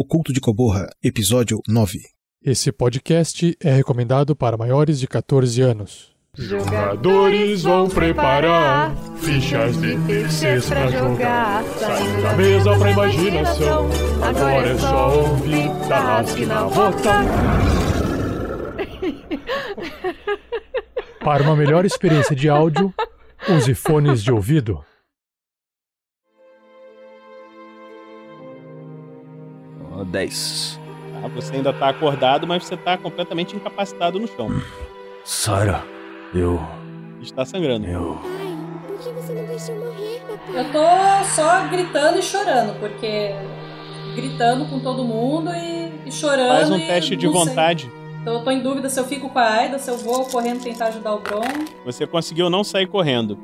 O Culto de Coborra, episódio 9. Esse podcast é recomendado para maiores de 14 anos. Jogadores vão preparar fichas de terceiros pra jogar. Saindo da mesa pra imaginação. Agora é só ouvir Tarrasque na bota. Para uma melhor experiência de áudio, use fones de ouvido. Ó, 10. Tá? Você ainda tá acordado, mas você tá completamente incapacitado no chão. Sara, eu. Está sangrando. Eu. Por que você não deixou morrer, papai? Eu tô só gritando e chorando, porque. Gritando com todo mundo e, e chorando. Faz um e teste de não sei. vontade. Então eu tô em dúvida se eu fico com a Aida, se eu vou correndo tentar ajudar o Bron. Você conseguiu não sair correndo.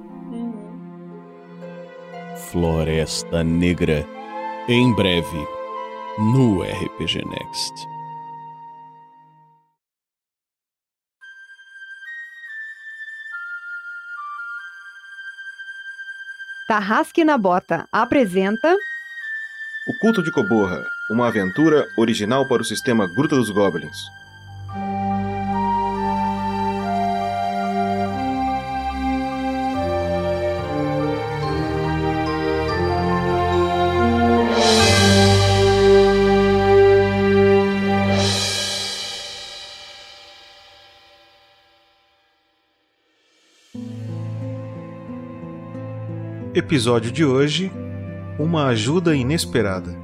Floresta Negra. Em breve, no RPG Next. Tarrasque na Bota apresenta O Culto de Coborra, uma aventura original para o sistema Gruta dos Goblins. Episódio de hoje: Uma ajuda inesperada.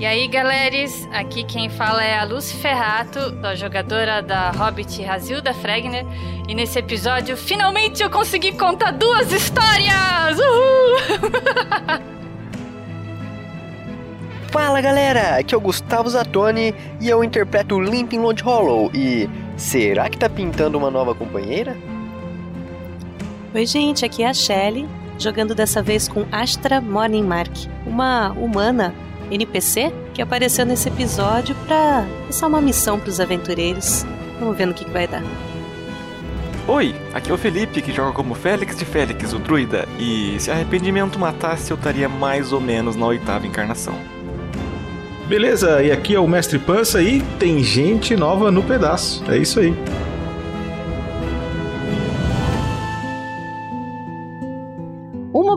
E aí, galeres, aqui quem fala é a Lucy Ferrato, a jogadora da Hobbit Razilda Fregner, e nesse episódio finalmente eu consegui contar duas histórias! Uhul! Fala galera, aqui é o Gustavo Zatoni e eu interpreto Limping Lodge Hollow e será que tá pintando uma nova companheira? Oi, gente, aqui é a Shelly, jogando dessa vez com Astra Morning Mark, uma humana NPC que apareceu nesse episódio pra passar uma missão pros aventureiros. Vamos ver no que, que vai dar. Oi, aqui é o Felipe que joga como Félix de Félix, o druida, e se arrependimento matasse eu estaria mais ou menos na oitava encarnação. Beleza, e aqui é o Mestre Pança e tem gente nova no pedaço. É isso aí.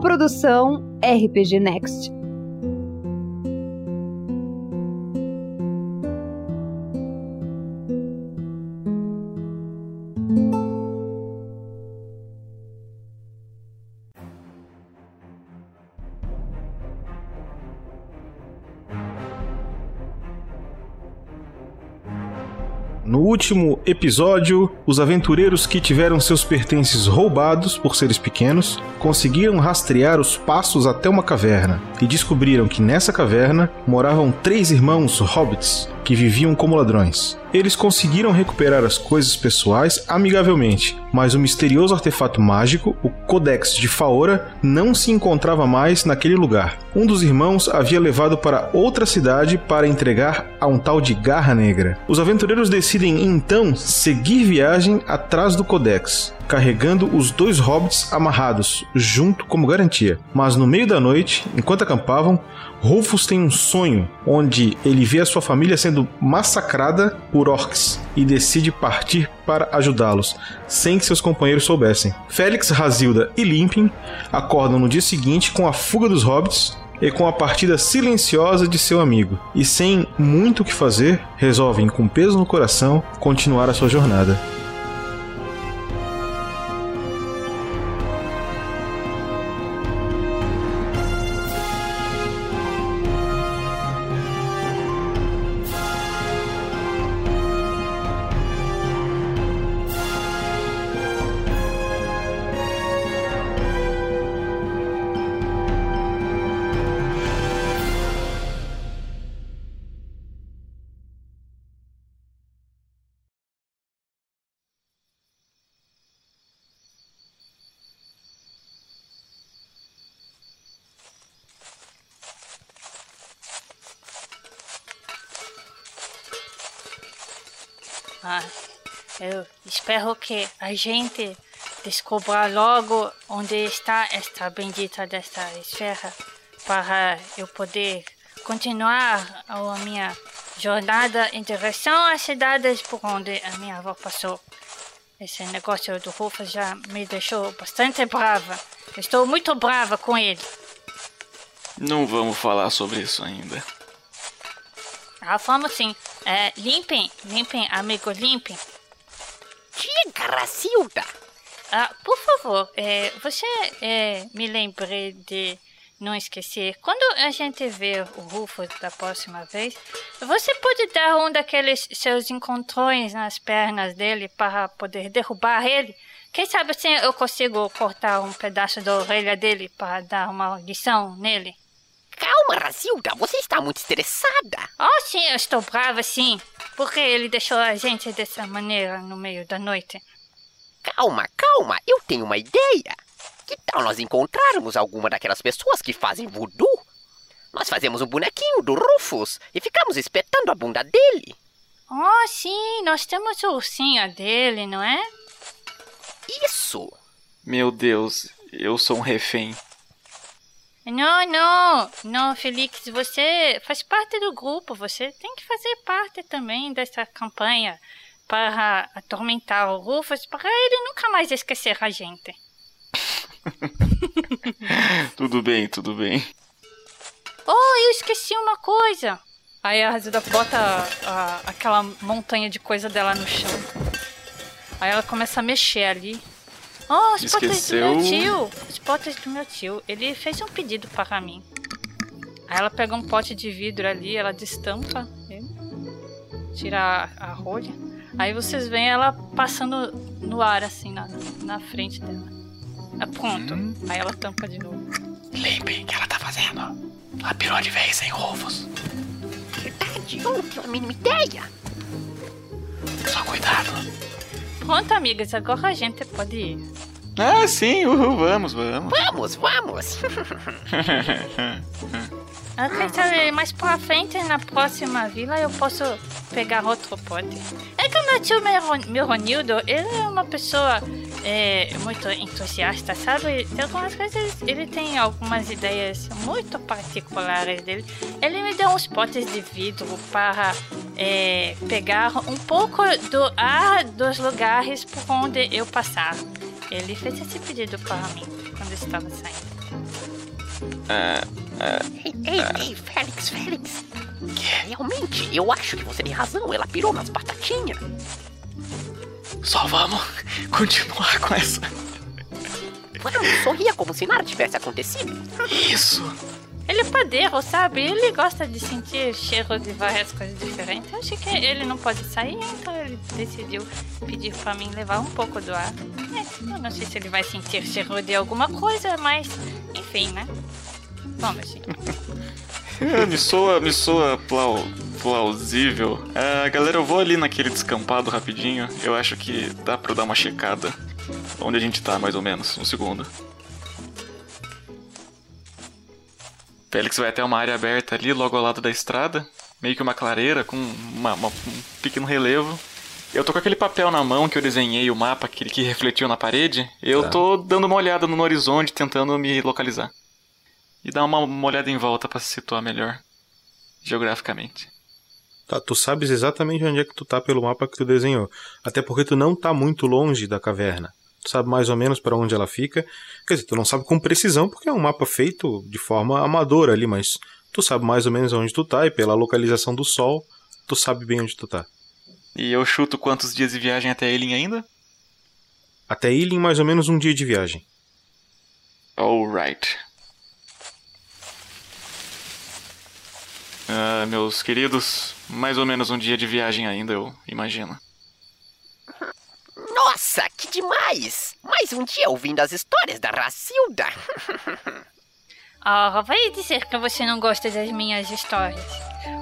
uma produção RPG Next. Último episódio, os aventureiros que tiveram seus pertences roubados por seres pequenos conseguiram rastrear os passos até uma caverna e descobriram que nessa caverna moravam três irmãos hobbits que viviam como ladrões. Eles conseguiram recuperar as coisas pessoais amigavelmente, mas o misterioso artefato mágico, o Codex de Faora, não se encontrava mais naquele lugar. Um dos irmãos havia levado para outra cidade para entregar a um tal de Garra Negra. Os aventureiros decidem então seguir viagem atrás do Codex, carregando os dois hobbits amarrados, junto como garantia. Mas no meio da noite, enquanto acampavam, Rufus tem um sonho onde ele vê a sua família sendo massacrada por orcs e decide partir para ajudá-los, sem que seus companheiros soubessem. Félix, Razilda e Limpin acordam no dia seguinte com a fuga dos hobbits e com a partida silenciosa de seu amigo. E sem muito o que fazer, resolvem, com peso no coração, continuar a sua jornada. Espero que a gente descubra logo onde está esta bendita desta esfera para eu poder continuar a minha jornada em direção às cidades por onde a minha avó passou. Esse negócio do Rufus já me deixou bastante brava. Estou muito brava com ele. Não vamos falar sobre isso ainda. Ah, vamos sim. É, limpem, limpem, amigo, limpem. Diga, Racilda. Ah, por favor, é, você é, me lembre de não esquecer. Quando a gente vê o Rufus da próxima vez, você pode dar um daqueles seus encontrões nas pernas dele para poder derrubar ele? Quem sabe assim eu consigo cortar um pedaço da orelha dele para dar uma lição nele? Calma, Razilda, você está muito estressada. Oh, sim, eu estou brava, sim. Porque ele deixou a gente dessa maneira no meio da noite. Calma, calma, eu tenho uma ideia. Que tal nós encontrarmos alguma daquelas pessoas que fazem voodoo? Nós fazemos um bonequinho do Rufus e ficamos espetando a bunda dele. Oh, sim, nós temos o ursinho dele, não é? Isso! Meu Deus, eu sou um refém. Não, não, não, Felix, você faz parte do grupo, você tem que fazer parte também dessa campanha para atormentar o Rufus, para ele nunca mais esquecer a gente. tudo bem, tudo bem. Oh, eu esqueci uma coisa. Aí a Razida bota a, a, aquela montanha de coisa dela no chão. Aí ela começa a mexer ali. Oh, os potes do meu tio. Os potes do meu tio. Ele fez um pedido para mim. Aí ela pega um pote de vidro ali, ela destampa ele, tira a, a rolha. Aí vocês veem ela passando no ar, assim, na, na frente dela. É pronto. Hum. Aí ela tampa de novo. Lembrem o que ela tá fazendo. Ela pirou de vez em ovos. Verdade, eu não tenho a mínima ideia. Só cuidado. Pronto, amigas, agora a gente pode ir. Ah, sim, uhul, vamos, vamos. Vamos, vamos. Ok, sabe, mais pra frente, na próxima vila, eu posso pegar outro pote. É que o meu tio Mironildo, ele é uma pessoa é, muito entusiasta, sabe? Tem algumas vezes ele tem algumas ideias muito particulares dele. Ele me deu uns potes de vidro para é, pegar um pouco do ar dos lugares por onde eu passar. Ele fez esse pedido para mim quando eu estava saindo. É, é, ei, ei, ei, Félix, Félix. Realmente, eu acho que você tem razão. Ela pirou nas batatinhas. Só vamos continuar com essa. Vamos, sorria como se nada tivesse acontecido. Isso. Ele é padeiro, sabe? Ele gosta de sentir cheiro de várias coisas diferentes. Acho que ele não pode sair, então ele decidiu pedir pra mim levar um pouco do ar. É, eu não sei se ele vai sentir cheiro de alguma coisa, mas enfim, né? Vamos, gente. É, me soa, me soa plau, plausível. É, galera, eu vou ali naquele descampado rapidinho. Eu acho que dá pra dar uma checada. Onde a gente tá, mais ou menos. Um segundo. Félix vai até uma área aberta ali, logo ao lado da estrada. Meio que uma clareira com uma, uma, um pequeno relevo. Eu tô com aquele papel na mão que eu desenhei, o mapa, aquele que refletiu na parede. Eu tá. tô dando uma olhada no horizonte, tentando me localizar e dar uma, uma olhada em volta para se situar melhor geograficamente. Tá, tu sabes exatamente onde é que tu tá pelo mapa que tu desenhou. Até porque tu não tá muito longe da caverna. Tu sabe mais ou menos para onde ela fica. Quer dizer, tu não sabe com precisão porque é um mapa feito de forma amadora ali, mas tu sabe mais ou menos onde tu tá e pela localização do sol, tu sabe bem onde tu tá. E eu chuto quantos dias de viagem até Eileen ainda? Até Eileen mais ou menos um dia de viagem. Alright. Uh, meus queridos, mais ou menos um dia de viagem ainda, eu imagino. Nossa, que demais! Mais um dia ouvindo as histórias da Racilda. Ah, oh, vai dizer que você não gosta das minhas histórias.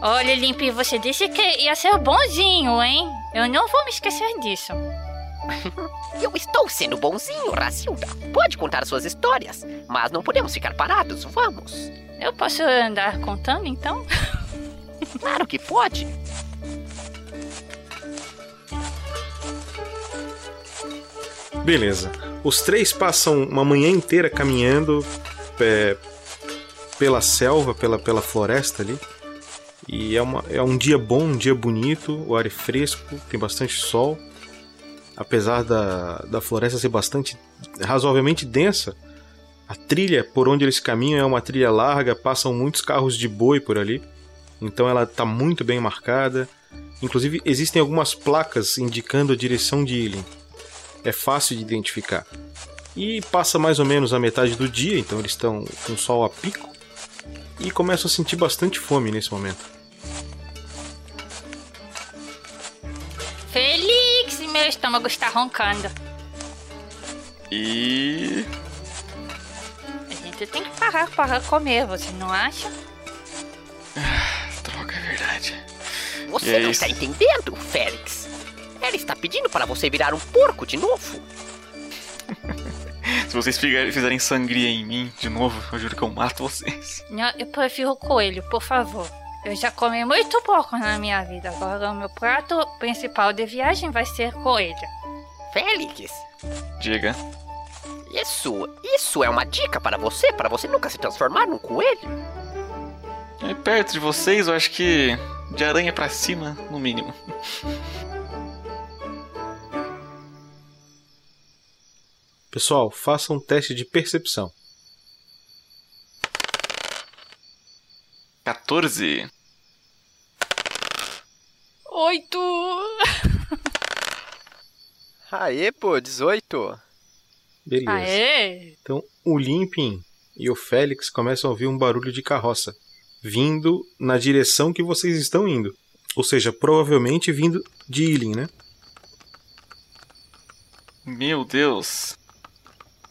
Olha, Limpe, você disse que ia ser bonzinho, hein? Eu não vou me esquecer disso. Eu estou sendo bonzinho, Racilda. Pode contar suas histórias, mas não podemos ficar parados, vamos. Eu posso andar contando então? Claro que pode. Beleza. Os três passam uma manhã inteira caminhando é, pela selva, pela, pela floresta ali. E é, uma, é um dia bom, um dia bonito, o ar é fresco, tem bastante sol. Apesar da, da floresta ser bastante razoavelmente densa, a trilha por onde eles caminham é uma trilha larga, passam muitos carros de boi por ali. Então ela está muito bem marcada. Inclusive existem algumas placas indicando a direção de Ilin. É fácil de identificar. E passa mais ou menos a metade do dia, então eles estão com o sol a pico. E começam a sentir bastante fome nesse momento. Felix, meu estômago está roncando. E. A gente tem que parar para comer, você não acha? Droga, é verdade. Você E é não está entendendo, Félix? Ela está pedindo para você virar um porco de novo. Se vocês fizer- fizerem sangria em mim de novo, eu juro que eu mato vocês. Não, eu prefiro coelho, por favor. Eu já comi muito pouco na minha vida. Agora o meu prato principal de viagem vai ser coelho. Félix, Diga. isso, isso é uma dica para você, para você nunca se transformar num coelho. É perto de vocês, eu acho que de aranha pra cima, no mínimo. Pessoal, façam um teste de percepção. 14. Oito! Aê, pô, 18. Beleza. Aê! Então, o Limpin e o Félix começam a ouvir um barulho de carroça vindo na direção que vocês estão indo. Ou seja, provavelmente vindo de Ilin, né? Meu Deus.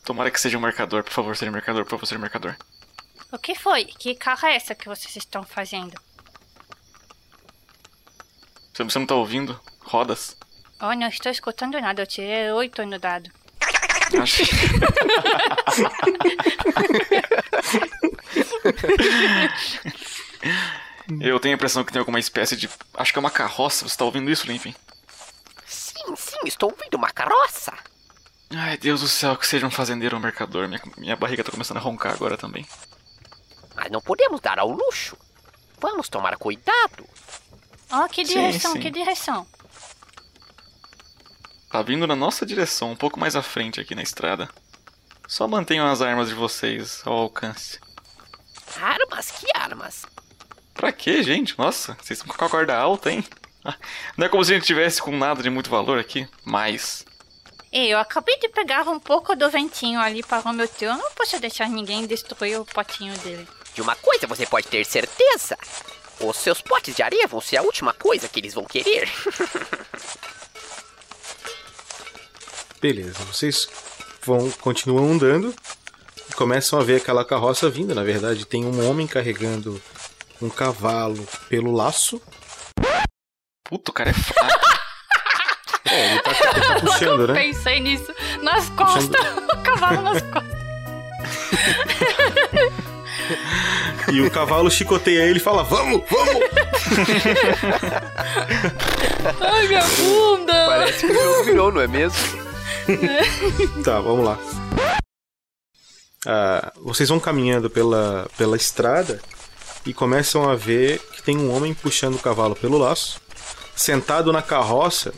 Tomara que seja um marcador, por favor, seja um marcador, por favor, seja um marcador. O que foi? Que carro é essa que vocês estão fazendo? Você não tá ouvindo? Rodas? Oh, não estou escutando nada. Eu tirei oito no dado. Acho Eu tenho a impressão que tem alguma espécie de. Acho que é uma carroça. Você tá ouvindo isso, Limpin? Sim, sim, estou ouvindo uma carroça. Ai, Deus do céu, que seja um fazendeiro ou um mercador. Minha, minha barriga tá começando a roncar agora também. Mas não podemos dar ao luxo. Vamos tomar cuidado. Oh, que Sim, direção, sim. que direção. Tá vindo na nossa direção, um pouco mais à frente aqui na estrada. Só mantenham as armas de vocês ao alcance. Armas? Que armas? Pra quê, gente? Nossa, vocês estão com a corda alta, hein? Ah, Não é como se a gente tivesse com nada de muito valor aqui, mas. Ei, eu acabei de pegar um pouco do ventinho ali para o meu tio. Eu não posso deixar ninguém destruir o potinho dele. De uma coisa você pode ter certeza. Os seus potes de areia vão ser a última coisa que eles vão querer. Beleza, vocês vão continuam andando e começam a ver aquela carroça vindo. Na verdade, tem um homem carregando um cavalo pelo laço. Puto, o cara é fraco. É, ele tá, ele tá puxando, eu né? pensei nisso. Nas costas. o cavalo nas costas. E o cavalo chicoteia ele e fala: Vamos, vamos! Ai, minha bunda. Parece que o jogo virou, não é mesmo? Tá, vamos lá. Ah, vocês vão caminhando pela, pela estrada e começam a ver que tem um homem puxando o cavalo pelo laço. Sentado na carroça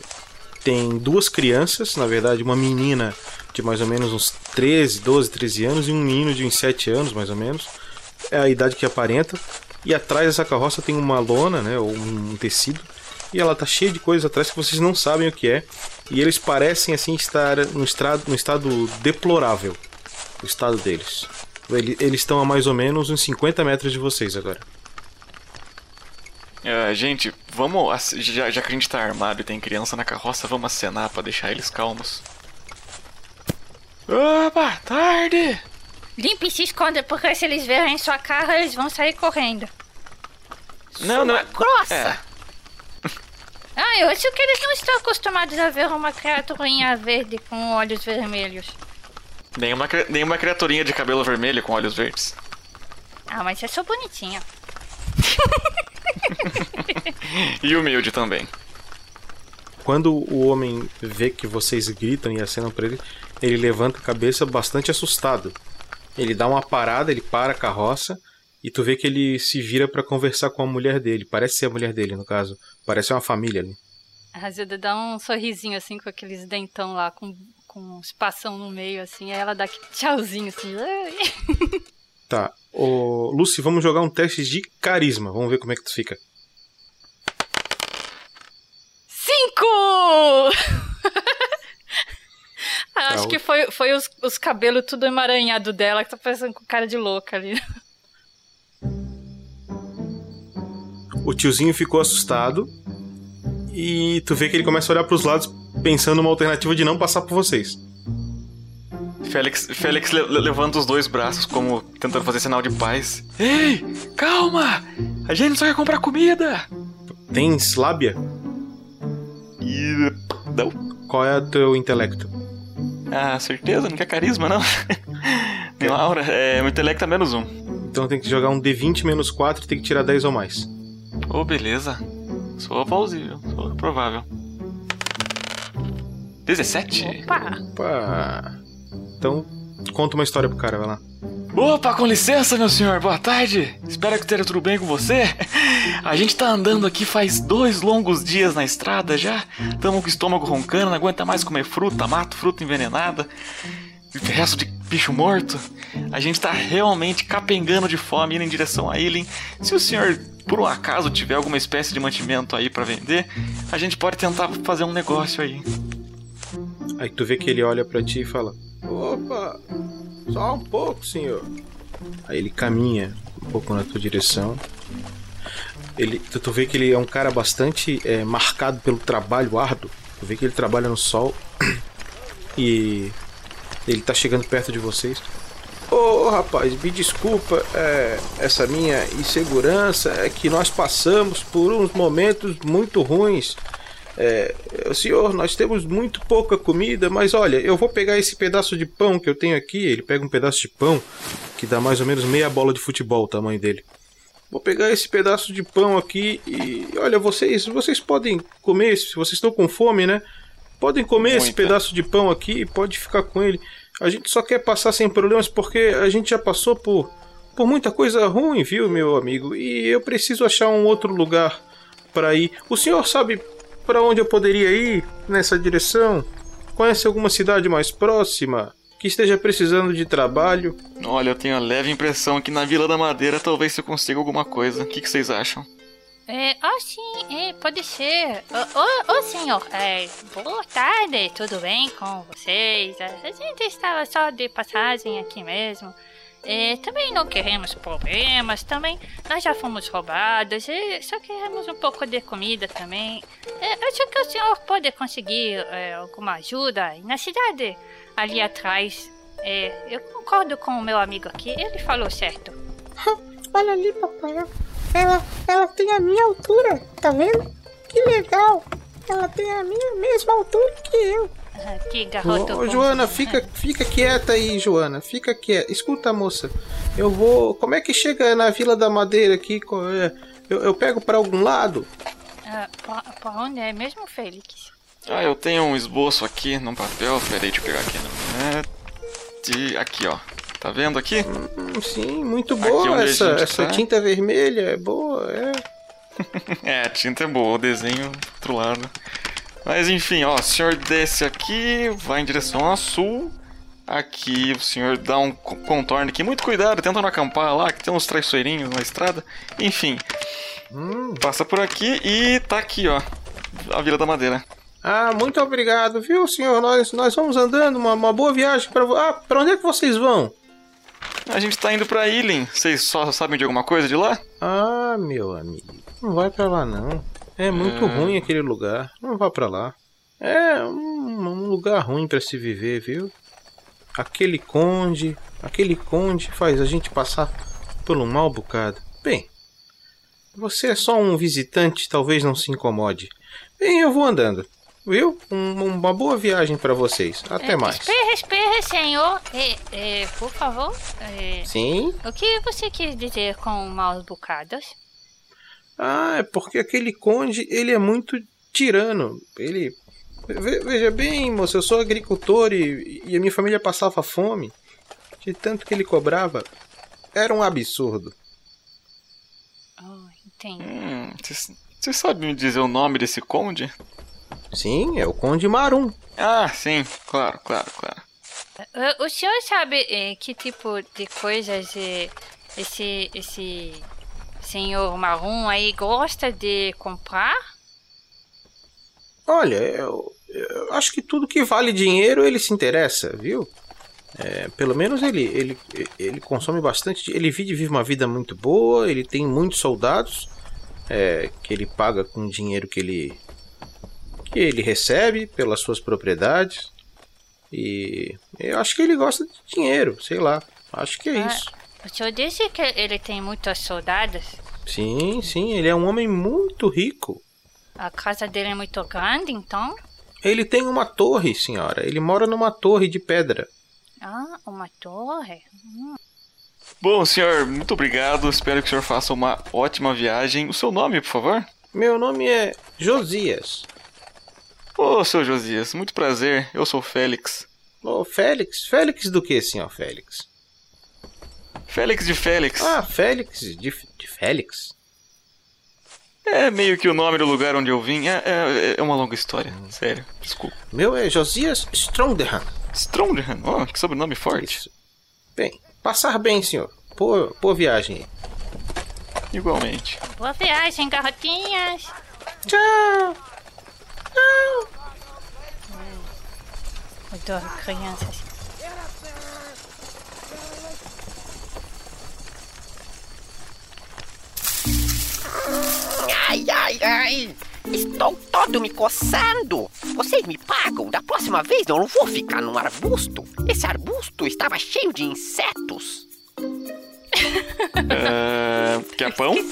tem duas crianças, na verdade, uma menina de mais ou menos uns 13, 12, 13 anos e um menino de uns 7 anos, mais ou menos. É a idade que aparenta. E atrás dessa carroça tem uma lona, né, ou um tecido, e ela tá cheia de coisas atrás que vocês não sabem o que é. E eles parecem assim estar no estado, no estado deplorável, o estado deles. Ele- Eles estão a mais ou menos uns 50 metros de vocês agora. É, gente, vamos. Já, já que a gente tá armado e tem criança na carroça, vamos acenar pra deixar eles calmos. Opa, tarde! Limpe e se esconda, porque se eles verem sua cara, eles vão sair correndo. Não, não é. Grossa! É. Ah, eu acho que eles não estão acostumados a ver uma criaturinha verde com olhos vermelhos. Nenhuma, nenhuma criaturinha de cabelo vermelho com olhos verdes. Ah, mas eu sou bonitinha. E humilde também. Quando o homem vê que vocês gritam e acenam pra ele, Ele levanta a cabeça bastante assustado. Ele dá uma parada, ele para a carroça e tu vê que ele se vira pra conversar com a mulher dele. Parece ser a mulher dele, no caso. Parece uma família ali. A Razilda dá um sorrisinho assim com aqueles dentão lá, com, com um espação no meio, assim. Aí ela dá aquele tchauzinho assim. Tá. Ô, Lucy, vamos jogar um teste de carisma. Vamos ver como é que tu fica. Cinco! Ah, Acho Tá, o- que foi, foi os, os cabelos tudo emaranhado dela que tá parecendo com cara de louca ali. O tiozinho ficou assustado e tu vê que ele começa a olhar pros lados pensando numa alternativa de não passar por vocês. Félix, Félix le- le- levanta os dois braços, como tentando fazer sinal de paz. Ei, calma! A gente só quer comprar comida! Tens lábia? E. Não. Qual é o teu intelecto? Ah, certeza? Não quer carisma, não? Nenhuma aura. É, meu intelecto é menos um. Então tem que jogar um D20 menos 4 e tem que tirar 10 ou mais. Ô, beleza. Sou plausível, sou provável. 17? Opa! Opa! Então, conta uma história pro cara, vai lá. Opa, com licença, meu senhor. Boa tarde. Espero que esteja tudo bem com você. A gente tá andando aqui faz dois longos dias na estrada já. Tamo com o estômago roncando, não aguenta mais comer fruta, mato, fruta envenenada. Resto de bicho morto. A gente tá realmente capengando de fome indo em direção a Ilin. Se o senhor, por um acaso, tiver alguma espécie de mantimento aí pra vender, a gente pode tentar fazer um negócio aí. Aí tu vê que ele olha pra ti e fala: Opa, só um pouco, senhor. Aí ele caminha um pouco na tua direção. Ele, tu, tu vê que ele é um cara bastante é, marcado pelo trabalho árduo. Tu vê que ele trabalha no sol e ele tá chegando perto de vocês. Ô rapaz, me desculpa é, essa minha insegurança. É que nós passamos por uns momentos muito ruins. É, senhor, nós temos muito pouca comida, mas olha, eu vou pegar esse pedaço de pão que eu tenho aqui. Ele pega um pedaço de pão que dá mais ou menos meia bola de futebol o tamanho dele. Vou pegar esse pedaço de pão aqui e olha, vocês, vocês podem comer, se vocês estão com fome, né? Podem comer esse pedaço de pão aqui, pode ficar com ele. A gente só quer passar sem problemas porque a gente já passou por por muita coisa ruim, viu, meu amigo? E eu preciso achar um outro lugar para ir. O senhor sabe para onde eu poderia ir nessa direção? Conhece alguma cidade mais próxima que esteja precisando de trabalho? Olha, eu tenho a leve impressão que na Vila da Madeira talvez eu consiga alguma coisa. O que, que vocês acham? É, ah, sim, é, pode ser. Ô, ô, ô, senhor, é, boa tarde, tudo bem com vocês? A gente estava só de passagem aqui mesmo. É, também não queremos problemas, também nós já fomos roubados, e só queremos um pouco de comida também. É, acho que o senhor pode conseguir é, alguma ajuda na cidade ali atrás. É, eu concordo com o meu amigo aqui, ele falou certo. Olha ali, papai. Ela, ela tem a minha altura, tá vendo? Que legal. Ela tem a minha mesma altura que eu. Que garoto Ô. Joana, fica, fica quieta aí, Joana. Fica quieta. Escuta, moça. Eu vou. Como é que chega na Vila da Madeira aqui? É? Eu, eu pego para algum lado? Ah, pra, pra onde é mesmo, Félix? Ah, eu tenho um esboço aqui num papel. Peraí, deixa eu pegar aqui. né? De... Aqui, ó. Tá vendo aqui? Hum, Sim, muito boa essa, essa tá. tinta vermelha. É boa, é. É, a tinta é boa, o desenho outro lado. Mas enfim, ó, o senhor desce aqui, vai em direção a sul. Aqui o senhor dá um co- contorno aqui. Muito cuidado, tenta não acampar lá, que tem uns traiçoeirinhos na estrada. Enfim, Hum. passa por aqui e tá aqui, ó. A Vila da Madeira. Ah, muito obrigado, viu, senhor? Nós, nós vamos andando. Uma, uma boa viagem para. Ah, para onde é que vocês vão? A gente tá indo pra Ilin. Vocês só sabem de alguma coisa de lá? Ah, meu amigo. Não vai pra lá, não. É muito É. ruim aquele lugar. Não vá pra lá. É um, um lugar ruim pra se viver, viu? Aquele conde. Aquele conde faz a gente passar por um mau bocado. Bem, você é só um visitante, talvez não se incomode. Bem, eu vou andando. Viu? Um- uma boa viagem pra vocês. Até É, mais. Espere, espere, senhor. É, é, por favor. É, Sim? o que você quis dizer com maus bocados? Ah, é porque aquele conde, ele é muito tirano. Ele Ve- veja bem, moço, eu sou agricultor e, e a minha família passava fome. De tanto que ele cobrava, era um absurdo. Entendi. Hum, você sabe me dizer o nome desse conde? Sim, é o Conde Marum. Ah, sim, claro, claro, claro. O, o senhor sabe eh, que tipo de coisas eh, esse, esse senhor marrom aí gosta de comprar? Olha, eu, eu acho que tudo que vale dinheiro ele se interessa, viu? É, pelo menos ele, ele, ele consome bastante. Ele vive, vive uma vida muito boa, ele tem muitos soldados é, que ele paga com o dinheiro que ele, que ele recebe pelas suas propriedades. E eu acho que ele gosta de dinheiro, sei lá. Acho que é Ah, isso. O senhor disse que ele tem muitas soldadas? Sim, sim, ele é um homem muito rico. A casa dele é muito grande, então? Ele tem uma torre, senhora. Ele mora numa torre de pedra. Ah, uma torre? Hum. Bom, senhor, muito obrigado. Espero que o senhor faça uma ótima viagem. O seu nome, por favor? Meu nome é Josias. Ô, seu Josias, muito prazer. Eu sou o Félix. Ô, Félix? Félix do que, senhor Félix? Félix de Félix. Ah, Félix de, de Félix? É meio que o nome do lugar onde eu vim. É, é, é uma longa história, sério. Desculpa. Meu é Josias Stronderhan. Stronderhan? Oh, que sobrenome forte. Bem, passar bem, senhor. Boa, boa viagem. Igualmente. Boa viagem, garotinhas! Tchau! Tchau! Adoro crianças. Ai, ai, ai. Estou todo me coçando. Vocês me pagam. Da próxima vez eu não vou ficar num arbusto. Esse arbusto estava cheio de insetos. É, quer pão?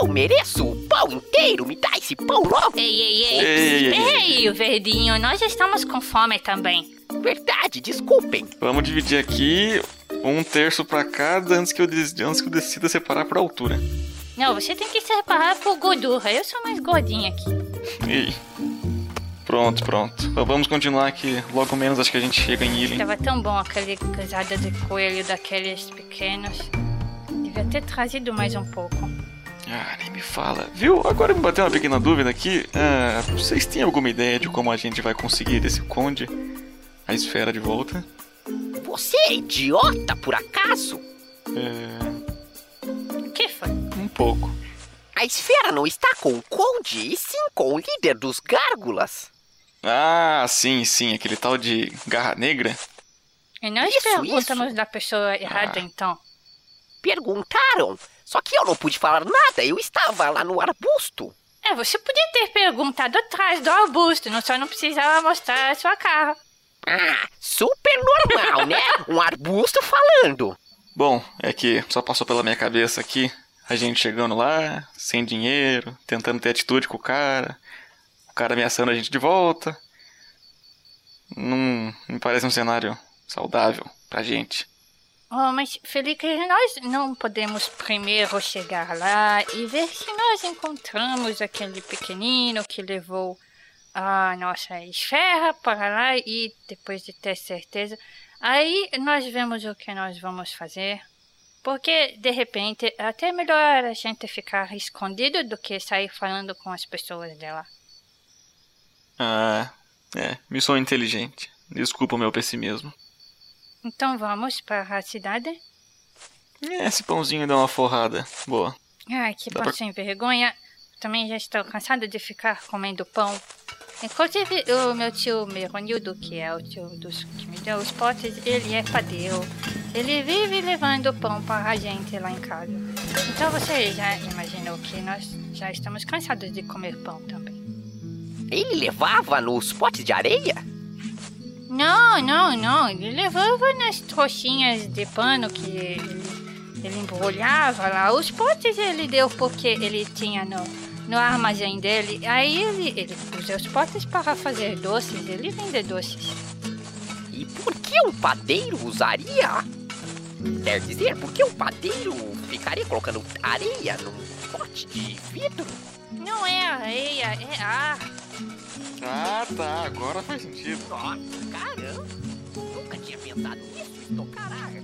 Eu mereço o pão inteiro. Me dá esse pão logo. Ei, ei, ei. Ei, ei, ei, verdinho. Nós estamos com fome também. Verdade, desculpem. Vamos dividir aqui um terço pra cada antes que eu, des- antes que eu decida separar por altura. Não, você tem que separar por gordura. Eu sou mais gordinha aqui. E pronto, pronto. Vamos continuar aqui. Logo menos acho que a gente chega em Ilha. Tava tão bom aquele casada de coelho daqueles pequenos. Devia ter trazido mais um pouco. Ah, nem me fala. Viu? Agora me bateu uma pequena dúvida aqui. Ah, vocês têm alguma ideia de como a gente vai conseguir desse conde a esfera de volta? Você é idiota, por acaso? É. O que foi? Um pouco. A esfera não está com o conde, e sim com o líder dos gárgulas. Ah, sim, sim, aquele tal de garra negra. E nós Isso, perguntamos da pessoa errada, Ah. então. Perguntaram, só que eu não pude falar nada, eu estava lá no arbusto. É, você podia ter perguntado atrás do arbusto, não só não precisava mostrar a sua cara. Ah, super normal, né? Um arbusto falando. Bom, é que só passou pela minha cabeça aqui. A gente chegando lá, sem dinheiro, tentando ter atitude com o cara. O cara ameaçando a gente de volta. Não me parece um cenário saudável pra gente. Oh, mas Felipe, nós não podemos primeiro chegar lá e ver se nós encontramos aquele pequenino que levou a nossa esfera para lá e depois de ter certeza, aí nós vemos o que nós vamos fazer. Porque, de repente, é até melhor a gente ficar escondido do que sair falando com as pessoas dela. Ah, é, me sou inteligente. Desculpa o meu pessimismo. Então vamos para a cidade? É, esse pãozinho dá uma forrada. Boa. Ai, que pão pra- sem vergonha. Também já estou cansada de ficar comendo pão. Inclusive, o meu tio Meronildo, que é o tio dos, que me deu os potes, ele é padeiro. Ele vive levando pão para a gente lá em casa. Então você já imaginou que nós já estamos cansados de comer pão também. Ele levava nos potes de areia? Não, não, não. Ele levava nas trouxinhas de pano que ele, ele embrulhava lá. Os potes ele deu porque ele tinha no, no armazém dele. Aí ele, ele usa os potes para fazer doces. Ele vende doces. E por que um padeiro usaria? Quer dizer, por que um padeiro ficaria colocando areia num pote de vidro? Não é areia, é ar. Ah, tá. Agora faz sentido. Nossa, caramba. Nunca tinha pensado nisso, estou caraca.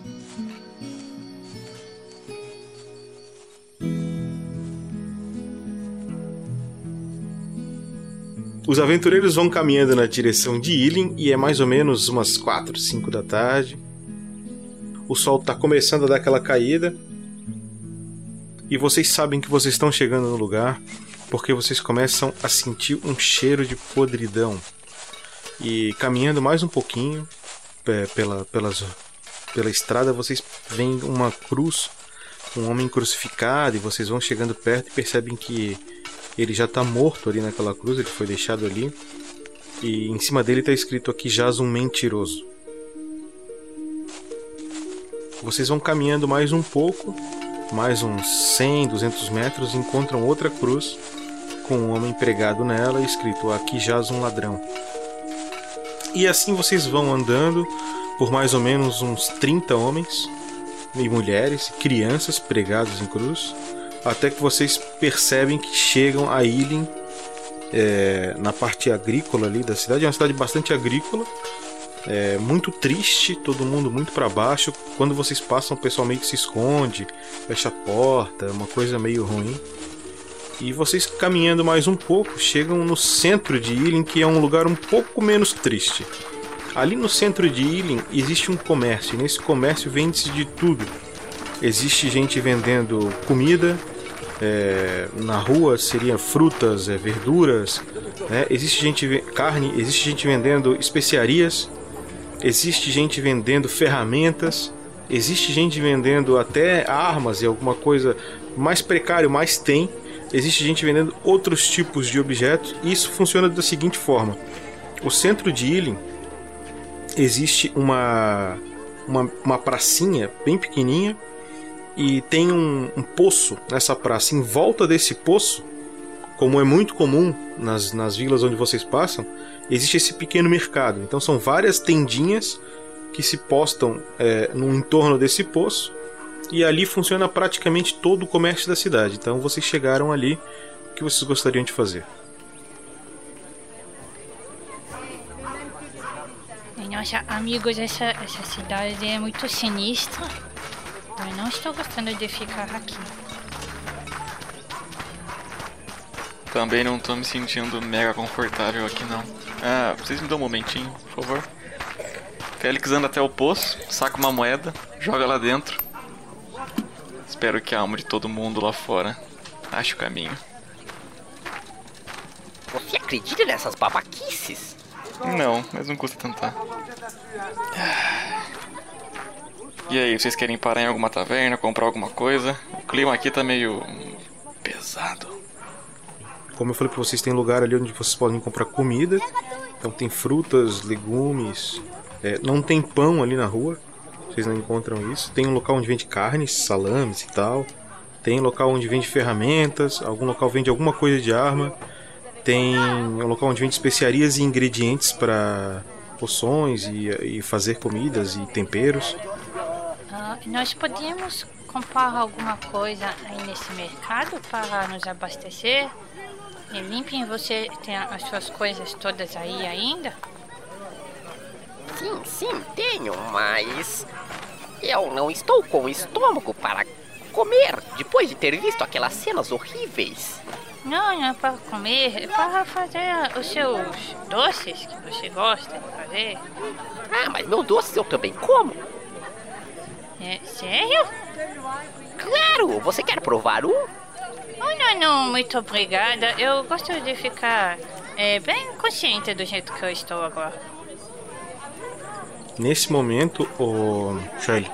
Os aventureiros vão caminhando na direção de Ilin e é mais ou menos umas 4, 5 da tarde. O sol está começando a dar aquela caída. E vocês sabem que vocês estão chegando no lugar porque vocês começam a sentir um cheiro de podridão. E caminhando mais um pouquinho é, pela, pelas, pela estrada, vocês veem uma cruz, um homem crucificado, e vocês vão chegando perto e percebem que ele já está morto ali naquela cruz, ele foi deixado ali. E em cima dele está escrito aqui jaz um mentiroso. Vocês vão caminhando mais um pouco, mais uns 100, 200 metros, encontram outra cruz com um homem pregado nela, escrito aqui jaz um ladrão. E assim vocês vão andando por mais ou menos uns 30 homens e mulheres, crianças pregados em cruz, até que vocês percebem que chegam a Ilin, é, na parte agrícola ali da cidade. É uma cidade bastante agrícola, é, muito triste, todo mundo muito para baixo. Quando vocês passam, o pessoal meio que se esconde, fecha a porta, uma coisa meio ruim. E vocês caminhando mais um pouco, chegam no centro de Ilin, que é um lugar um pouco menos triste. Ali no centro de Ilin existe um comércio, e nesse comércio vende-se de tudo. Existe gente vendendo comida, é, na rua seria frutas, é, verduras, né? existe gente carne, existe gente vendendo especiarias, existe gente vendendo ferramentas, existe gente vendendo até armas e alguma coisa mais precário, mais tem existe gente vendendo outros tipos de objetos e isso funciona da seguinte forma: o centro de Ilin existe uma, uma, uma pracinha bem pequenininha e tem um, um, poço nessa praça. Em volta desse poço, como é muito comum nas, nas vilas onde vocês passam, existe esse pequeno mercado. Então são várias tendinhas que se postam é, no entorno desse poço e ali funciona praticamente todo o comércio da cidade. Então vocês chegaram ali, o que vocês gostariam de fazer? Nossa, amigos, essa, essa cidade é muito sinistra. Eu não estou gostando de ficar aqui. Também não estou me sentindo mega confortável aqui não. Ah, vocês me dão um momentinho, por favor. Félix anda até o poço, saca uma moeda, joga lá dentro Espero que a alma de todo mundo lá fora ache o caminho. Você acredita nessas babaquices? Não, mas não custa tentar. E aí, vocês querem parar em alguma taverna, comprar alguma coisa? O clima aqui tá meio pesado. Como eu falei pra vocês, tem lugar ali onde vocês podem comprar comida. Então tem frutas, legumes. É, não tem pão ali na rua. Vocês não encontram isso. Tem um local onde vende carnes, salames e tal. Tem um local onde vende ferramentas. Algum local vende alguma coisa de arma. Tem um local onde vende especiarias e ingredientes para poções e, e, fazer comidas e temperos. Uh, nós podíamos comprar alguma coisa aí nesse mercado para nos abastecer? E limpem, você tem as suas coisas todas aí ainda? Sim, sim, tenho, mas eu não estou com estômago para comer depois de ter visto aquelas cenas horríveis. Não, não é para comer, é para fazer os seus doces que você gosta de fazer. Ah, mas meus doces eu também como. É, sério? Claro! Você quer provar um? Oh, não, não, muito obrigada. Eu gosto de ficar é, bem consciente do jeito que eu estou agora. Nesse momento, o Charlie,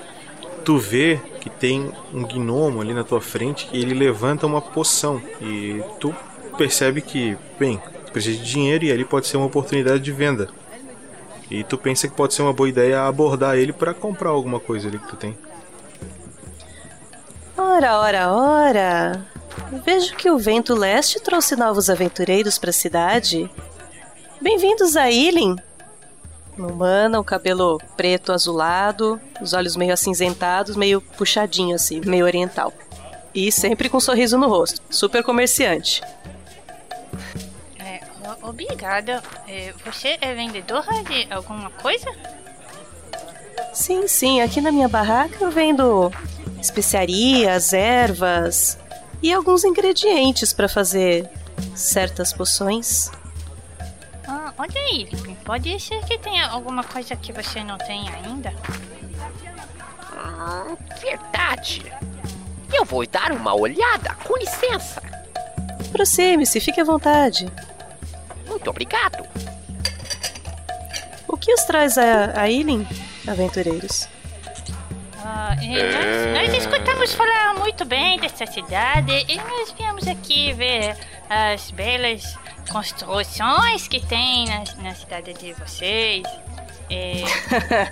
tu vê que tem um gnomo ali na tua frente e ele levanta uma poção e tu percebe que, bem, precisa de dinheiro e ali pode ser uma oportunidade de venda. E tu pensa que pode ser uma boa ideia abordar ele para comprar alguma coisa ali que tu tem. Ora, ora, ora. Vejo que o vento leste trouxe novos aventureiros para a cidade. Bem-vindos a Ilin humana, o cabelo preto azulado, os olhos meio acinzentados, meio puxadinho assim, meio oriental. E sempre com um sorriso no rosto. Super comerciante. É, obrigada. É, você é vendedora de alguma coisa? Sim, sim, aqui na minha barraca eu vendo especiarias, ervas e alguns ingredientes para fazer certas poções. Ah, olha aí, pode ser que tenha alguma coisa que você não tem ainda. Ah, verdade. Eu vou dar uma olhada, com licença. Aproxime-se, fique à vontade. Muito obrigado. O que os traz a, a Eileen, aventureiros? Ah, e nós, nós escutamos falar muito bem dessa cidade e nós viemos aqui ver as belas construções que tem na, na cidade de vocês. É,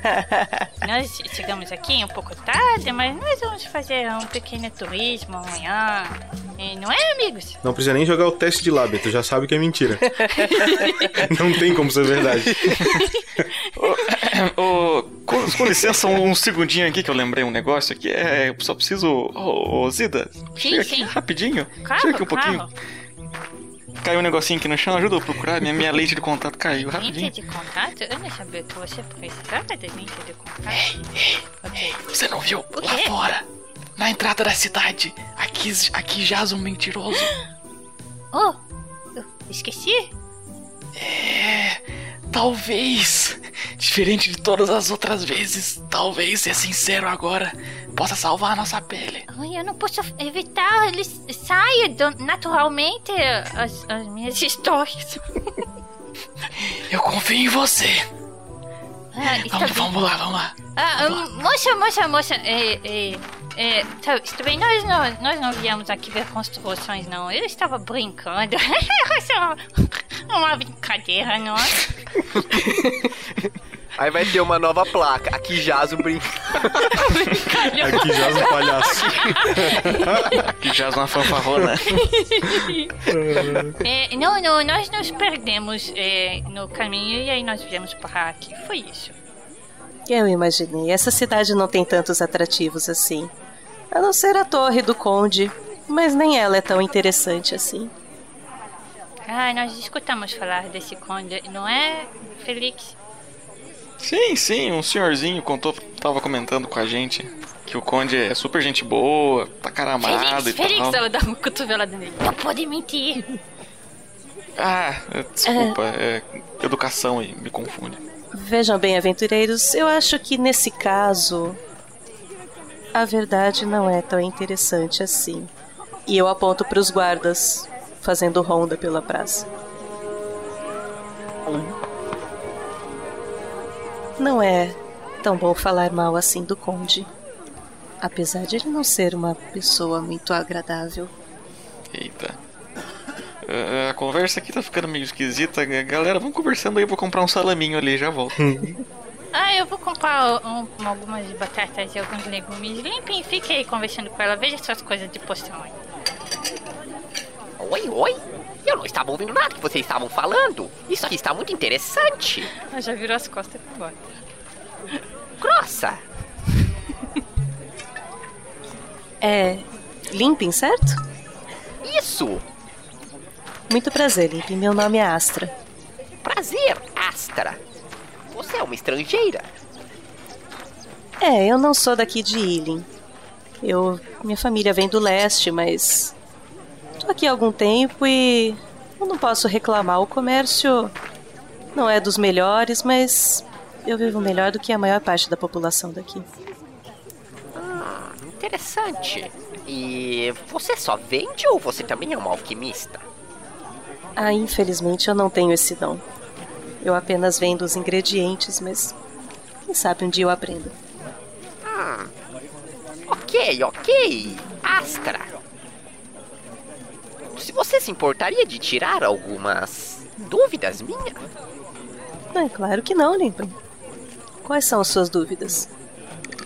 nós chegamos aqui um pouco tarde, mas nós vamos fazer um pequeno turismo amanhã. É, não é, amigos? Não precisa nem jogar o teste de lábio, tu já sabe que é mentira. Não tem como ser verdade. Ô, com, com licença, um, um segundinho aqui que eu lembrei um negócio aqui. É, eu só preciso. Ô, ô, Zida, Sim, chega sim. aqui rapidinho. Claro, chega aqui um pouquinho. claro. Caiu um negocinho aqui no chão, ajuda eu a procurar. Minha, minha lente de contato caiu rapidinho. Lente de contato? Eu não sabia que você precisava de lente de contato. Ok. Você não viu? Lá fora, na entrada da cidade, aqui, aqui jaz um mentiroso. Oh, eu esqueci? É. Talvez, diferente de todas as outras vezes, talvez ser sincero agora possa salvar a nossa pele. Ai, eu não posso evitar, ele sai naturalmente as, as minhas histórias. Eu confio em você. Ah, Vamos, vamos lá, vamos lá. Ah, hum, moça, moça, moça, é, é, é, tá, está bem, nós não, nós não viemos aqui ver construções, não. Eu estava brincando. Só uma brincadeira, não é? Aí vai ter uma nova placa. Aqui jaz um brinco. Aqui jaz um palhaço. Aqui jaz uma fanfarrona. É, não, não, nós nos perdemos é, no caminho e aí nós viemos parar aqui. Foi isso. Eu imaginei. Essa cidade não tem tantos atrativos assim. A não ser a Torre do Conde. Mas nem ela é tão interessante assim. Ah, nós escutamos falar desse conde, não é, Felix? Sim, sim, um senhorzinho contou, tava comentando com a gente que o Conde é super gente boa, tá cara amado Felix, e Felix, tal. ela dá uma cotovelada nele. Não pode mentir. Ah, é, desculpa, é educação aí, me confunde. Vejam bem, aventureiros, eu acho que nesse caso. A verdade não é tão interessante assim. E eu aponto para os guardas fazendo ronda pela praça. Não é tão bom falar mal assim do Conde. Apesar de ele não ser uma pessoa muito agradável. Eita. É, A conversa aqui tá ficando meio esquisita. Galera, vamos conversando aí, eu vou comprar um salaminho ali, já volto. Ah, eu vou comprar um- algumas batatas e alguns legumes. Limpem e fique aí conversando com ela. Veja suas coisas de poção aí. Oi, oi. Eu não estava ouvindo nada que vocês estavam falando. Isso aqui está muito interessante. Ela já virou as costas e foi embora. Grossa. É. Limpem, certo? Isso. Muito prazer, Limpem. Meu nome é Astra. Prazer, Astra. Você é uma estrangeira. É, eu não sou daqui de Ealing. Eu. Minha família vem do leste, mas. Tô aqui há algum tempo e. Eu não posso reclamar. O comércio não é dos melhores, mas. Eu vivo melhor do que a maior parte da população daqui. Ah, interessante. E você só vende ou você também é uma alquimista? Ah, infelizmente eu não tenho esse dom. Eu apenas vendo os ingredientes, mas. Quem sabe um dia eu aprendo. Hum. Ok, ok. Astra. Se você se importaria de tirar algumas dúvidas minhas? É claro que não, Limpem. Quais são as suas dúvidas?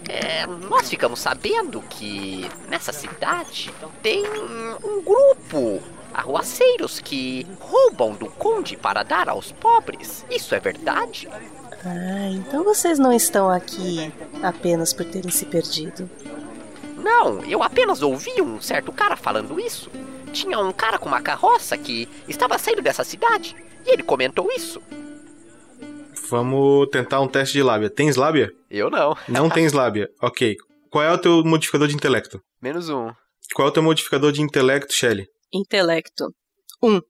É, nós ficamos sabendo que nessa cidade tem um grupo arruaceiros que roubam do conde para dar aos pobres. Isso é verdade? Ah, então vocês não estão aqui apenas por terem se perdido. Não, eu apenas ouvi um certo cara falando isso. Tinha um cara com uma carroça que estava saindo dessa cidade. E ele comentou isso. Vamos tentar um teste de lábia. Tens lábia? Eu não. Não tens lábia. Ok. Qual é o teu modificador de intelecto? Menos um. Qual é o teu modificador de intelecto, Shelly? Intelecto. Um.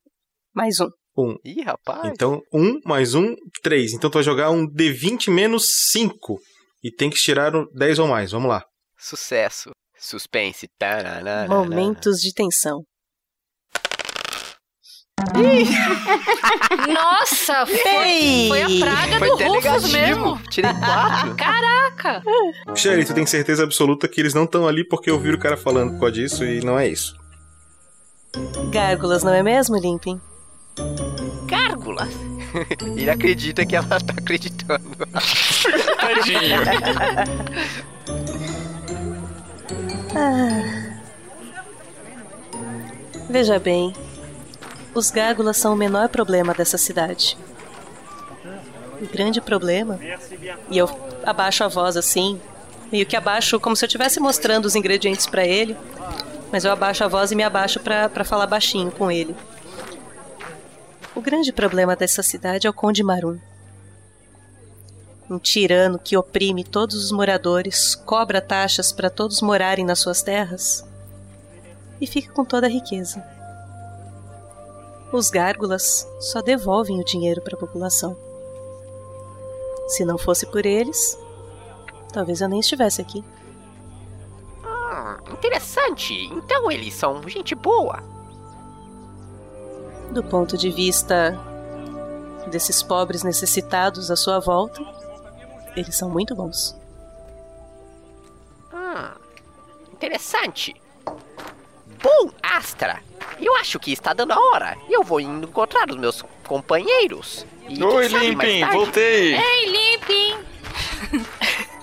Mais um. Um. Ih, rapaz. Então, um mais um, três. Então tu vai jogar um D20 menos cinco. E tem que tirar um 10 ou mais. Vamos lá. Sucesso. Suspense. Taranana. Momentos de tensão. Nossa, foi, foi a praga Foi do Rufus mesmo. Tirei quatro. Caraca! Shelly, tu tem certeza absoluta que eles não estão ali porque ouviram o cara falando por causa disso e não é isso. Gárgulas, não é mesmo, Limpin? Gárgulas. Ele acredita que ela tá acreditando. Tadinho. Ah. Veja bem, os gárgulas são o menor problema dessa cidade. O grande problema, e eu abaixo a voz assim, meio que abaixo como se eu estivesse mostrando os ingredientes pra ele, mas eu abaixo a voz e me abaixo pra falar baixinho com ele. O grande problema dessa cidade é o Conde Marum. Um tirano que oprime todos os moradores, cobra taxas para todos morarem nas suas terras e fica com toda a riqueza. Os gárgulas só devolvem o dinheiro para a população. Se não fosse por eles, talvez eu nem estivesse aqui. Ah, interessante. Então eles são gente boa. Do ponto de vista desses pobres necessitados à sua volta, eles são muito bons. Ah, interessante. Bom, Astra, eu acho que está dando a hora. Eu vou indo encontrar os meus companheiros. E Oi, Limpin, voltei. Ei, Limpin!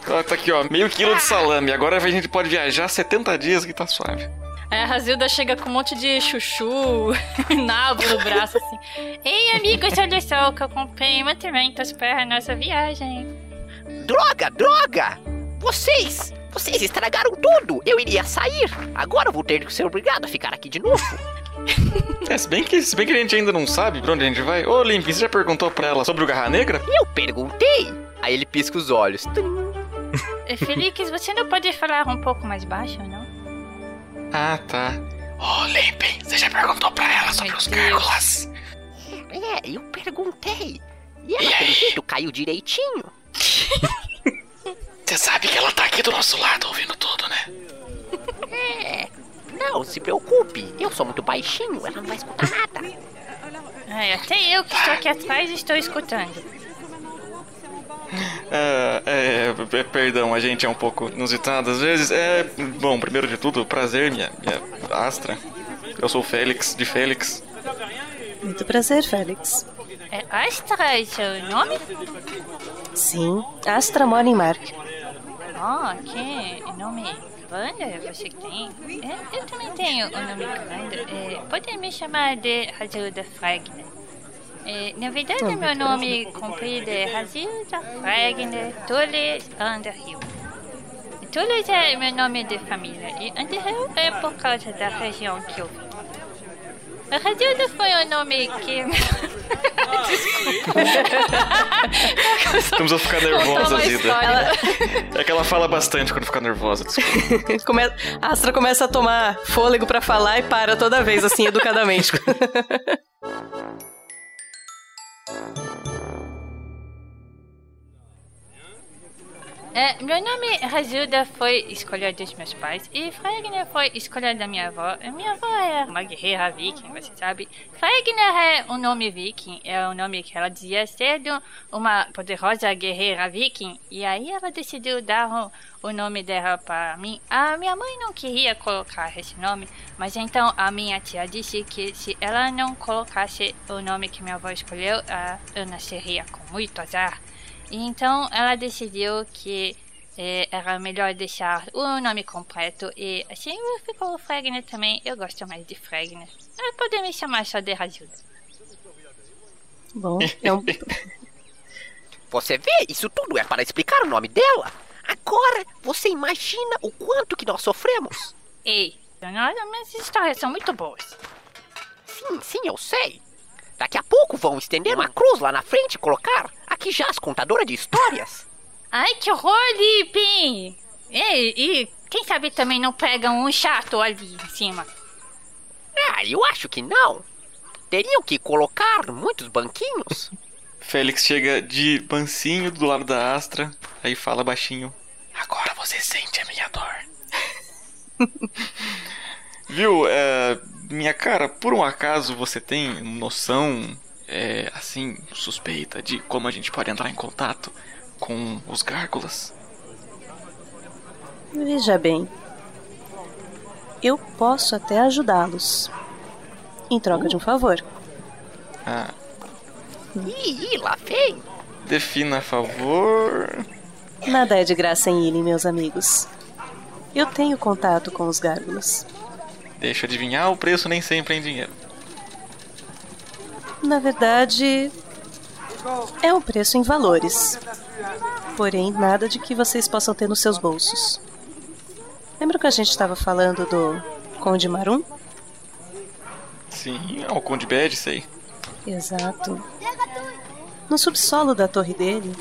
Ó, tá aqui, ó, meio quilo de salame. Agora a gente pode viajar 70 dias que tá suave. Aí a Razilda chega com um monte de chuchu, nabo no braço, assim. Ei, amigos, olha só o que eu comprei mantimentos para a nossa viagem. Droga, droga! Vocês! Vocês estragaram tudo! Eu iria sair! Agora eu vou ter que ser obrigado a ficar aqui de novo. É, se bem, que, se bem que a gente ainda não sabe pra onde a gente vai. Ô, Limpin, você já perguntou pra ela sobre o Garra Negra? Eu perguntei! Aí ele pisca os olhos. Eh, Felix, você não pode falar um pouco mais baixo, não? Ah, tá. Ô, Limpin, você já perguntou pra ela sobre os gárgulas? É, eu perguntei. E ela, pelo jeito, caiu direitinho. Você sabe que ela tá aqui do nosso lado ouvindo tudo, né? É. Não se preocupe, eu sou muito baixinho, ela não vai escutar nada. Ai, até eu que estou aqui atrás estou escutando. É, é, é, perdão, a gente é um pouco inusitado às vezes. É, bom, primeiro de tudo, prazer, minha, minha Astra. Eu sou o Félix, de Félix. Muito prazer, Félix. É Astra é seu nome? Sim, Astra mora em Mark. Oh, que nome grande você tem? É, eu também tenho um nome grande. É, pode me chamar de Razilda Fragner. É, na verdade, Ah, meu nome comprido é Razilda Fragner Tulles Underhill. Tulles é meu nome de família e Underhill é por causa da região que eu vim. A Razilda foi o nome que... Estamos a ficar nervosa, Zida. É que ela fala bastante quando fica nervosa, desculpa. Come... A Astra começa a tomar fôlego pra falar e para toda vez, assim, educadamente. Thank you. É, meu nome Razilda foi escolha dos meus pais e Fragner foi escolha da minha avó. Minha avó é uma guerreira viking, você sabe. Fragner é um nome viking, é o nome que ela dizia ser de uma poderosa guerreira viking. E aí ela decidiu dar o, o nome dela para mim. A minha mãe não queria colocar esse nome, mas então a minha tia disse que se ela não colocasse o nome que minha avó escolheu, eu nasceria com muito azar. E então ela decidiu que eh, era melhor deixar o nome completo e assim ficou o Fregner também. Eu gosto mais de Fregner. Ah, Pode me chamar só de Razilda. Bom, é um... Você vê, isso tudo é para explicar o nome dela. Agora, você imagina o quanto que nós sofremos. Ei, Leonardo, minhas histórias são muito boas. Sim, sim, eu sei. Daqui a pouco vão estender uma cruz lá na frente e colocar aqui já as contadoras de histórias. Ai, que horror, Lipin! E, e quem sabe também não pegam um chato ali em cima? Ah, eu acho que não. Teriam que colocar muitos banquinhos. Félix chega de bancinho do lado da Astra, aí fala baixinho. Agora você sente a minha dor. Viu, é, minha cara, por um acaso você tem noção, é, assim, suspeita de como a gente pode entrar em contato com os gárgulas? Veja bem. Eu posso até ajudá-los. Em troca de um favor. Ah, Ih, lá vem. defina a favor. Nada é de graça em Ilha, meus amigos. Eu tenho contato com os gárgulas. Deixa eu adivinhar, o preço nem sempre é em dinheiro. Na verdade, é um preço em valores. Porém, nada de que vocês possam ter nos seus bolsos. Lembra que a gente estava falando do Conde Marum? Sim, é o Conde Bad, sei. Exato. No subsolo da torre dele,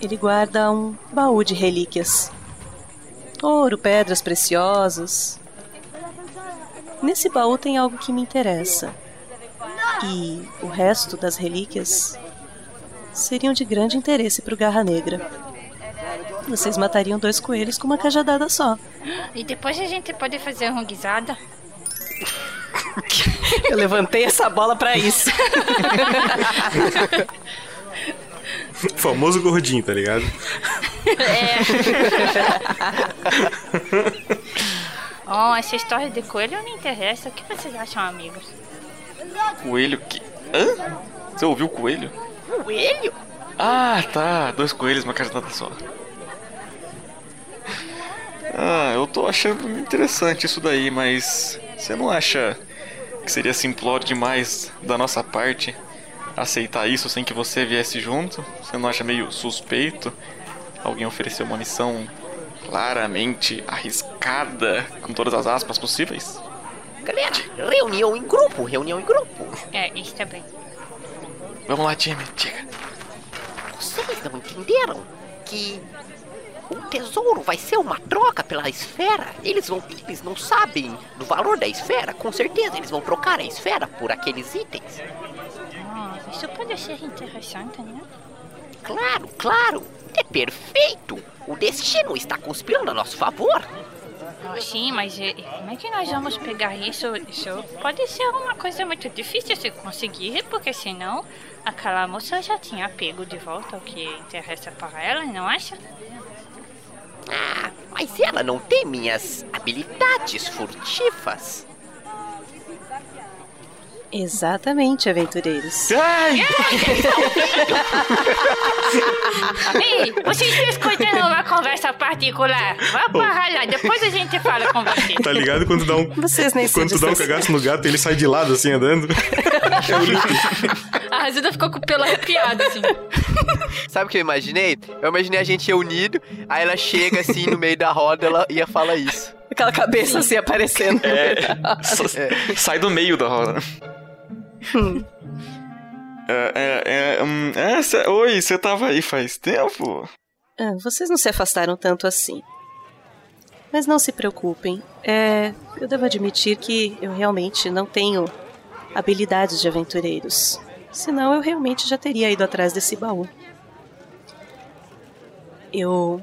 ele guarda um baú de relíquias. Ouro, pedras preciosas. Nesse baú tem algo que me interessa. E o resto das relíquias seriam de grande interesse para o Garra Negra. Vocês matariam dois coelhos com uma cajadada só. E depois a gente pode fazer uma guisada. Eu levantei essa bola para isso. Famoso gordinho, tá ligado? Oh, essa história de coelho não me interessa. O que vocês acham, amigos? Coelho que. Hã? Você ouviu coelho? Coelho? Ah, tá. Dois coelhos, uma cajadada só. Ah, eu tô achando interessante isso daí, mas você não acha que seria simplório demais da nossa parte aceitar isso sem que você viesse junto? Você não acha meio suspeito alguém oferecer uma missão claramente arriscada, com todas as aspas possíveis? Galera, reunião em grupo, reunião em grupo. É, isso também. Vamos lá, time, diga. Vocês não entenderam que o tesouro vai ser uma troca pela esfera? Eles vão, eles não sabem do valor da esfera, com certeza eles vão trocar a esfera por aqueles itens. Oh, isso pode ser interessante, né? Claro, claro, é perfeito. O destino está conspirando a nosso favor. Oh, sim, mas eh, como é que nós vamos pegar isso? Isso pode ser uma coisa muito difícil de conseguir, porque senão aquela moça já tinha pego de volta o que interessa para ela, não acha? Ah, mas ela não tem minhas habilidades furtivas. Exatamente, aventureiros. Ai! Ei, vocês estão escutando uma conversa particular? Vá para lá, depois a gente fala com você. Tá ligado quando dá um. Vocês nem Quando tu dá um cagaço no gato, ele sai de lado assim andando. A Razilda ficou com o pelo arrepiado, assim. Sabe o que eu imaginei? Eu imaginei a gente reunido, aí ela chega assim no meio da roda ela ia falar isso. Aquela cabeça assim aparecendo. É, só- sai do meio da roda. É, é, é, hum, é, cê- oi, você tava aí faz tempo? Ah, vocês não se afastaram tanto assim. Mas não se preocupem. É, eu devo admitir que eu realmente não tenho habilidades de aventureiros. Senão eu realmente já teria ido atrás desse baú. Eu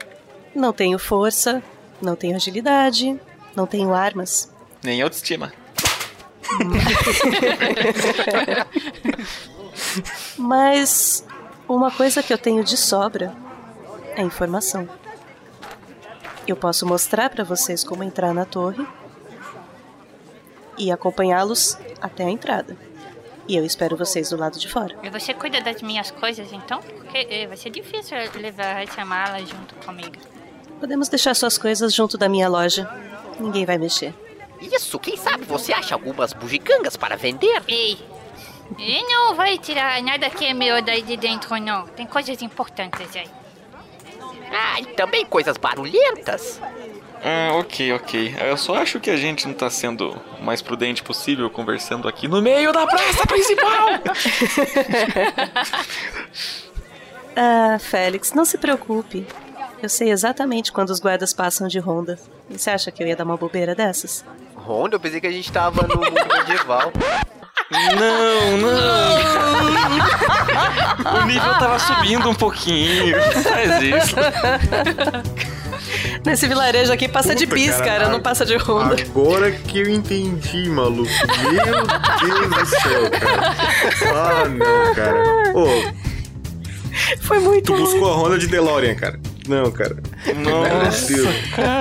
não tenho força, não tenho agilidade, não tenho armas. Nem autoestima. Mas uma coisa que eu tenho de sobra é informação. Eu posso mostrar para vocês como entrar na torre e acompanhá-los até a entrada. E eu espero vocês do lado de fora. E você cuida das minhas coisas, então? Porque eh, vai ser difícil levar essa mala junto comigo. Podemos deixar suas coisas junto da minha loja. Ninguém vai mexer. Isso, quem sabe você acha algumas bugigangas para vender? Ei, e não vai tirar nada que é meu daí de dentro, não. Tem coisas importantes aí. Ah, e também coisas barulhentas. Ah, ok, ok. Eu só acho que a gente não tá sendo o mais prudente possível conversando aqui no meio da praça principal. Ah, Félix, não se preocupe. Eu sei exatamente quando os guardas passam de ronda. E Você acha que eu ia dar uma bobeira dessas? Ronda? Eu pensei que a gente tava no mundo medieval. Não, não. O nível tava subindo um pouquinho. Não faz isso. Nesse vilarejo aqui passa de Puta, bis, cara, cara, a- não passa de ronda. Agora que eu entendi, maluco. Meu Deus do céu, cara. Ah, não, cara. Ô, Foi muito tu buscou a Honda de DeLorean, cara. Não, cara. Meu Deus.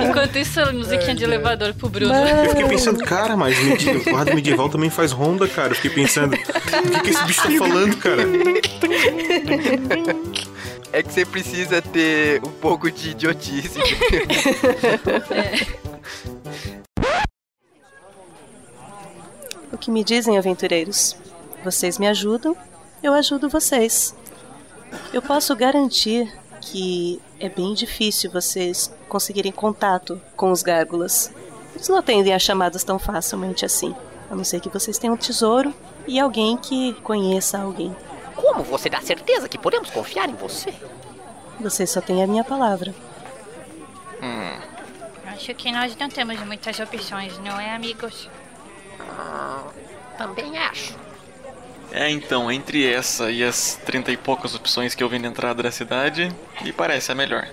Enquanto isso, a musiquinha de elevador pro Bruno. Eu fiquei pensando, cara, mas o guarda medieval também faz Honda, cara. Eu fiquei pensando, o que, que esse bicho tá falando, cara? É que você precisa ter um pouco de idiotice. O que me dizem, aventureiros? Vocês me ajudam, eu ajudo vocês. Eu posso garantir que é bem difícil vocês conseguirem contato com os gárgulas. Eles não atendem a chamadas tão facilmente assim. A não ser que vocês tenham um tesouro e alguém que conheça alguém. Como você dá certeza que podemos confiar em você? Vocês só têm a minha palavra. Acho que nós não temos muitas opções, não é, amigos? Ah, também acho. É, então, entre essa e as trinta e poucas opções que eu vi na entrada da cidade, me parece a melhor.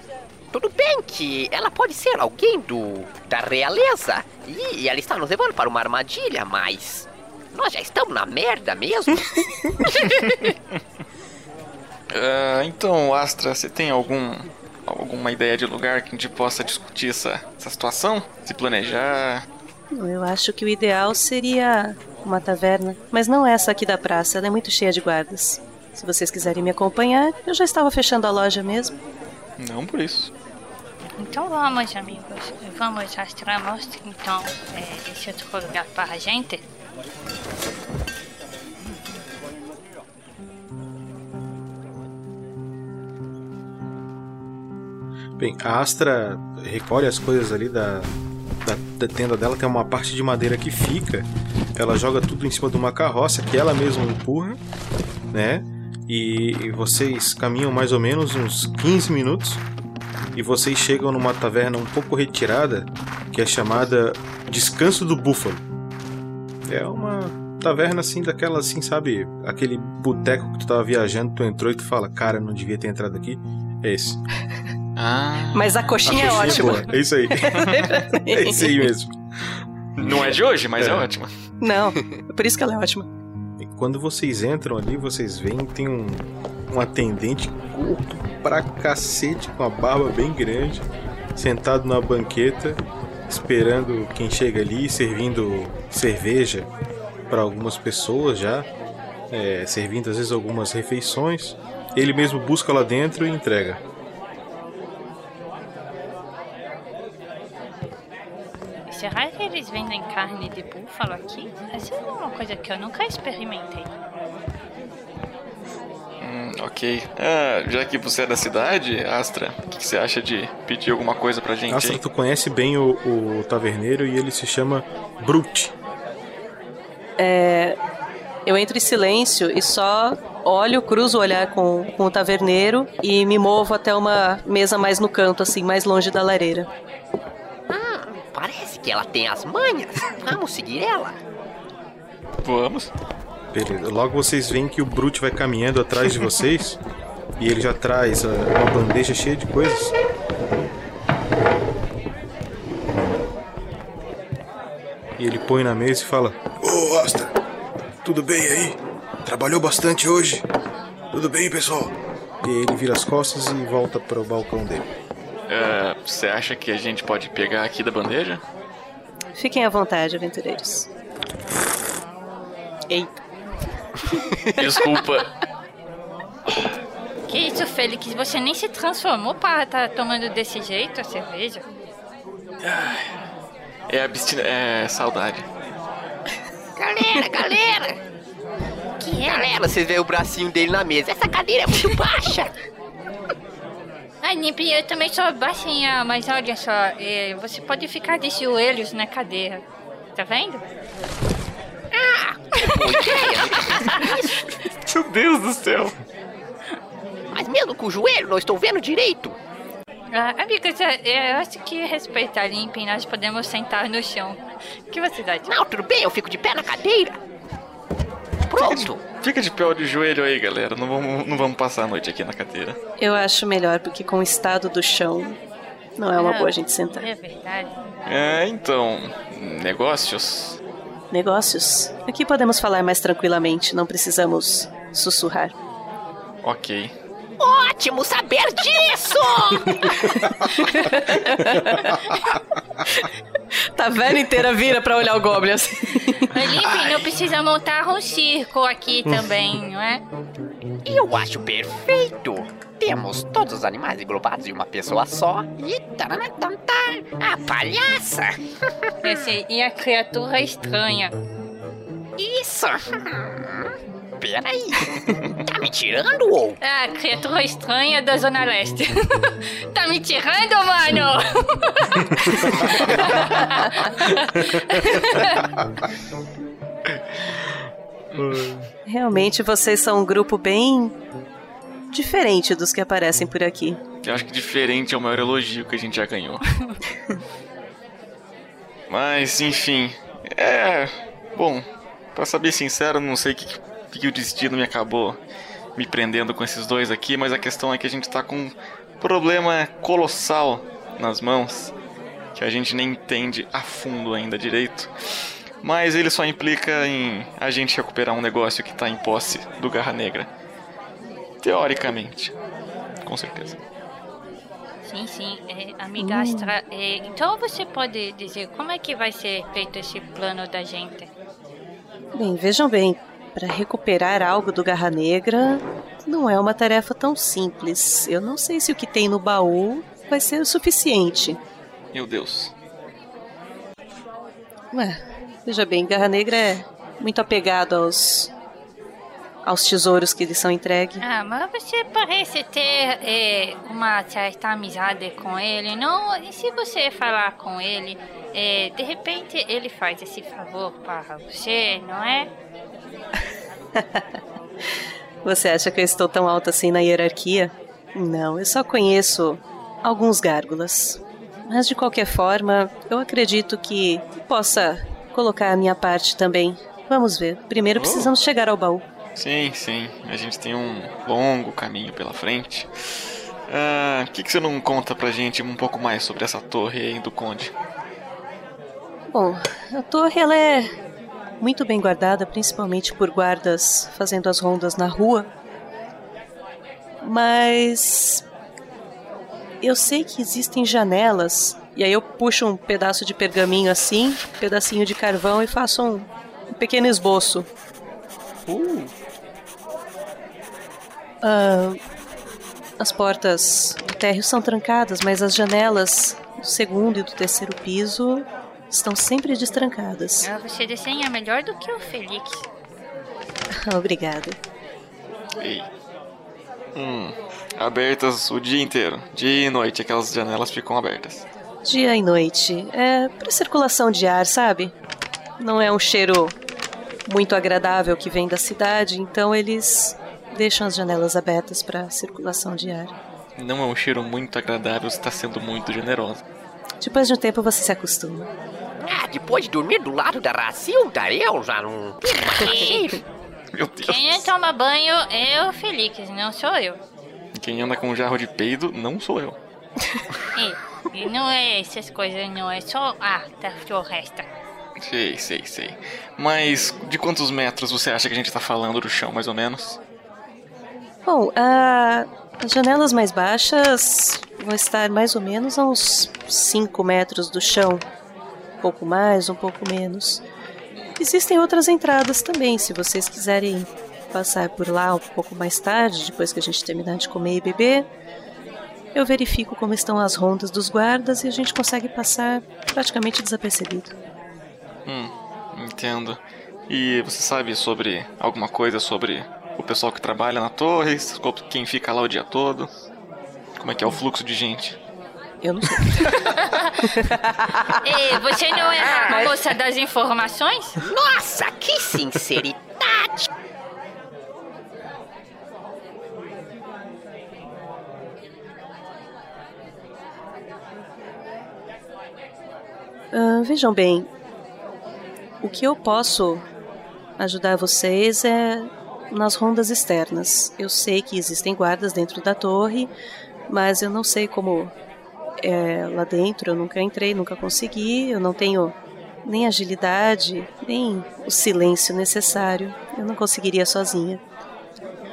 Tudo bem que ela pode ser alguém do da realeza e ela está nos levando para uma armadilha, mas nós já estamos na merda mesmo. Ah, então, Astra, você tem algum alguma ideia de lugar que a gente possa discutir essa, essa situação? Se planejar? Eu acho que o ideal seria uma taverna, mas não essa aqui da praça, ela é muito cheia de guardas. Se vocês quiserem me acompanhar, eu já estava fechando a loja mesmo. Não por isso. Então vamos, amigos. Vamos, Astra, mostra então é, esse outro lugar para a gente. Bem, a Astra recolhe as coisas ali da, da, da tenda dela, tem uma parte de madeira que fica. Ela joga tudo em cima de uma carroça que ela mesma empurra, né? E, e vocês caminham mais ou menos uns 15 minutos e vocês chegam numa taverna um pouco retirada que é chamada Descanso do Búfalo. É uma taverna assim, daquela assim, sabe? Aquele boteco que tu tava viajando, tu entrou e tu fala, cara, não devia ter entrado aqui. É esse. Ah. Mas a coxinha, A é ótima. boa. É isso aí. é isso aí mesmo. Não é de hoje, mas é, É. ótima. Não, é por isso que ela é ótima. E quando vocês entram ali, vocês veem tem um, um atendente curto pra cacete, com a barba bem grande, sentado na banqueta, esperando quem chega ali, servindo cerveja para algumas pessoas já, é, servindo às vezes algumas refeições. Ele mesmo busca lá dentro e entrega. Será que eles vendem carne de búfalo aqui? Essa é uma coisa que eu nunca experimentei. Hum, ok. Ah, já que você é da cidade, Astra, o que, que você acha de pedir alguma coisa pra gente Astra, aí? tu conhece bem o, o taverneiro e ele se chama Brute. É, eu entro em silêncio e só olho, cruzo o olhar com, com o taverneiro e me movo até uma mesa mais no canto, assim, mais longe da lareira. Ah, parece que ela tem as manhas. Vamos seguir ela. Vamos. Beleza. Logo vocês veem que o Brute vai caminhando atrás de vocês e ele já traz ah, uma bandeja cheia de coisas. E ele põe na mesa e fala: Ô Astra, tudo bem aí? Trabalhou bastante hoje? Tudo bem, pessoal? E ele vira as costas e volta para o balcão dele. Ah, você acha que a gente pode pegar aqui da bandeja? Fiquem à vontade, aventureiros. Eita. Desculpa. Que isso, Félix? Você nem se transformou para estar tomando desse jeito a cerveja? É abstina... É saudade. Galera, galera! Que é? Galera, vocês veem o bracinho dele na mesa. Essa cadeira é muito baixa. Ah, Nimpy, eu também sou baixinha, mas olha só, é, você pode ficar de joelhos na cadeira. Tá vendo? Meu Deus do céu. Mas mesmo com o joelho, não estou vendo direito. Ah, amigas, é, eu acho que respeitar Limpy, nós podemos sentar no chão. Que você acha? Não, tudo bem, eu fico de pé na cadeira. Pronto. Fica de pé ou de joelho aí, galera. Não vamos, não vamos passar a noite aqui na cadeira. Eu acho melhor, porque com o estado do chão, não é uma Ah, boa a gente sentar. É verdade. É, então. Negócios? Negócios? Aqui podemos falar mais tranquilamente, não precisamos sussurrar. Ok. Ótimo saber disso! Taverna inteira vira pra olhar o Goblin assim. Limpy, não precisa montar um circo aqui também, não é? Eu acho perfeito. Temos todos os animais englobados em uma pessoa só. E taranatantá, a palhaça. Esse, e a criatura estranha. Isso. Peraí. Tá me tirando ou? Ah, criatura estranha da Zona Leste. tá me tirando, mano? Realmente vocês são um grupo bem diferente dos que aparecem por aqui. Eu acho que diferente é o maior elogio que a gente já ganhou. Mas, enfim. É. Bom, pra ser sincero, não sei o que, que, que o destino me acabou me prendendo com esses dois aqui, mas a questão é que a gente tá com um problema colossal nas mãos que a gente nem entende a fundo ainda direito. Mas ele só implica em a gente recuperar um negócio que tá em posse do Garra Negra. Teoricamente. Com certeza. Sim, sim, é, amiga Astra. é, então você pode dizer como é que vai ser feito esse plano da gente? Bem, vejam bem, para recuperar algo do Garra Negra não é uma tarefa tão simples. Eu não sei se o que tem no baú vai ser o suficiente. Meu Deus. Ué, veja bem, Garra Negra é muito apegado aos aos tesouros que lhe são entregues. Ah, mas você parece ter é, uma certa amizade com ele, não? E se você falar com ele, é, de repente ele faz esse favor para você, não é? Você acha que eu estou tão alto assim na hierarquia? Não, eu só conheço alguns gárgulas. Mas de qualquer forma, eu acredito que possa colocar a minha parte também. Vamos ver. Primeiro precisamos chegar ao baú. Sim, sim. A gente tem um longo caminho pela frente. Ah, O que, que você não conta pra gente um pouco mais sobre essa torre aí do Conde? Bom, a torre ela é muito bem guardada, principalmente por guardas fazendo as rondas na rua. Mas eu sei que existem janelas, e aí eu puxo um pedaço de pergaminho assim, um pedacinho de carvão e faço um, um pequeno esboço. Uh. Ah, as portas do térreo são trancadas, mas as janelas do segundo e do terceiro piso estão sempre destrancadas. Ah, Você desenha melhor do que o Felix. Obrigada. Ei. Hum. Abertas o dia inteiro. Dia e noite, aquelas janelas ficam abertas. Dia e noite. É para circulação de ar, sabe? Não é um cheiro muito agradável que vem da cidade, então eles deixam as janelas abertas para circulação de ar. Não é um cheiro muito agradável, você tá sendo muito generosa. Depois de um tempo você se acostuma. Ah, depois de dormir do lado da Racilda, eu já não. Meu Deus. quem toma banho é o Felix, não sou eu. Quem anda com um jarro de peido não sou eu. E, e não é essas coisas, não é só a da floresta. Sei, sei, sei. Mas de quantos metros você acha que a gente tá falando do chão, mais ou menos? Bom, a- as janelas mais baixas vão estar mais ou menos a uns 5 metros do chão. Um pouco mais, um pouco menos. Existem outras entradas também, se vocês quiserem passar por lá um pouco mais tarde, depois que a gente terminar de comer e beber. Eu verifico como estão as rondas dos guardas e a gente consegue passar praticamente desapercebido. Hum, entendo. E você sabe sobre alguma coisa sobre o pessoal que trabalha na torre, quem fica lá o dia todo? como é que é o fluxo de gente. Eu não sei. Ei, você não é a moça das informações? Nossa, que sinceridade! Ah, vejam bem, o que eu posso ajudar vocês é nas rondas externas. Eu sei que existem guardas dentro da torre, mas eu não sei como é lá dentro. Eu nunca entrei, nunca consegui. Eu não tenho nem agilidade, nem o silêncio necessário. Eu não conseguiria sozinha.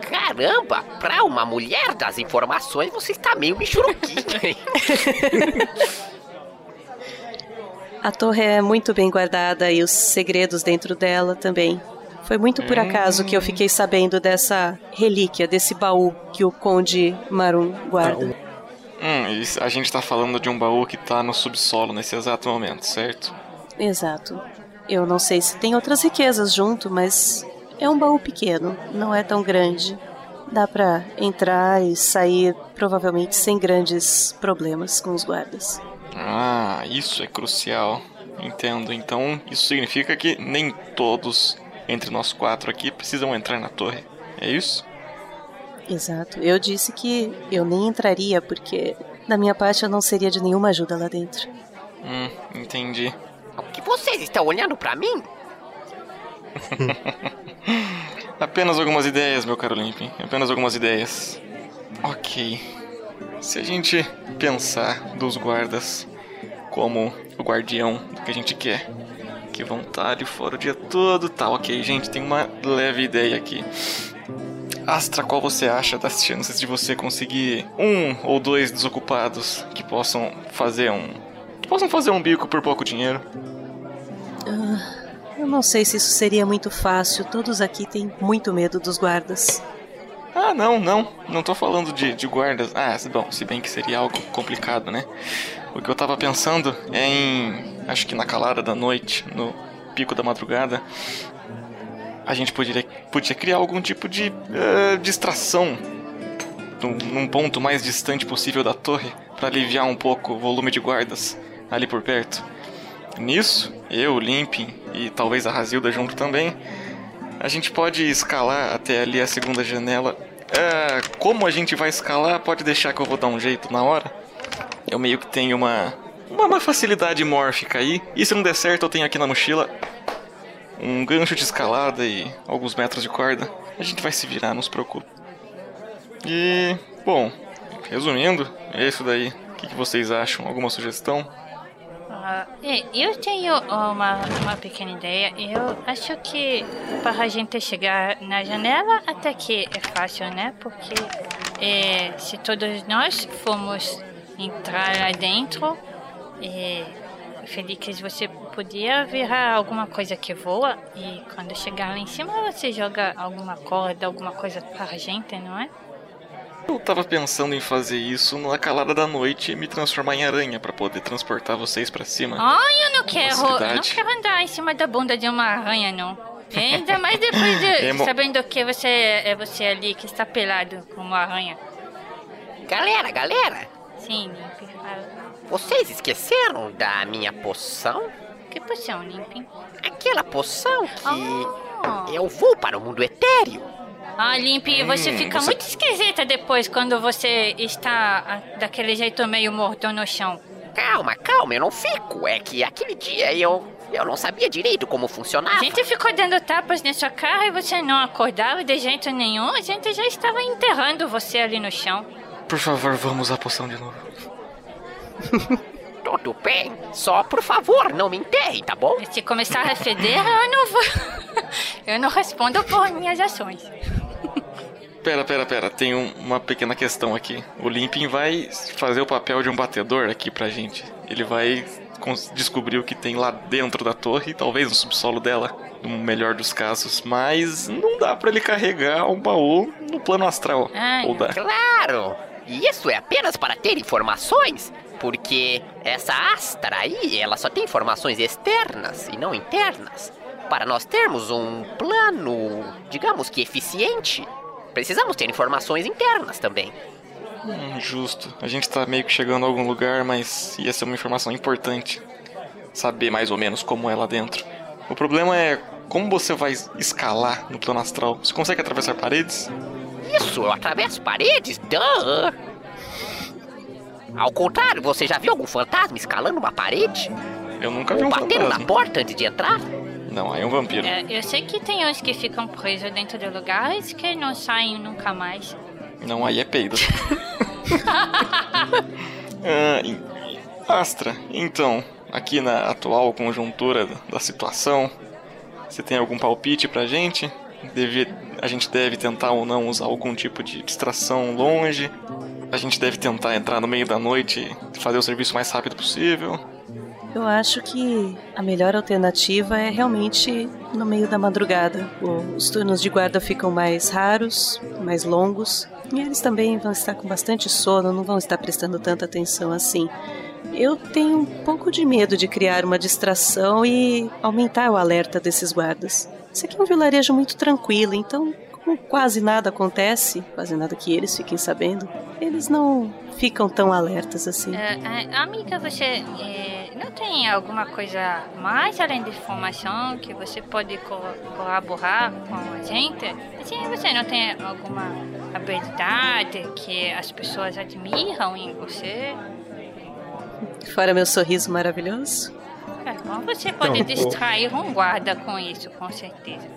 Caramba, pra uma mulher das informações você está meio michuruquinha, hein? A torre é muito bem guardada e os segredos dentro dela também. Foi muito por acaso que eu fiquei sabendo dessa relíquia, desse baú que o Conde Marum guarda. Hum, e a gente tá falando de um baú que tá no subsolo nesse exato momento, certo? Exato. Eu não sei se tem outras riquezas junto, mas é um baú pequeno, não é tão grande. Dá pra entrar e sair provavelmente sem grandes problemas com os guardas. Ah, isso é crucial. Entendo. Então, isso significa que nem todos entre nós quatro aqui precisam entrar na torre. É isso? Exato. Eu disse que eu nem entraria porque, da minha parte, eu não seria de nenhuma ajuda lá dentro. Hum, entendi. O que vocês estão olhando pra mim? Apenas algumas ideias, meu caro Limpin. Apenas algumas ideias. Ok. Se a gente pensar dos guardas como o guardião do que a gente quer, que vão estar ali fora o dia todo, tá ok, gente, tem uma leve ideia aqui. Astra, qual você acha das chances de você conseguir um ou dois desocupados que possam fazer um. que possam fazer um bico por pouco dinheiro? Ah, eu não sei se isso seria muito fácil. Todos aqui têm muito medo dos guardas. Ah, não, não. Não tô falando de, de guardas. Ah, bom, se bem que seria algo complicado, né? O que eu tava pensando é em. Acho que na calada da noite, no pico da madrugada, a gente poderia, podia criar algum tipo de uh, distração num, num ponto mais distante possível da torre para aliviar um pouco o volume de guardas ali por perto. Nisso, eu, Limpin e talvez a Razilda junto também, a gente pode escalar até ali a segunda janela. Uh, como a gente vai escalar, pode deixar que eu vou dar um jeito na hora. Eu meio que tenho uma, uma facilidade mórfica aí. E se não der certo, eu tenho aqui na mochila um gancho de escalada e alguns metros de corda. A gente vai se virar, não se preocupe. E, bom, resumindo, é isso daí. O que, que vocês acham? Alguma sugestão? É, eu tenho uma, uma pequena ideia. Eu acho que para a gente chegar na janela até que é fácil, né? Porque é, se todos nós formos entrar lá dentro, é, Felix, você podia virar alguma coisa que voa e quando chegar lá em cima você joga alguma corda, alguma coisa para a gente, não é? Eu tava pensando em fazer isso na calada da noite e me transformar em aranha para poder transportar vocês para cima. Ai, eu não quero, eu não quero andar em cima da bunda de uma aranha, não. Ainda mais depois de É sabendo que você é você ali que está pelado como uma aranha. Galera, galera, Sim. Vocês esqueceram da minha poção? Que poção, Limp? Aquela poção que eu vou para o mundo etéreo. Ah, Limp, você Hum, fica você- muito esquisita depois quando você está ah, daquele jeito meio morto no chão. Calma, calma, eu não fico. É que aquele dia eu, eu não sabia direito como funcionava. A gente ficou dando tapas na sua cara e você não acordava de jeito nenhum. A gente já estava enterrando você ali no chão. Por favor, vamos à poção de novo. Tudo bem, só por favor, não me enterre, tá bom? Se começar a feder, eu não vou. eu não respondo por minhas ações. Pera, pera, pera, tem um- uma pequena questão aqui. O Limpin vai fazer o papel de um batedor aqui pra gente. Ele vai descobrir o que tem lá dentro da torre, talvez no subsolo dela, no melhor dos casos. Mas não dá pra ele carregar um baú no plano astral. Ou dá? Claro! E isso é apenas para ter informações, porque essa Astra aí, ela só tem informações externas e não internas. Para nós termos um plano, digamos que eficiente, precisamos ter informações internas também. Hum, justo. A gente tá meio que chegando a algum lugar, mas ia ser uma informação importante. Saber mais ou menos como é lá dentro. O problema é como você vai escalar no plano astral. Você consegue atravessar paredes? Isso, eu atravesso paredes? Duh. Ao contrário, você já viu algum fantasma escalando uma parede? Eu nunca vi um batendo fantasma. na porta antes de entrar? Não, aí é um vampiro. É, eu sei que tem uns que ficam presos dentro de lugares que não saem nunca mais. Não, aí é peido. Ah, Astra, então, aqui na atual conjuntura da situação, você tem algum palpite pra gente? Deve, a gente deve tentar ou não usar algum tipo de distração longe? A gente deve tentar entrar no meio da noite e fazer o serviço mais rápido possível? Eu acho que a melhor alternativa é realmente no meio da madrugada. O- Os turnos de guarda ficam mais raros, mais longos, e eles também vão estar com bastante sono, não vão estar prestando tanta atenção assim. Eu tenho um pouco de medo de criar uma distração e aumentar o alerta desses guardas. Isso aqui é um vilarejo muito tranquilo, então, quase nada acontece, quase nada que eles fiquem sabendo, eles não ficam tão alertas assim. É, é, amiga, você é, não tem alguma coisa mais além de informação que você pode co colaborar com a gente? Assim, você não tem alguma habilidade que as pessoas admiram em você? Fora meu sorriso maravilhoso. É, bom, você pode Então, distrair um guarda com isso, com certeza.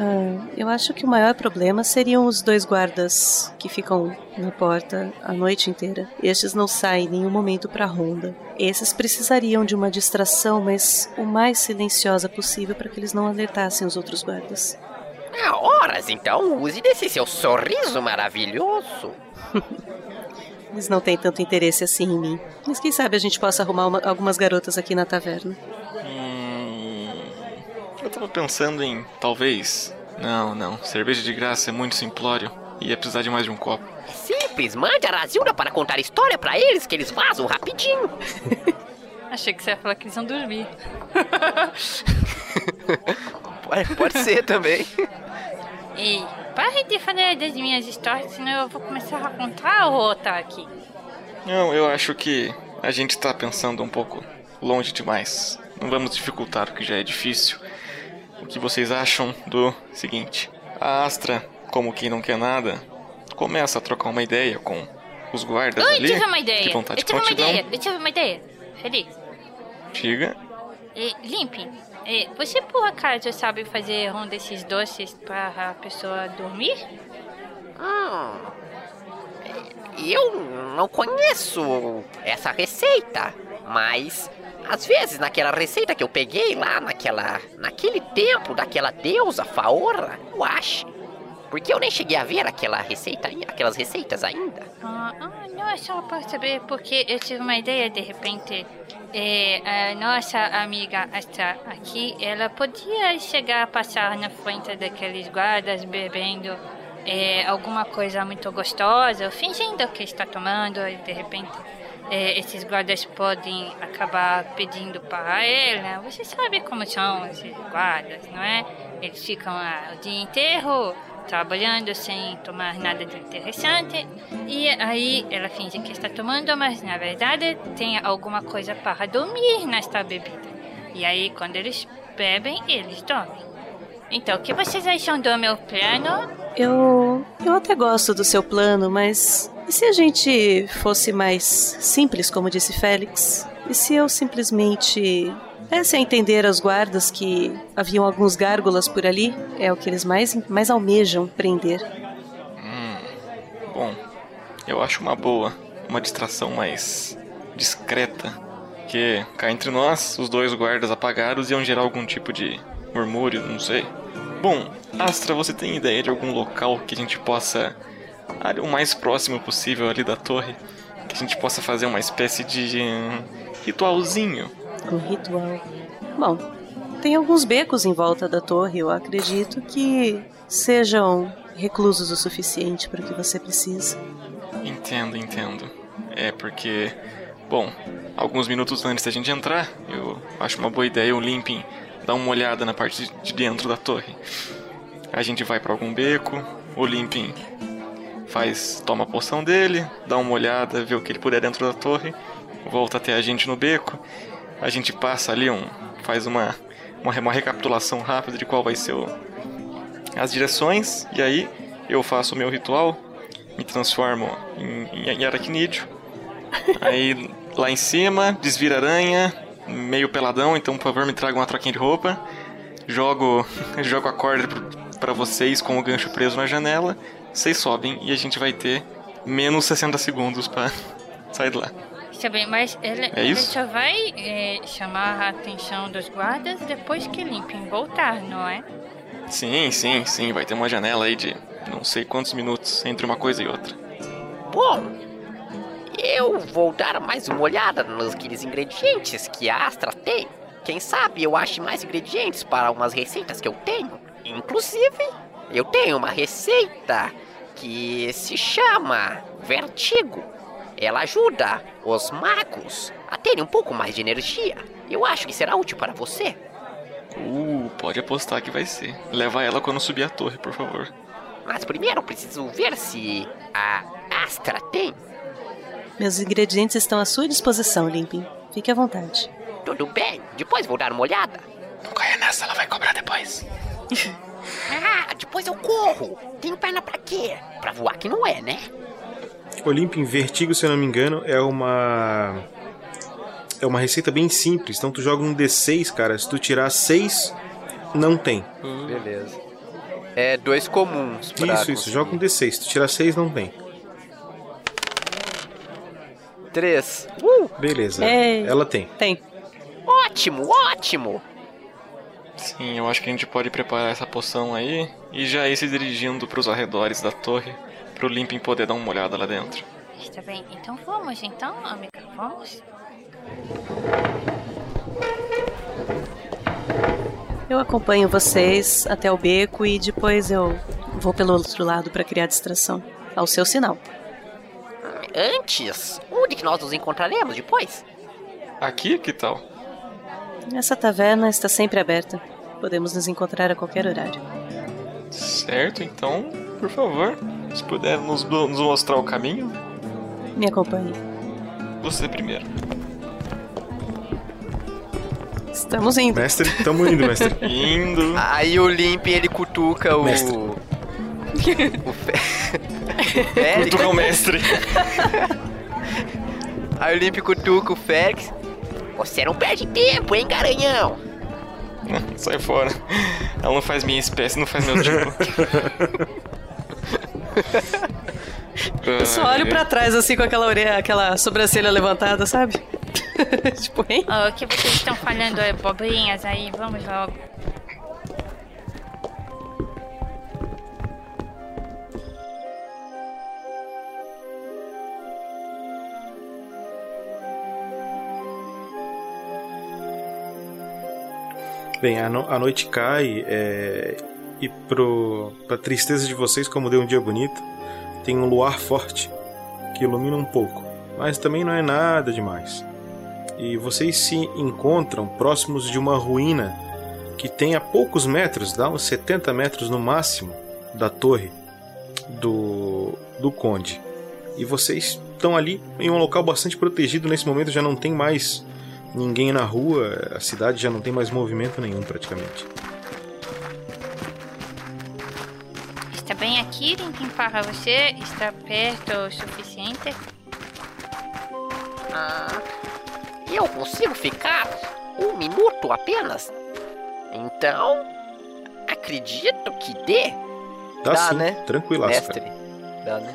Ah, eu acho que o maior problema seriam os dois guardas que ficam na porta a noite inteira. Estes não saem em nenhum momento para ronda. Esses precisariam de uma distração, mas o mais silenciosa possível para que eles não alertassem os outros guardas. Há horas, então use desse seu sorriso maravilhoso. Eles não têm tanto interesse assim em mim. Mas quem sabe a gente possa arrumar uma- algumas garotas aqui na taverna. Eu tava pensando em talvez. Não, não. Cerveja de graça é muito simplório. Ia precisar de mais de um copo. Simples, mande a Razilda para contar história pra eles que eles vazam rapidinho. Achei que você ia falar que eles iam dormir. Pode, pode ser também. Ei, pare de falar das minhas histórias, senão eu vou começar a contar outra aqui. Não, eu acho que a gente tá pensando um pouco longe demais. Não vamos dificultar o que já é difícil. O que vocês acham do seguinte? A Astra, como quem não quer nada, começa a trocar uma ideia com os guardas Oi, ali. tive uma ideia. Que vontade eu tive uma ideia. Eu tive uma ideia. Feliz. Diga. E, Limpe, e, você por acaso sabe fazer um desses doces para a pessoa dormir? Hum, eu não conheço essa receita, mas às vezes naquela receita que eu peguei lá naquela, naquele tempo daquela deusa Faora, eu acho. Porque eu nem cheguei a ver aquela receita, aquelas receitas ainda. Ah, ah, não, é só para saber, porque eu tive uma ideia de repente. É, a nossa amiga Astra aqui, ela podia chegar a passar na frente daqueles guardas bebendo é, alguma coisa muito gostosa, fingindo que está tomando, e de repente é, esses guardas podem acabar pedindo para ela. Você sabe como são esses guardas, não é? Eles ficam lá o dia inteiro trabalhando sem tomar nada de interessante. E aí ela finge que está tomando, mas na verdade tem alguma coisa para dormir nesta bebida. E aí quando eles bebem, eles dormem. Então, o que vocês acham do meu plano? Eu. Eu até gosto do seu plano, mas. E se a gente fosse mais simples, como disse Félix? E se eu simplesmente desse a entender aos guardas que haviam alguns gárgulas por ali? É o que eles mais, mais almejam prender. Bom, eu acho uma boa, uma distração mais discreta. Que cá entre nós, os dois guardas apagados iam gerar algum tipo de murmúrio, não sei. Bom, Astra, você tem ideia de algum local que a gente possa. o mais próximo possível ali da torre? Que a gente possa fazer uma espécie de. ritualzinho? Um ritual. Bom, tem alguns becos em volta da torre, eu acredito que sejam reclusos o suficiente para o que você precisa. Entendo, entendo. É porque, bom, alguns minutos antes da gente entrar, eu acho uma boa ideia o Limping dar uma olhada na parte de dentro da torre. A gente vai pra algum beco, o Limping faz, toma a poção dele, dá uma olhada, vê o que ele puder dentro da torre, volta até a gente no beco. A gente passa ali um, faz uma uma, uma recapitulação rápida de qual vai ser o, as direções e aí eu faço o meu ritual, me transformo em, em, em aracnídeo. Aí lá em cima, desvira aranha, meio peladão, então por favor me traga uma troquinha de roupa. Jogo, jogo a corda para vocês com o gancho preso na janela. Vocês sobem e a gente vai ter menos 60 segundos para sair de lá. Está bem, mas ele, É ele isso? só vai é, chamar a atenção dos guardas depois que limpem voltar, não é? Sim, sim, sim, vai ter uma janela aí de não sei quantos minutos entre uma coisa e outra. Bom, eu vou dar mais uma olhada nos aqueles ingredientes que a Astra tem. Quem sabe eu ache mais ingredientes para umas receitas que eu tenho. Inclusive, eu tenho uma receita que se chama Vertigo. Ela ajuda os magos a terem um pouco mais de energia. Eu acho que será útil para você. Uh, pode apostar que vai ser. Leva ela quando subir a torre, por favor. Mas primeiro eu preciso ver se a Astra tem. Meus ingredientes estão à sua disposição, Limpin. Fique à vontade. Tudo bem, depois vou dar uma olhada. Não caia nessa, ela vai cobrar depois. Ah, depois eu corro. Tenho perna pra quê? Pra voar que não é, né? Olimpo em Vertigo, se eu não me engano, é uma. É uma receita bem simples. Então tu joga um D6, cara. Se tu tirar 6, não tem. Beleza. É dois comuns. pra Isso, isso. Joga um D6. Se tu tirar 6, não tem. Três. Beleza. Ei. Ela tem. Tem. Ótimo, ótimo. Sim, eu acho que a gente pode preparar essa poção aí e já ir se dirigindo pros arredores da torre, pro Limpin poder dar uma olhada lá dentro. Está bem, então vamos então, amiga, vamos? Eu acompanho vocês até o beco e depois eu vou pelo outro lado para criar distração. Ao seu sinal. Antes, onde que nós nos encontraremos depois? Aqui, que tal? Essa taverna está sempre aberta. Podemos nos encontrar a qualquer horário. Certo, então, por favor, se puder nos, nos mostrar o caminho, Me acompanhe. você primeiro. Estamos indo. Mestre, tamo indo, mestre. Indo. Aí o Limpin ele cutuca o. Mestre. o Fe- Félix. Cutuca o mestre. Aí o Limpin cutuca o Félix. Você não perde tempo, hein, garanhão? Sai fora. Ela não faz minha espécie, não faz meu tipo. Eu só olho pra trás assim com aquela orelha, aquela sobrancelha levantada, sabe? tipo, hein? Oh, o que vocês estão falando é bobrinhas aí, vamos logo. Bem, a, no- a noite cai é, e pro, pra tristeza de vocês, como deu um dia bonito, tem um luar forte que ilumina um pouco, mas também não é nada demais. E vocês se encontram próximos de uma ruína que tem a poucos metros, dá uns 70 metros no máximo, da torre do, do Conde. E vocês estão ali em um local bastante protegido. Nesse momento já não tem mais ninguém na rua, a cidade já não tem mais movimento nenhum praticamente. Está bem aqui, Linkin para você? Está perto o suficiente? Ah, eu consigo ficar um minuto apenas? Então, acredito que dê. Dá, Dá, sim, né? tranquilaço, Mestre. cara. Dá, né?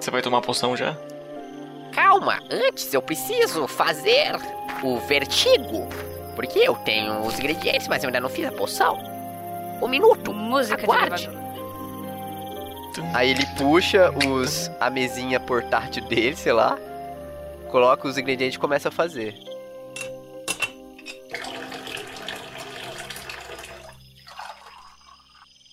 Você vai tomar a poção já? Calma, antes eu preciso fazer o vertigo. Porque eu tenho os ingredientes, mas eu ainda não fiz a poção. Um minuto. Música Aguarde. de elevador. Aí ele puxa os a mesinha portátil dele, sei lá. Coloca os ingredientes e começa a fazer.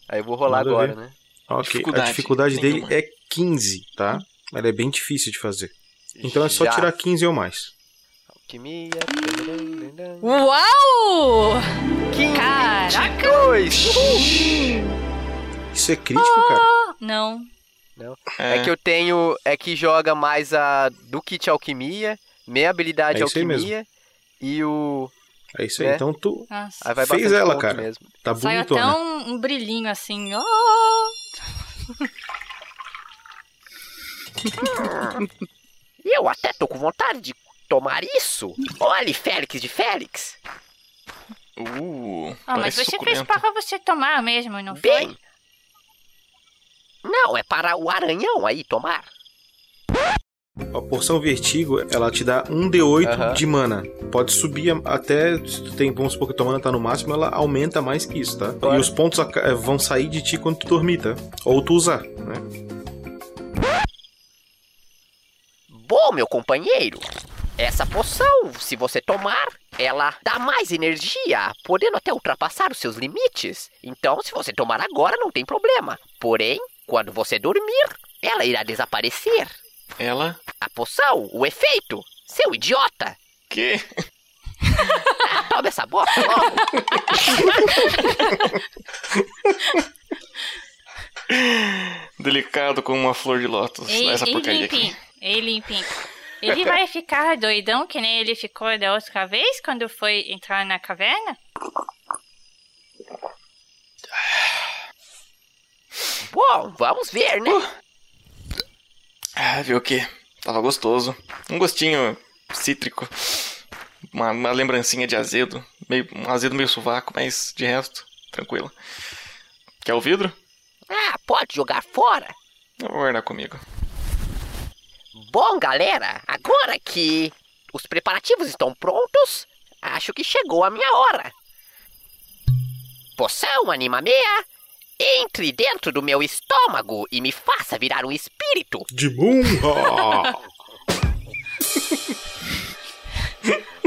Aí eu vou rolar Manda agora, ver. né? Ok, Dificuldade a dificuldade dele é 15, tá? Ela é bem difícil de fazer. Então é só Já. tirar 15 ou mais. Alquimia. Uau! 15, Caraca! 22. Isso é crítico, cara? Não. Não. É. que eu tenho. É que joga mais a do kit alquimia, meia habilidade É isso aí alquimia e o. É isso aí, né? então tu Nossa. Aí vai fez ela, cara. mesmo. Tá Saiu até bonitona. um, um brilhinho assim. Oh! E eu até tô com vontade de tomar isso. Olha, Félix de Félix. Uh, Ah, mas você suculento. fez para você tomar mesmo, não Bem. foi? Não, é para o aranhão aí tomar. A porção vertigo, ela te dá um D8 de mana. Pode subir até. Se tu tem, vamos supor que tua mana tá no máximo, ela aumenta mais que isso, tá? E os pontos eh, vão sair de ti quando tu dormir, tá? Ou tu usar, né? Bom, meu companheiro, essa poção, se você tomar, ela dá mais energia, podendo até ultrapassar os seus limites. Então, se você tomar agora, não tem problema. Porém, quando você dormir, ela irá desaparecer. Ela? A poção, o efeito, seu idiota. Que? Ah, toma essa bosta logo. Delicado como uma flor de lótus. Ei, essa ei, porcaria aqui. Ei, limpinho. Ele vai ficar doidão que nem ele ficou da outra vez quando foi entrar na caverna? Bom, vamos ver, né? Ah, viu o que? Tava gostoso. Um gostinho cítrico. Uma, uma lembrancinha de azedo. Meio, um azedo meio sovaco, mas de resto, tranquilo. Quer o vidro? Ah, pode jogar fora. Eu vou guardar comigo. Bom, galera, agora que os preparativos estão prontos, acho que chegou a minha hora. Poção Anima Meia, entre dentro do meu estômago e me faça virar um espírito. De bunha!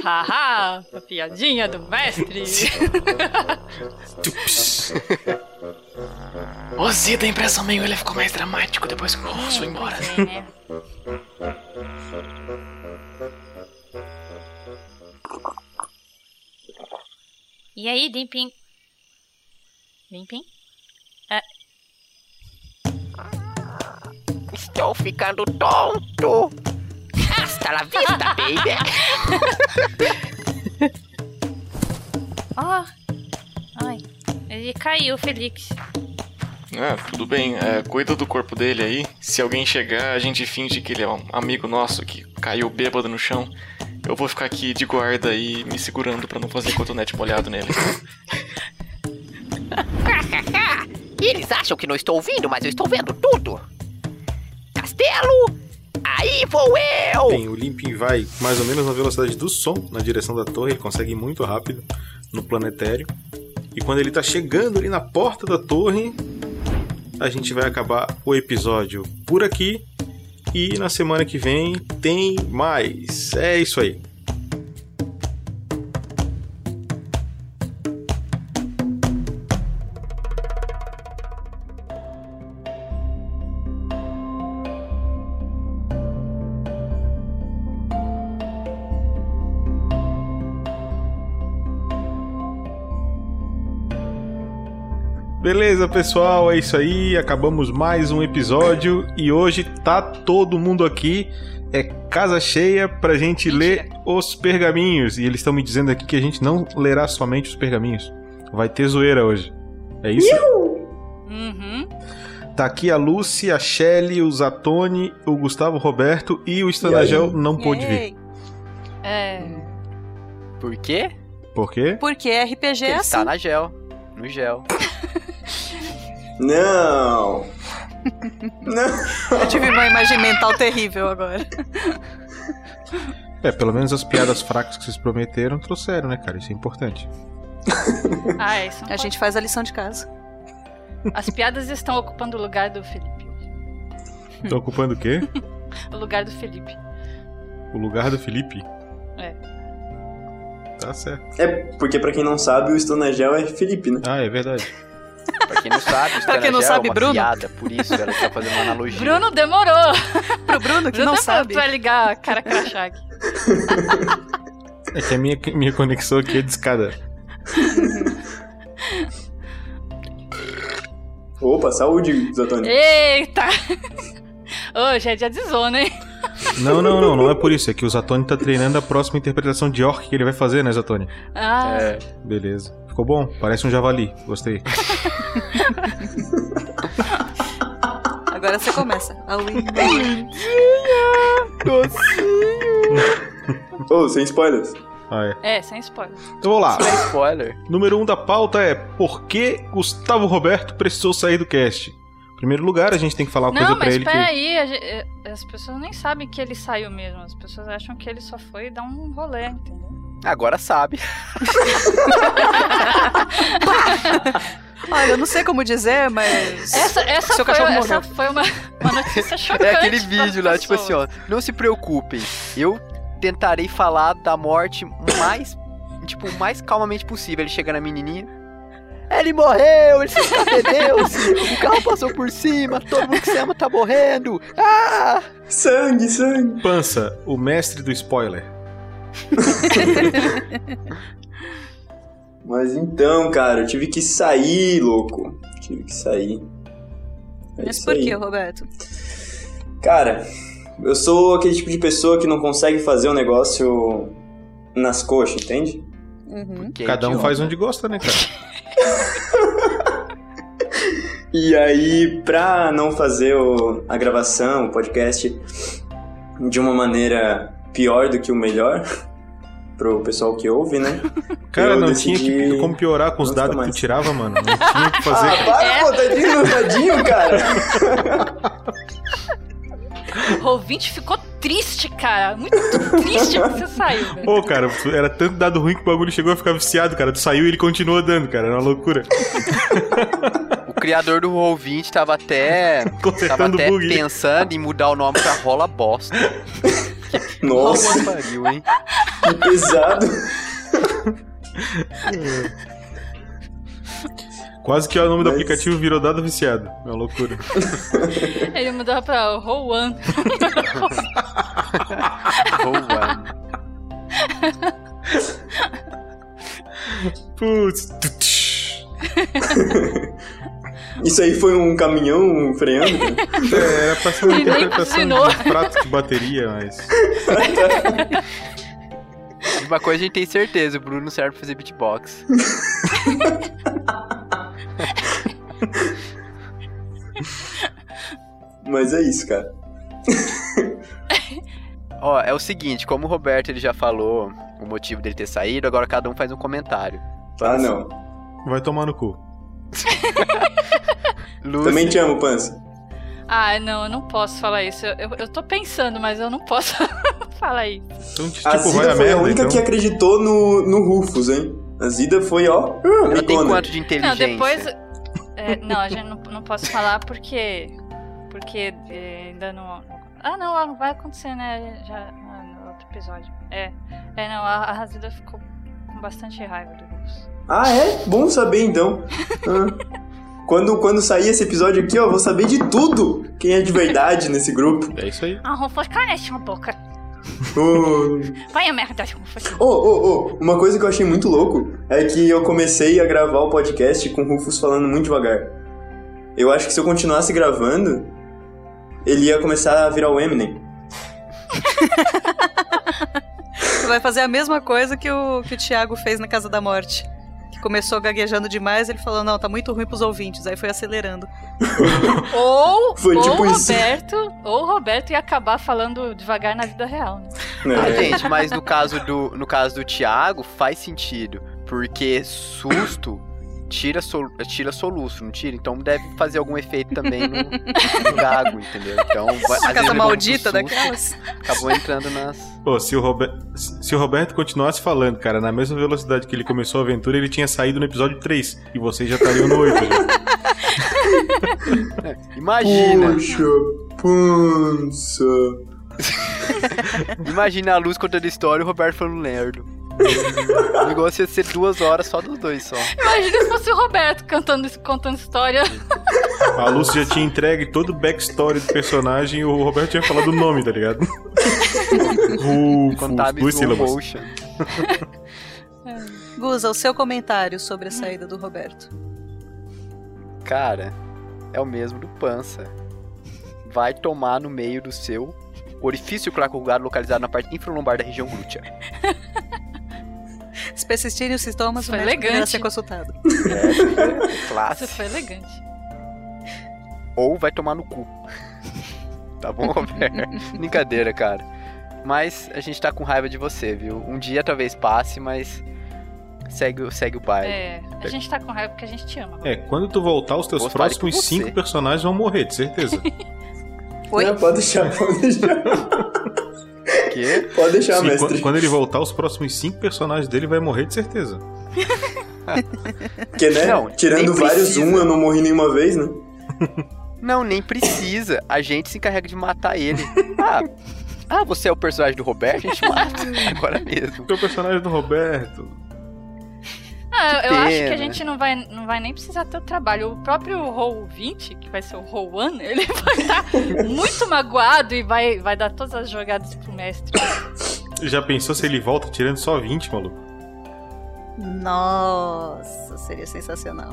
Haha, a piadinha do mestre. Ô, Zida, a impressão meio ele ficou mais dramático depois que o Rufus foi embora. E aí, Limpinho? Limpinho? Ah, Estou ficando tonto. Hasta la vista, baby. Ó. Ai, ele caiu, Felix. Ah, tudo bem. É, cuida do corpo dele aí. Se alguém chegar, a gente finge que ele é um amigo nosso que caiu bêbado no chão. Eu vou ficar aqui de guarda e me segurando pra não fazer cotonete molhado nele. Eles acham que não estou ouvindo, mas eu estou vendo tudo. Castelo, aí vou eu. Bem, o Limpin vai mais ou menos na velocidade do som, na direção da torre, ele consegue ir muito rápido no planetério. E quando ele tá chegando ali na porta da torre, a gente vai acabar o episódio por aqui. E na semana que vem tem mais. É isso aí. Beleza, pessoal, é isso aí. Acabamos mais um episódio e hoje tá todo mundo aqui. É casa cheia pra gente ler os pergaminhos. E eles estão me dizendo aqui que a gente não lerá somente os pergaminhos. Vai ter zoeira hoje. É isso? Uhum. Tá aqui a Lucy, a Shelly, o Zatoni, o Gustavo Roberto e o Stanagel não pôde vir. É. Por quê? Por quê? Porque RPG Porque é ele assim. está na gel. No gel. Não! Eu tive uma imagem mental terrível agora. É, pelo menos as piadas fracas que vocês prometeram trouxeram, né, cara? Isso é importante. Ah, isso. A gente faz a lição de casa. As piadas estão ocupando o lugar do Felipe. Tô ocupando o quê? O lugar do Felipe. O lugar do Felipe? É. Tá certo. É, porque pra quem não sabe, o Stonagel é Felipe, né? Ah, é verdade. Pra quem não sabe, Pra quem não Stanagel sabe, é uma Bruno. piada, por isso ela tá fazendo uma analogia. Bruno demorou. Pro Bruno que não demorou sabe. pra ligar a cara crachá aqui. É que a minha, minha conexão aqui é de escada. Opa, saúde, Zatoni. Eita! Hoje é dia de zona, hein? Não, não, não, não é por isso. É que o Zatoni tá treinando a próxima interpretação de orc que ele vai fazer, né, Zatoni? Ah, É. Beleza. Ficou bom? Parece um javali. Gostei. Agora você começa. A Ô, sem spoilers. Ah, é. é, sem spoiler. Então vamos lá. Sem spoiler. Número 1 um da pauta é por que Gustavo Roberto precisou sair do cast? Em primeiro lugar, a gente tem que falar uma Não, coisa pra mas ele que. peraí, a ge- eh, as pessoas nem sabem que ele saiu mesmo. As pessoas acham que ele só foi dar um rolê, entendeu? Agora sabe. Olha, eu não sei como dizer, mas. Essa, essa, Seu foi, cachorro essa foi uma, uma notícia chocante. É aquele vídeo lá, tipo assim, ó. Não se preocupem. Eu tentarei falar da morte mais. Tipo, o mais calmamente possível. Ele chega na menininha. Ele morreu, ele se Deus, o carro passou por cima, todo mundo que se ama tá morrendo. Ah! Sangue, sangue. Pança, o mestre do spoiler. Mas então, cara, eu tive que sair, louco. Tive que sair. É Mas por que, Roberto? Cara, eu sou aquele tipo de pessoa que não consegue fazer um negócio nas coxas, entende? Uhum. Cada um faz onde gosta, né, cara? E aí, pra não fazer o- a gravação, o podcast de uma maneira pior do que o melhor, pro pessoal que ouve, né? Cara, eu não decidi tinha que, como piorar com os dados que tu tirava, mano. Não tinha o que fazer. Ah, para, pô, tadinho, tadinho, cara. O ouvinte ficou triste, cara. Muito triste que você saiu, velho. Pô, cara, era tanto dado ruim que o bagulho chegou a ficar viciado, cara. Tu saiu e ele continuou dando, cara. Era uma loucura. O criador do Roll20 tava até. tava até bug. pensando em mudar o nome pra Rola Bosta. Nossa. Pariu, hein? Que pesado. Quase que o nome do Mas- aplicativo virou dado viciado. É uma loucura. Ele mudou pra Rowan. Boa. Putz. Isso aí foi um caminhão freando? É, era pra ser uma interpretação de pratos de bateria, mas. Uma coisa a gente tem certeza, o Bruno serve pra fazer beatbox. Mas é isso, cara. Ó, é o seguinte, como o Roberto ele já falou o motivo dele ter saído, agora cada um faz um comentário. Ah, não. Vai tomar no cu. Lucy, Também te amo, Pança. Ah, não, eu não posso falar isso. Eu, eu, eu tô pensando, mas eu não posso falar isso. Então, tipo, A Zida a foi merda, a única então. que acreditou no, no Rufus, hein? A Zida foi, ó, ah, ela tem quanto de Não, inteligência? depois. é, não, a gente não, não posso falar porque. Porque é, ainda não. Ah, não, ah, vai acontecer, né? Já ah, no outro episódio. É. É, não, a, a Razida ficou com bastante raiva do Rufus. Ah, é? Bom saber, então. Ah. Quando, quando sair esse episódio aqui, ó, eu vou saber de tudo. Quem é de verdade nesse grupo. É isso aí. Ah, Rufus, cala sua boca. Ô, Vai a merda, Rufus. ô, ô, ô, uma coisa que eu achei muito louco é que eu comecei a gravar o podcast com o Rufus falando muito devagar. Eu acho que se eu continuasse gravando, ele ia começar a virar o Eminem. Você vai fazer a mesma coisa que o, que o Thiago fez na Casa da Morte. Que começou gaguejando demais, ele falou, não, tá muito ruim pros ouvintes. Aí foi acelerando. Ou, Foi ou tipo o isso. Roberto, ou o Roberto ia acabar falando devagar na vida real, né? É. gente, mas no caso do no caso do Thiago faz sentido, porque susto tira sol, tira soluço, não tira? Então deve fazer algum efeito também no, no gago, entendeu? Então, vai, vezes Casa maldita susto, daquelas. Acabou entrando nas Pô, se o, Rober... se o Roberto continuasse falando, cara, na mesma velocidade que ele começou a aventura, ele tinha saído no episódio 3. E vocês já estariam no 8. já. Imagina, Poxa, pança. imagina a luz contando a história e o Roberto falando lerdo. O negócio ia ser duas horas só dos dois só. Imagina se fosse o Roberto cantando, contando história. A Lucy já tinha entregue todo o backstory do personagem e o Roberto tinha falado o nome, tá ligado? Rufus, duas sílabas. motion. Guza, o seu comentário sobre a saída do Roberto. Cara, é o mesmo do pança. Vai tomar no meio do seu orifício clacugado localizado na parte infralombar da região glútea. Se persistirem os sintomas, Isso o foi médico deverá elegante. ser consultado. É, classe. Isso foi elegante. Ou vai tomar no cu. Tá bom, Roberto? Brincadeira, cara. Mas a gente tá com raiva de você, viu? Um dia talvez passe, mas segue, o- segue o baile. É, a gente tá com raiva porque a gente te ama. É, quando tu voltar, os teus próximos cinco personagens vão morrer, de certeza. Oi? Não, pode deixar, pode deixar. Quê? Pode deixar, Sim, mestre. quando, quando ele voltar, os próximos cinco personagens dele vai morrer, de certeza. Porque, né? Não, tirando vários um, eu não morri nenhuma vez, né? Não, nem precisa. A gente se encarrega de matar ele. Ah, ah você é o personagem do Roberto? A gente mata agora mesmo. O personagem do Roberto. Ah, eu acho que a gente não vai, não vai nem precisar ter o trabalho. O próprio Roll 20, que vai ser o Roll 1, ele vai estar muito magoado e vai, vai dar todas as jogadas pro mestre. Já pensou se ele volta tirando só 20, maluco? Nossa, seria sensacional.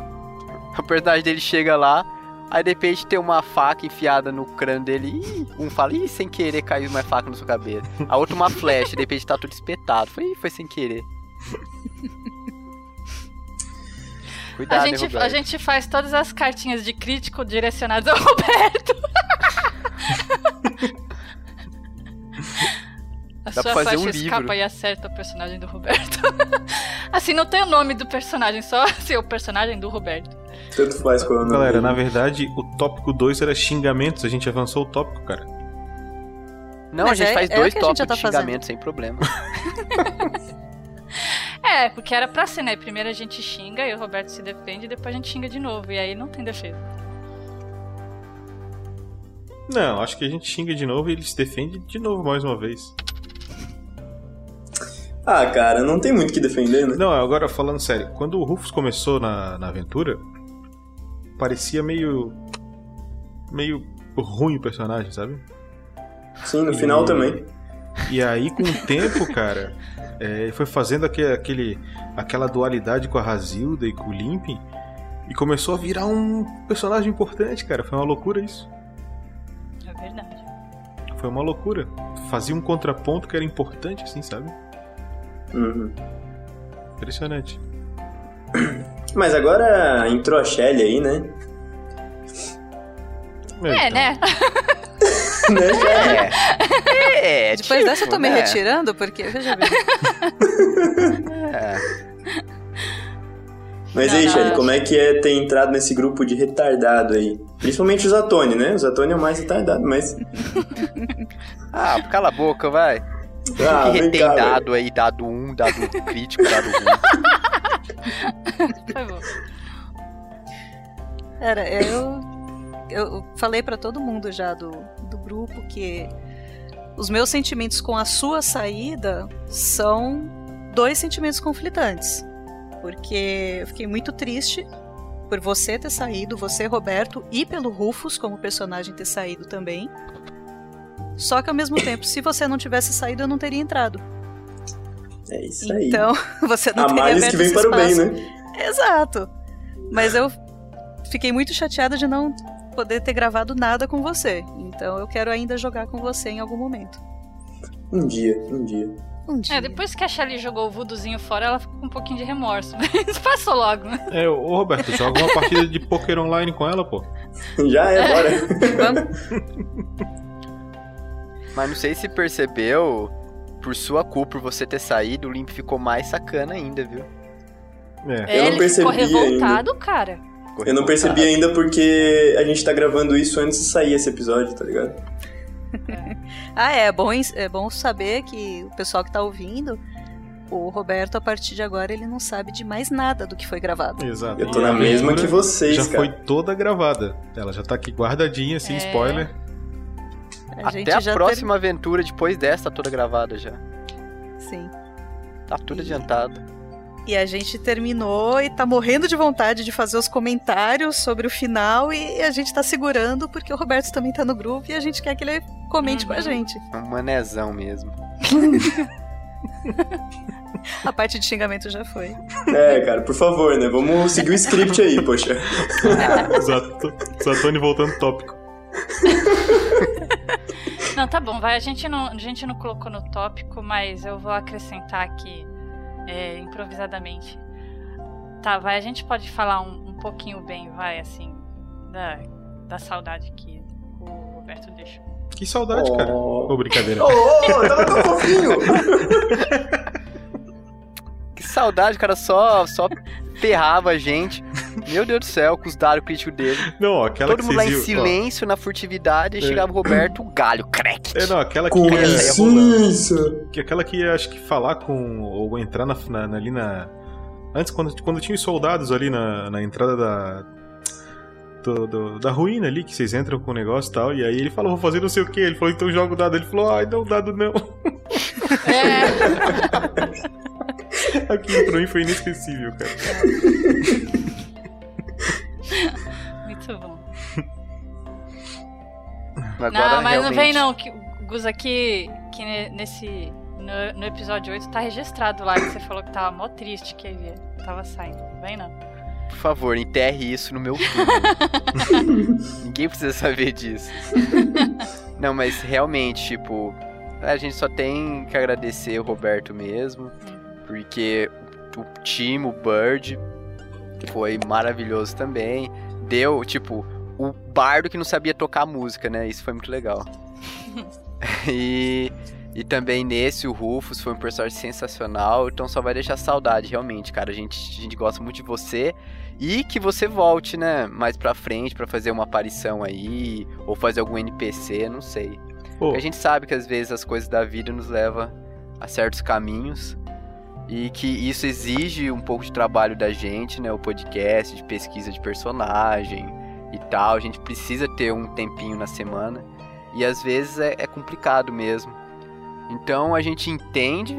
O personagem dele chega lá, aí de repente tem uma faca enfiada no crânio dele. Ih, um fala, ih, sem querer caiu uma faca na sua cabeça. A outra uma flecha, de repente tá tudo espetado. Foi, ih, foi sem querer. Cuidado, A hein, gente, Roberto. a gente faz todas as cartinhas de crítico direcionadas ao Roberto. A Dá pra sua fazer flecha um escapa livro. e acerta o personagem do Roberto. assim, não tem o nome do personagem, só assim, o personagem do Roberto. Tanto faz qual é o nome Galera, na verdade, o tópico 2 era xingamentos, a gente avançou o tópico, cara. Não, a Mas gente é- faz é o dois que a gente tópicos tá de fazendo. xingamento sem problema. É, porque era pra ser, né? Primeiro a gente xinga e o Roberto se defende, e depois a gente xinga de novo. E aí não tem defesa. Não, acho que a gente xinga de novo e ele se defende de novo mais uma vez. Ah, cara, não tem muito o que defender, né? Não, agora falando sério, quando o Rufus começou na, na aventura, parecia meio. meio ruim o personagem, sabe? Sim, no final E- também. E aí, com o tempo, cara, é, ele foi fazendo aquele, aquele, aquela dualidade com a Razilda e com o Limpin e começou a virar um personagem importante, cara. Foi uma loucura isso. É verdade. Foi uma loucura. Fazia um contraponto que era importante, assim, sabe? Uhum. Impressionante. Mas agora entrou a Shelly aí, né? É, né? né, Shelly? É, é Depois tipo, dessa eu tô me né? retirando, porque, veja bem. É. Mas Não, aí. Shelly, como é que é ter entrado nesse grupo de retardado aí? Principalmente o Zatoni, né? O Zatoni é o mais retardado, mas. Ah, cala a boca, vai. Ah, que cá, velho. dado aí, dado 1, um, dado crítico, dado ruim. Foi bom. Cara, eu, eu falei pra todo mundo já do, do grupo que os meus sentimentos com a sua saída são dois sentimentos conflitantes. Porque eu fiquei muito triste por você ter saído, você, Roberto, e pelo Rufus como personagem ter saído também. Só que ao mesmo tempo, se você não tivesse saído, eu não teria entrado. É isso aí. Então, você não A teria males que vem para o bem, né? Exato. Mas eu fiquei muito chateada de não poder ter gravado nada com você. Então eu quero ainda jogar com você em algum momento. Um dia, um dia. Um dia. É, depois que a Shelly jogou o voodoozinho fora, ela ficou com um pouquinho de remorso. Mas passou logo, né? É, ô Roberto, joga uma partida de poker online com ela, pô. Já é, bora. Mas não sei se percebeu, por sua culpa, por você ter saído, o Limp ficou mais sacana ainda, viu? É. Eu não ele percebi ficou revoltado, cara. Eu não percebi ainda porque a gente tá gravando isso antes de sair esse episódio, tá ligado? Ah, é bom, é bom saber que o pessoal que tá ouvindo, o Roberto, a partir de agora, ele não sabe de mais nada do que foi gravado. Exato. Eu tô E na mesma que vocês, Já cara. foi toda gravada. Ela já tá aqui guardadinha, sem É. spoiler. A Até a já próxima aventura depois dessa tá toda gravada já. Sim. Tá tudo adiantado. E a gente terminou e tá morrendo de vontade de fazer os comentários sobre o final e a gente tá segurando porque o Roberto também tá no grupo e a gente quer que ele comente com a gente. É um manezão mesmo. A parte de xingamento já foi. É, cara, por favor, né? Vamos seguir o script aí, poxa. Exato. Zatoni voltando ao tópico. Não, tá bom, vai. A gente não, a gente não colocou no tópico, mas eu vou acrescentar aqui é, improvisadamente. Tá, vai. A gente pode falar um, um pouquinho bem, vai, assim, da, da saudade que o Roberto deixou. Que saudade, cara. Ô, brincadeira. Ô, ô, tava tão fofinho. Que saudade, cara só, só ferrava a gente. Meu Deus do céu, com os dados críticos dele. Não, aquela Todo que mundo lá em vocês viram, ó. silêncio, na furtividade, e É. chegava o Roberto, o galho, crack. É, não, aquela que Com ia licença. Que aquela que ia, acho que falar com. ou entrar na, na- ali na. Antes, quando, quando tinha os soldados ali na, na entrada da. do- do- da ruína ali, que vocês entram com o negócio e tal. E aí ele falou, vou fazer não sei o que. Ele falou, então joga o dado. Ele falou, ai, não, dado não. Aquilo pra mim foi inesquecível, cara. Muito bom. Agora, não, mas não realmente- vem não, que o Gus aqui, que ne- nesse. No, no episódio 8 tá registrado lá que você falou que tava mó triste que ele tava saindo. Não vem não. Por favor, enterre isso no meu túmulo. Ninguém precisa saber disso. Não, mas realmente, tipo, a gente só tem que agradecer o Roberto mesmo, porque o time, o Bird, foi maravilhoso também. Deu, tipo, o bardo que não sabia tocar música, né? Isso foi muito legal. e, e também nesse, o Rufus foi um personagem sensacional, então só vai deixar saudade, realmente, cara. A gente, a gente gosta muito de você e que você volte, né, mais pra frente pra fazer uma aparição aí, ou fazer algum NPC, não sei. Porque a gente sabe que às vezes as coisas da vida nos levam a certos caminhos e que isso exige um pouco de trabalho da gente, né, o podcast, de pesquisa de personagem e tal. A gente precisa ter um tempinho na semana e às vezes é, é complicado mesmo. Então a gente entende,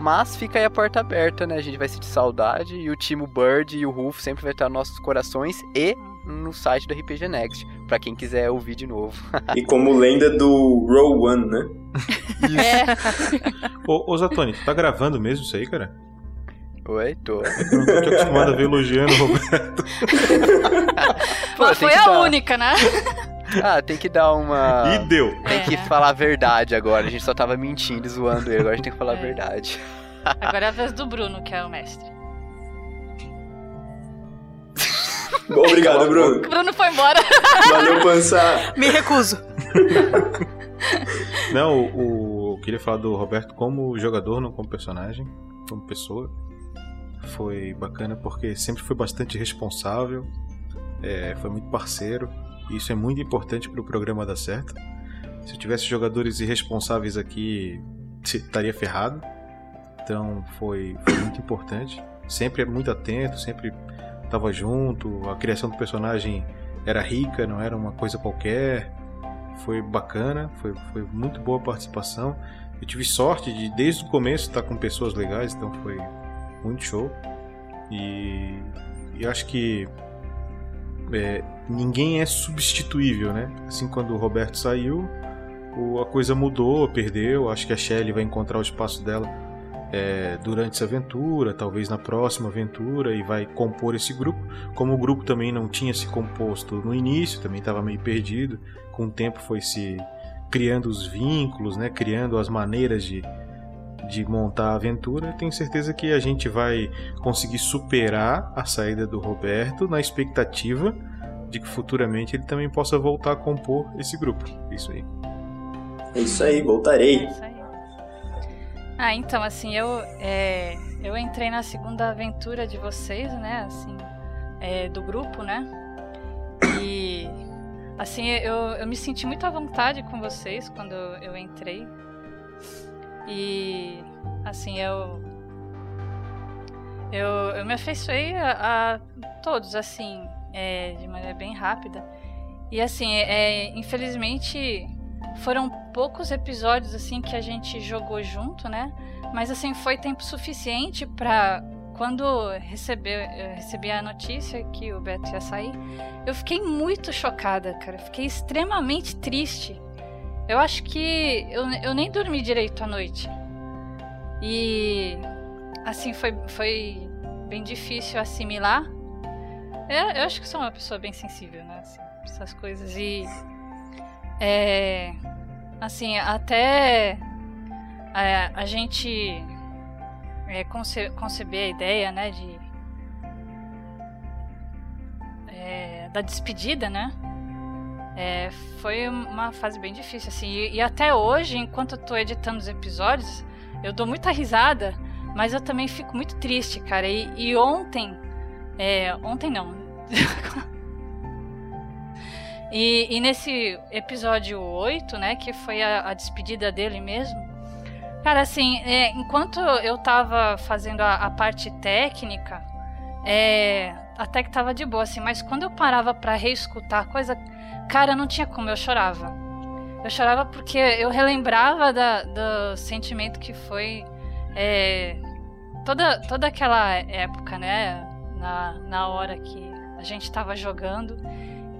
mas fica aí a porta aberta, né? A gente vai sentir saudade e o Timo Bird e o Rufo sempre vai estar nos nossos corações e no site do RPG Next, pra quem quiser ouvir de novo. E como lenda do Row One, né? Ô, ô Zatoni, tu tá gravando mesmo isso aí, cara? Oi, tô. Eu não tô te acostumado a ver elogiando o Roberto. Pô, Mas foi a dar- única, né? Ah, tem que dar uma. E deu. Tem que falar a verdade agora. A gente só tava mentindo e zoando ele. Agora a gente tem que falar a verdade. Agora é a vez do Bruno, que é o mestre. Obrigado, Bruno. O Bruno foi embora. Valeu, Pança. Me recuso. Não, o, o- eu queria falar do Roberto como jogador, não como personagem, como pessoa. Foi bacana porque sempre foi bastante responsável, é, foi muito parceiro. E isso é muito importante para o programa dar certo. Se eu tivesse jogadores irresponsáveis aqui, se- estaria ferrado. Então foi, foi muito importante. Sempre muito atento, sempre estava junto. A criação do personagem era rica, não era uma coisa qualquer foi bacana, foi, foi muito boa a participação. Eu tive sorte de, desde o começo, estar com pessoas legais, então foi muito show. E, e acho que é, ninguém é substituível, né? Assim, quando o Roberto saiu, o- a coisa mudou, perdeu. Acho que a Shelly vai encontrar o espaço dela é, durante essa aventura, talvez na próxima aventura, e vai compor esse grupo. Como o grupo também não tinha se composto no início, também estava meio perdido, com o tempo foi se criando os vínculos, né, criando as maneiras de, de montar a aventura. Eu tenho certeza que a gente vai conseguir superar a saída do Roberto na expectativa de que futuramente ele também possa voltar a compor esse grupo. Isso aí. É isso aí, voltarei. Ah, então, assim, eu, é, eu entrei na segunda aventura de vocês, né, assim, é, do grupo, né, e, assim, eu, eu me senti muito à vontade com vocês quando eu entrei, e, assim, eu, eu, eu me afeiçoei a, a todos, assim, é, de maneira bem rápida, e, assim, é, infelizmente foram poucos episódios assim que a gente jogou junto, né? Mas assim foi tempo suficiente pra quando receber, eu recebi a notícia que o Beto ia sair, eu fiquei muito chocada, cara. Fiquei extremamente triste. Eu acho que eu, eu nem dormi direito à noite. E assim foi, foi bem difícil assimilar. Eu, eu acho que sou uma pessoa bem sensível, né? Assim, essas coisas. E é, assim, até é, a gente é, conce, conceber a ideia, né, de é, da despedida, né? É, foi uma fase bem difícil, assim. E, e, até hoje, enquanto eu tô editando os episódios, eu dou muita risada, mas eu também fico muito triste, cara. E, e ontem. É, ontem não. e, e, nesse episódio 8, né, que foi a, a despedida dele mesmo. Cara, assim, é, enquanto eu tava fazendo a, a parte técnica, é, até que tava de boa, assim, mas quando eu parava para reescutar a coisa, cara, não tinha como, eu chorava. Eu chorava porque eu relembrava da, do sentimento que foi é, toda, toda aquela época, né? Na, na hora que a gente tava jogando.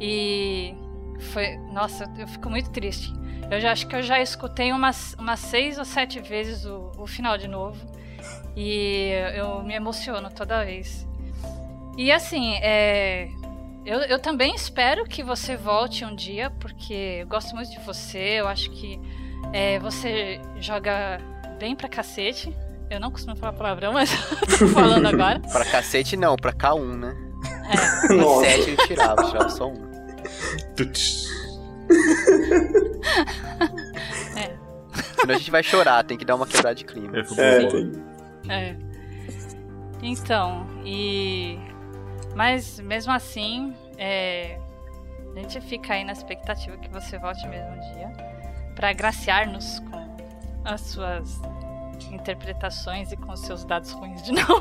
E foi. Nossa, eu fico muito triste. Eu já acho que eu já escutei umas, umas seis ou sete vezes o, o final de novo. E eu me emociono toda vez. E assim, é, eu, eu também espero que você volte um dia, porque eu gosto muito de você. Eu acho que é, você joga bem pra cacete. Eu não costumo falar palavrão, mas tô falando agora. pra cacete não, pra K1, né? É. Nossa. Sete ele tirava, tirava só um. é. Senão a gente vai chorar, tem que dar uma quebrada de clima. É, tem. É. Então, e. Mas mesmo assim, é... a gente fica aí na expectativa que você volte mesmo um dia para agraciar-nos com as suas interpretações e com os seus dados ruins de novo.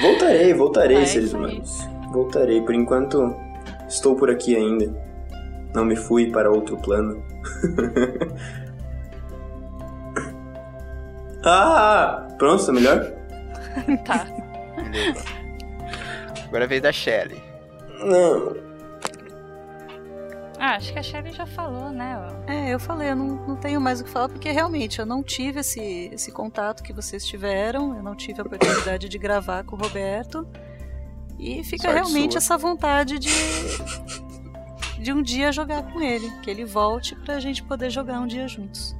voltarei, voltarei, É seres isso aí. humanos. Voltarei. Por enquanto, estou por aqui ainda. Não me fui para outro plano. ah! Pronto, tá melhor? tá. Agora é a vez da Shelly. Não. Ah, acho que a Shelly já falou, né? É, eu falei, eu não, não tenho mais o que falar, porque realmente eu não tive esse, esse contato que vocês tiveram, eu não tive a oportunidade de gravar com o Roberto. E fica Sorte realmente sua. essa vontade de, de um dia jogar com ele, que ele volte pra gente poder jogar um dia juntos.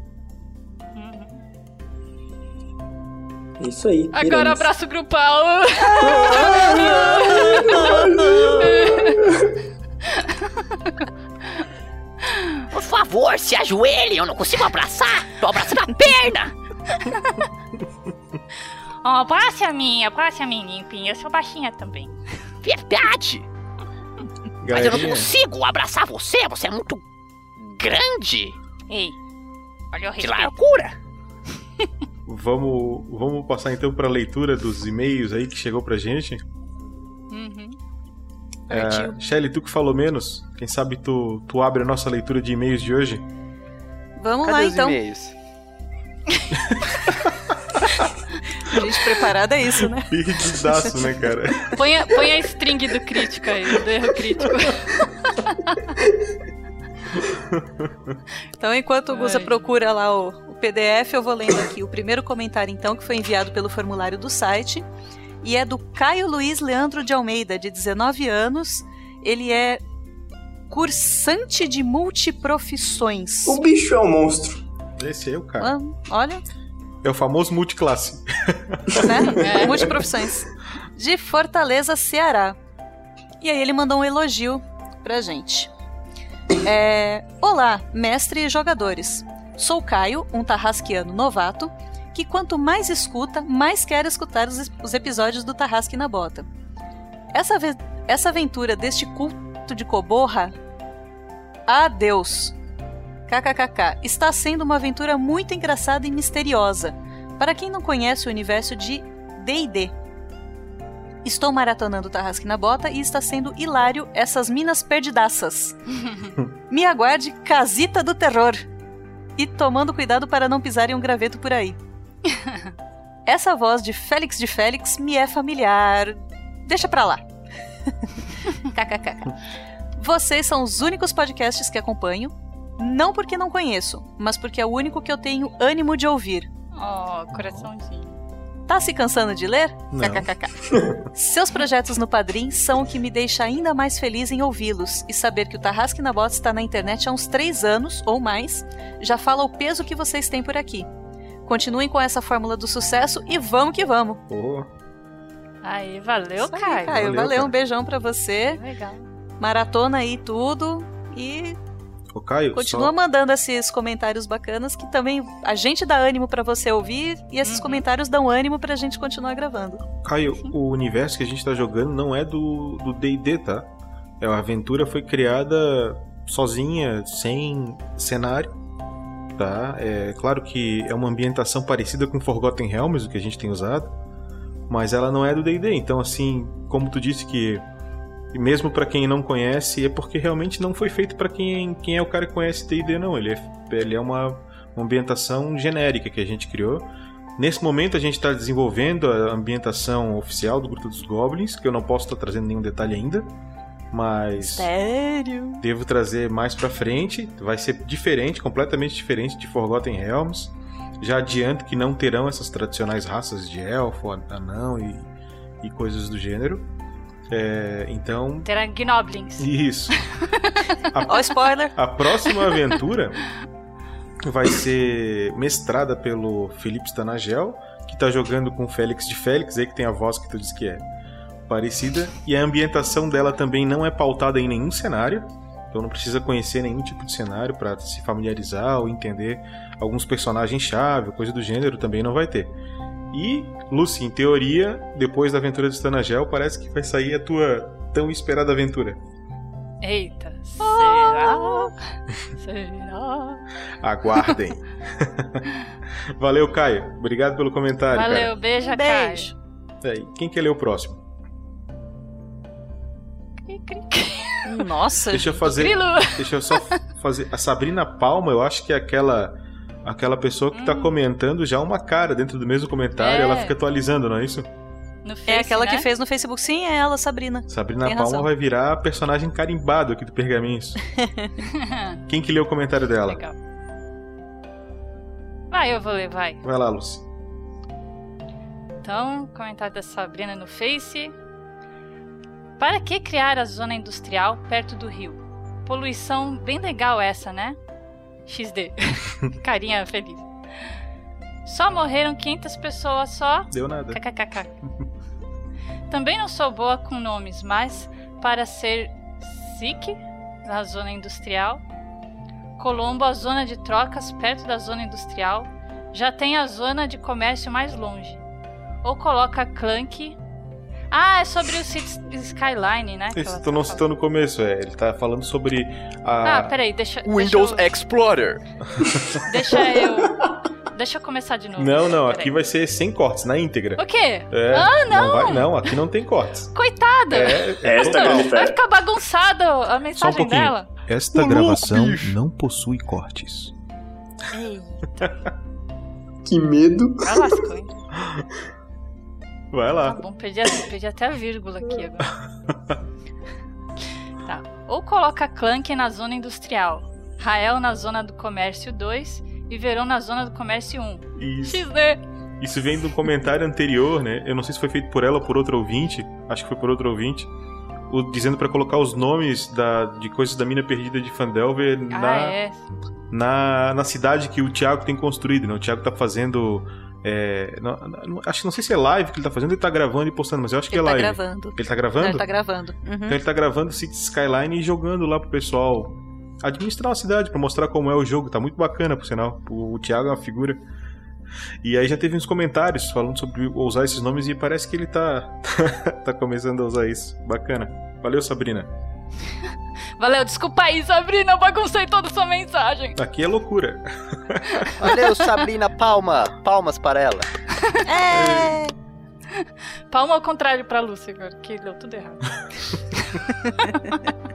Isso aí. Agora iremos. abraço grupal. Por favor, se ajoelhe, eu não consigo abraçar. Tô abraçando a perna. Ó, abrace a minha, abrace a mim, limpinha. Eu sou baixinha também. Verdade. Mas eu não consigo abraçar você, você é muito grande. Ei, olha o Que respeito. loucura. vamos, vamos passar então para a leitura dos e-mails aí que chegou pra gente. Uhum. É, Shelly, tu que falou menos, quem sabe tu, tu abre a nossa leitura de e-mails de hoje? Vamos Cadê lá os então. e-mails? A gente preparada é isso, né? Perdidaço, né, cara? Põe a, põe a string do crítico aí, do erro crítico. Então, enquanto o Guza Ai. procura lá o, o PDF, eu vou lendo aqui o primeiro comentário, então, que foi enviado pelo formulário do site. E é do Caio Luiz Leandro de Almeida, de 19 anos. Ele é cursante de multiprofissões. O bicho é um monstro. Esse aí é o cara. Olha, É o famoso multiclasse. né? Multiprofissões. De Fortaleza, Ceará. E aí ele mandou um elogio pra gente. É, Olá, mestre e jogadores. Sou Caio, um tarrasquiano novato, que quanto mais escuta, mais quer escutar os, os episódios do Tarrasque na Bota. Essa, essa aventura deste culto de coborra... Adeus! KKKK. Está sendo uma aventura muito engraçada e misteriosa. Para quem não conhece o universo de D&D. Estou maratonando Tarrasque na Bota e está sendo hilário essas minas perdidaças. Me aguarde Casita do Terror. E tomando cuidado para não pisar em um graveto por aí. Essa voz de Félix de Félix me é familiar. Deixa pra lá. KKK. Vocês são os únicos podcasts que acompanho Não porque não conheço, mas porque é o único que eu tenho ânimo de ouvir. Oh, coraçãozinho. Tá se cansando de ler? Não. KKKK. Seus projetos no Padrim são o que me deixa ainda mais feliz em ouvi-los e saber que o Tarrasque na Bota está na internet há uns três anos ou mais já fala o peso que vocês têm por aqui. Continuem com essa fórmula do sucesso e vamos que vamos. Pô, Aí, valeu, Caio. Caio. Valeu, Valeu, cara. um beijão pra você. Legal. Maratona aí tudo e Ô, Caio, continua só- mandando esses comentários bacanas que também a gente dá ânimo pra você ouvir e Uhum. esses comentários dão ânimo pra gente continuar gravando. Caio, o universo que a gente tá jogando não é do do D&D, tá? É, a aventura foi criada sozinha, sem cenário, tá? É claro que é uma ambientação parecida com Forgotten Realms, o que a gente tem usado, mas ela não é do D&D. Então, assim, como tu disse que e mesmo pra quem não conhece, é porque realmente não foi feito pra quem, quem é o cara que conhece D&D, não. Ele é, ele é uma, uma ambientação genérica que a gente criou. Nesse momento a gente está desenvolvendo a ambientação oficial do Grupo dos Goblins, que eu não posso estar trazendo nenhum detalhe ainda, mas Sério? devo trazer mais pra frente. Vai ser diferente, completamente diferente de Forgotten Realms. Já adianto que não terão essas tradicionais raças de elfo, anão e, e coisas do gênero. É, então, Terá Gnoblins. isso. Ó, spoiler. A próxima aventura vai ser mestrada pelo Felipe Stanagel, que tá jogando com o Félix de Félix, aí que tem a voz que tu disse que é parecida. E a ambientação dela também não é pautada em nenhum cenário. Então não precisa conhecer nenhum tipo de cenário para se familiarizar ou entender alguns personagens-chave, coisa do gênero, também não vai ter. E, Lucy, em teoria, depois da aventura de Stanagel, parece que vai sair a tua tão esperada aventura. Eita, será? será? Aguardem. Valeu, Caio. Obrigado pelo comentário. Valeu, beijo, Beijo. cara. Aí, quem quer ler o próximo? Nossa, Deixa eu fazer. Grilo. Deixa eu só fazer. A Sabrina Palma, eu acho que é aquela. Aquela pessoa que tá comentando já uma cara dentro do mesmo comentário, É. ela fica atualizando, não é isso? No É aquela né? que fez no Facebook. Sim, é ela, Sabrina. Sabrina Tem Palma razão. vai virar personagem carimbado aqui do Pergaminhos. Quem que leu o comentário dela? Legal. Vai, eu vou ler, vai. Vai lá, Lucy. Então, comentário da Sabrina no Face. Para que criar a zona industrial perto do rio? Poluição bem legal essa, né? XD. Carinha feliz. Só morreram 500 pessoas só. Deu nada. KKKK. Também não sou boa com nomes, mas para ser SIC, na zona industrial, Colombo, a zona de trocas perto da zona industrial, já tem a zona de comércio mais longe. Ou coloca Clank. Ah, é sobre o City Skyline, né? Isso tá tu não falando. citou no começo, é. Ele tá falando sobre a. Ah, peraí, deixa, Windows deixa, Explorer. eu, deixa eu. Deixa eu começar de novo. Não, não, Peraí. aqui vai ser sem cortes, na íntegra. O quê? É, ah, não! vai, não, aqui não tem cortes. Coitada! É, é Esta total. grande Vai ficar bagunçado a Só um mensagem pouquinho. dela. Esta louco, gravação bicho. não possui cortes. Que medo. Lascou, hein? Vai Tá lá. bom, perdi, perdi até a vírgula aqui agora. tá. Ou coloca Clank na zona industrial, Rael na zona do comércio 2 e Verão na zona do comércio 1. Isso. XD! Isso vem de um comentário anterior, né? Eu não sei se foi feito por ela ou por outro ouvinte. Acho que foi por outro ouvinte. O, dizendo pra colocar os nomes da, de coisas da mina perdida de Fandelver Ah, na, é. na, na cidade que o Thiago tem construído, né? O Thiago tá fazendo. É, não, não- acho que não sei se é live que ele tá fazendo, ele tá gravando e postando, mas eu acho que Ele é tá live. gravando. Ele tá gravando? Não, ele tá gravando. Uhum. Então ele tá gravando City Skyline e jogando lá pro pessoal administrar a cidade pra mostrar como é o jogo. Tá muito bacana, por sinal. O, o Thiago é uma figura. E aí já teve uns comentários falando sobre usar esses nomes e parece que ele tá tá começando a usar isso. Bacana. Valeu, Sabrina. Valeu, desculpa aí, Sabrina, eu baguncei toda a sua mensagem. Aqui é loucura. Valeu, Sabrina Palma. Palmas para ela. É. Palma ao contrário pra Lúcia agora, que deu tudo errado.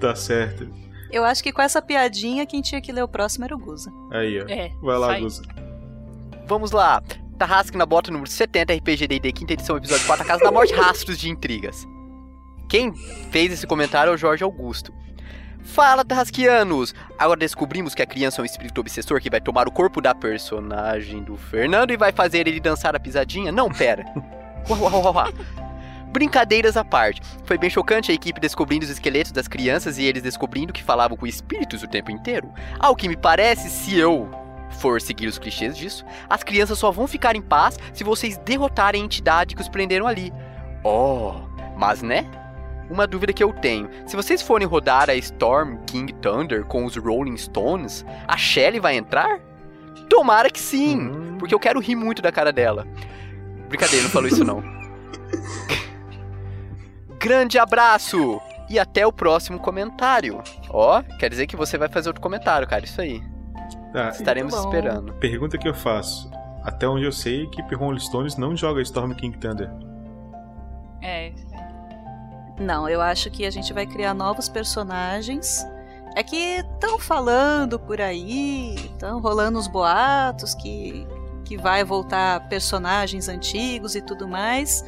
Tá certo. Eu acho que com essa piadinha, quem tinha que ler o próximo era o Guza. Aí, ó. É, Vai lá, sai. Guza. Vamos lá. Tarrasque na bota número 70, RPG D&D, quinta edição, episódio 4, A Casa da Morte, Rastros de Intrigas. Quem fez esse comentário é o Jorge Augusto. Fala, Tarrasquianos! Agora descobrimos que a criança é um espírito obsessor que vai tomar o corpo da personagem do Fernando e vai fazer ele dançar a pisadinha? Não, pera. Brincadeiras à parte. Foi bem chocante a equipe descobrindo os esqueletos das crianças e eles descobrindo que falavam com espíritos o tempo inteiro. Ao que me parece, se eu for seguir os clichês disso, as crianças só vão ficar em paz se vocês derrotarem a entidade que os prenderam ali. Oh, mas né? Uma dúvida que eu tenho: se vocês forem rodar a Storm King Thunder com os Rolling Stones, a Shelly vai entrar? Tomara que sim, porque eu quero rir muito da cara dela. Brincadeira, não falou isso não. Grande abraço e até o próximo comentário. Ó, quer dizer que você vai fazer outro comentário, cara, isso aí. Tá, Estaremos então, esperando. Pergunta que eu faço. Até onde eu sei, a equipe Rolling Stones não joga Storm King Thunder. É. Não, eu acho que a gente vai criar novos personagens. É que estão falando por aí, estão rolando os boatos que, que vai voltar personagens antigos e tudo mais.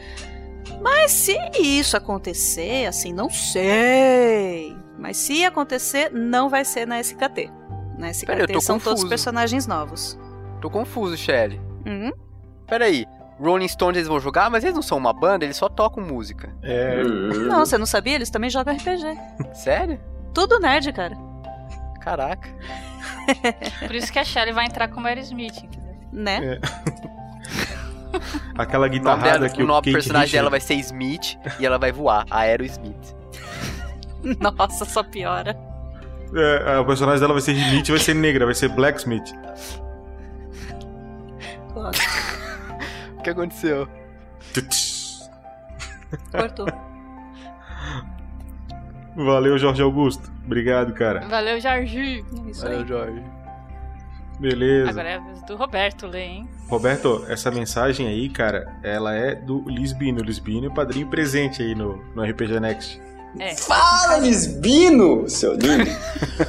Mas se isso acontecer, assim, não sei. Mas se acontecer, não vai ser na SKT. Na SKT Pera, são todos confuso. personagens novos. Tô confuso, Shelly. Uhum. Peraí, Rolling Stones eles vão jogar, mas eles não são uma banda, eles só tocam música. É. Não, você não sabia? Eles também jogam RPG. Sério? Tudo nerd, cara. Caraca. Por isso que a Shelly vai entrar como Aerosmith, entendeu? Né? É. Aquela guitarrada dela, que o o nome do Kate personagem Richards- dela vai ser Smith e ela vai voar, a Aerosmith. Nossa, só piora. É, o personagem dela vai ser Smith, vai ser negra, vai ser Blacksmith. O que aconteceu? Cortou. Valeu, Jorge Augusto. Obrigado, cara. Valeu, Jargi. Isso Valeu, Jorge. Beleza. Agora é a vez do Roberto ler, hein? Roberto, essa mensagem aí, cara, ela é do Lisbino. Lisbino é padrinho presente aí no, no RPG Next. É. Fala, Lisbino, seu lindo.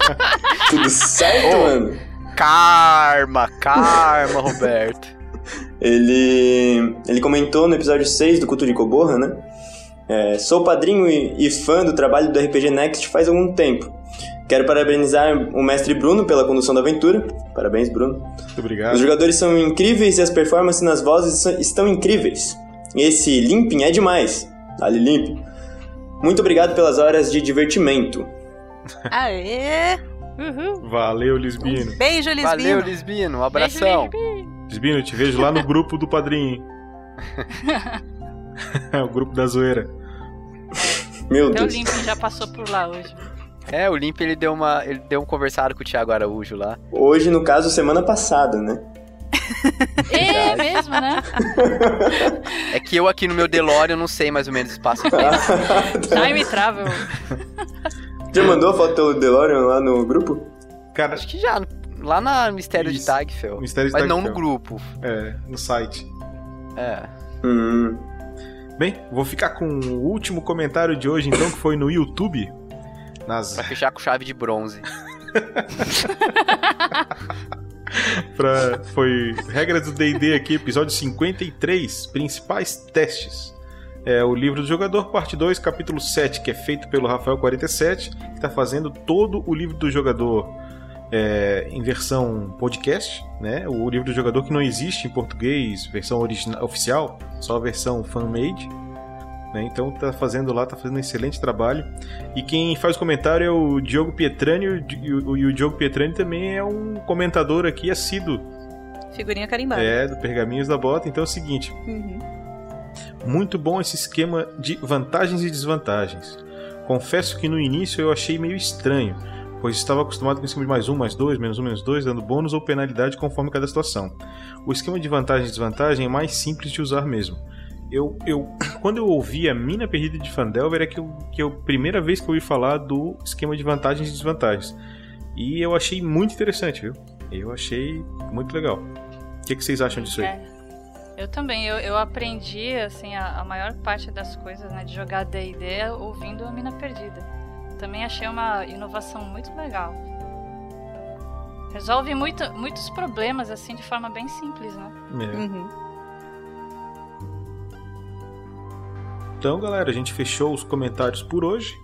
Tudo certo, mano? Karma, karma, Roberto. Ele, ele comentou no episódio 6 do Culto de Coborra, né? É, sou padrinho e, e fã do trabalho do RPG Next faz algum tempo. Quero parabenizar o mestre Bruno pela condução da aventura. Parabéns, Bruno. Muito obrigado. Os jogadores são incríveis e as performances nas vozes estão incríveis. Esse limping é demais. Ali limping. Muito obrigado pelas horas de divertimento. Aê! Valeu, Lisbino. Beijo, Lisbino. Valeu, Lisbino. Um abração. Lisbino, eu te vejo lá no grupo do padrinho. É o grupo da zoeira. Meu Até o Limpin já passou por lá hoje. É, o Limp ele deu uma. Ele deu um conversado com o Thiago Araújo lá. Hoje, no caso, semana passada, né? É mesmo, né? É que eu aqui no meu DeLorean não sei mais ou menos espaço. Time Travel. Já mandou a foto do DeLorean lá no grupo? Cara, Acho que já. Lá na Mistério de Tagfel. Mistério de Mas não Tagfel. no grupo. É, no site. É. Hum. Bem, vou ficar com o último comentário de hoje, então, que foi no YouTube. Nas... Vai fechar com chave de bronze. pra, foi Regras do D&D aqui, episódio 53, principais testes. É o livro do jogador, parte 2, capítulo 7, que é feito pelo Rafael 47, que está fazendo todo o livro do jogador é, em versão podcast, né? O livro do jogador que não existe em português, versão original, oficial, só a versão fan-made. né? Então tá fazendo lá, tá fazendo um excelente trabalho. E quem faz o comentário é o Diogo Pietrani, e o e o Diogo Pietrani também é um comentador aqui assíduo. Figurinha carimbada. É, do Pergaminhos da Bota. Então é o seguinte: Uhum. muito bom esse esquema de vantagens e desvantagens. Confesso que no início eu achei meio estranho, pois estava acostumado com o esquema de mais um, mais dois, menos um, menos dois, dando bônus ou penalidade conforme cada situação. O esquema de vantagem e desvantagem é mais simples de usar mesmo. Eu, eu, quando eu ouvi a Mina Perdida de Fandelver é que eu, que eu primeira vez que eu ouvi falar do esquema de vantagens e desvantagens. E eu achei muito interessante, viu? Eu achei muito legal. O que, que vocês acham disso aí? É. Eu também, eu, eu aprendi, assim, a, a maior parte das coisas, né, de jogar D&D ouvindo a Mina Perdida. Também achei uma inovação muito legal. Resolve muito, muitos problemas, assim, de forma bem simples, né? É. Uhum. Então, galera, a gente fechou os comentários por hoje.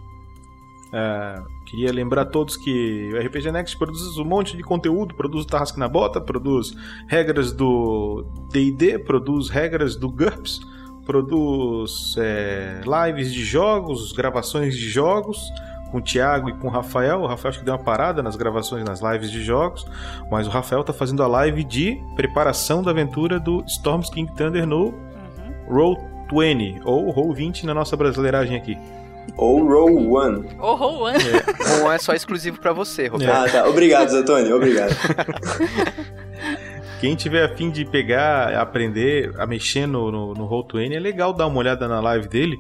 É, queria lembrar a todos que o RPG Next produz um monte de conteúdo, produz o Tarrasque na Bota, produz regras do D&D, produz regras do GURPS, produz é, lives de jogos, gravações de jogos com o Thiago e com o Rafael. O Rafael acho que deu uma parada nas gravações, nas lives de jogos, mas o Rafael tá fazendo a live de preparação da aventura do Storms King Thunder no Roll 20, ou Roll 20 na nossa brasileiragem aqui. Ou Roll One. Ou Roll One. Ou é só exclusivo pra você, Roberto. Ah, tá. Obrigado, Zatoni. Obrigado. Quem tiver a fim de pegar, aprender a mexer no, no, no Roll20, é legal dar uma olhada na live dele.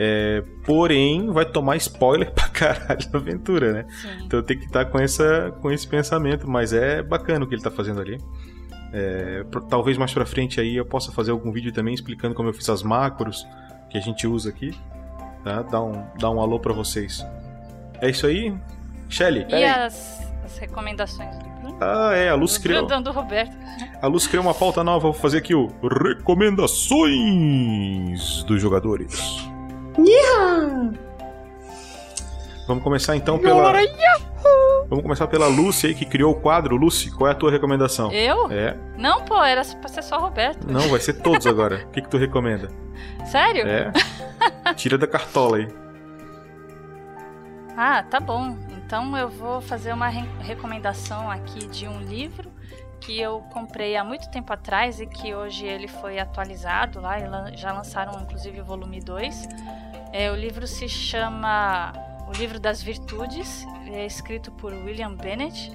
É, porém, vai tomar spoiler pra caralho da aventura, né? Então tem que estar com, essa, com esse pensamento, mas é bacana o que ele tá fazendo ali. É, talvez mais pra frente aí eu possa fazer algum vídeo também explicando como eu fiz as macros que a gente usa aqui. Tá? Dá, um, dá um alô pra vocês. É isso aí? Shelly? E as, as recomendações do? Ah, é, a Luz criou. Do Roberto. A Luz criou uma pauta nova, vou fazer aqui o Recomendações dos jogadores. Vamos começar então pela. Vamos começar pela Lucy aí que criou o quadro. Lucy, qual é a tua recomendação? Eu? É. Não, pô, era pra ser só Roberto. Não, vai ser todos agora. O que, que tu recomenda? Sério? É. Tira da cartola aí. Ah, tá bom. Então eu vou fazer uma re- recomendação aqui de um livro que eu comprei há muito tempo atrás e que hoje ele foi atualizado lá, já lançaram inclusive o volume 2. É, o livro se chama O Livro das Virtudes, é escrito por William Bennett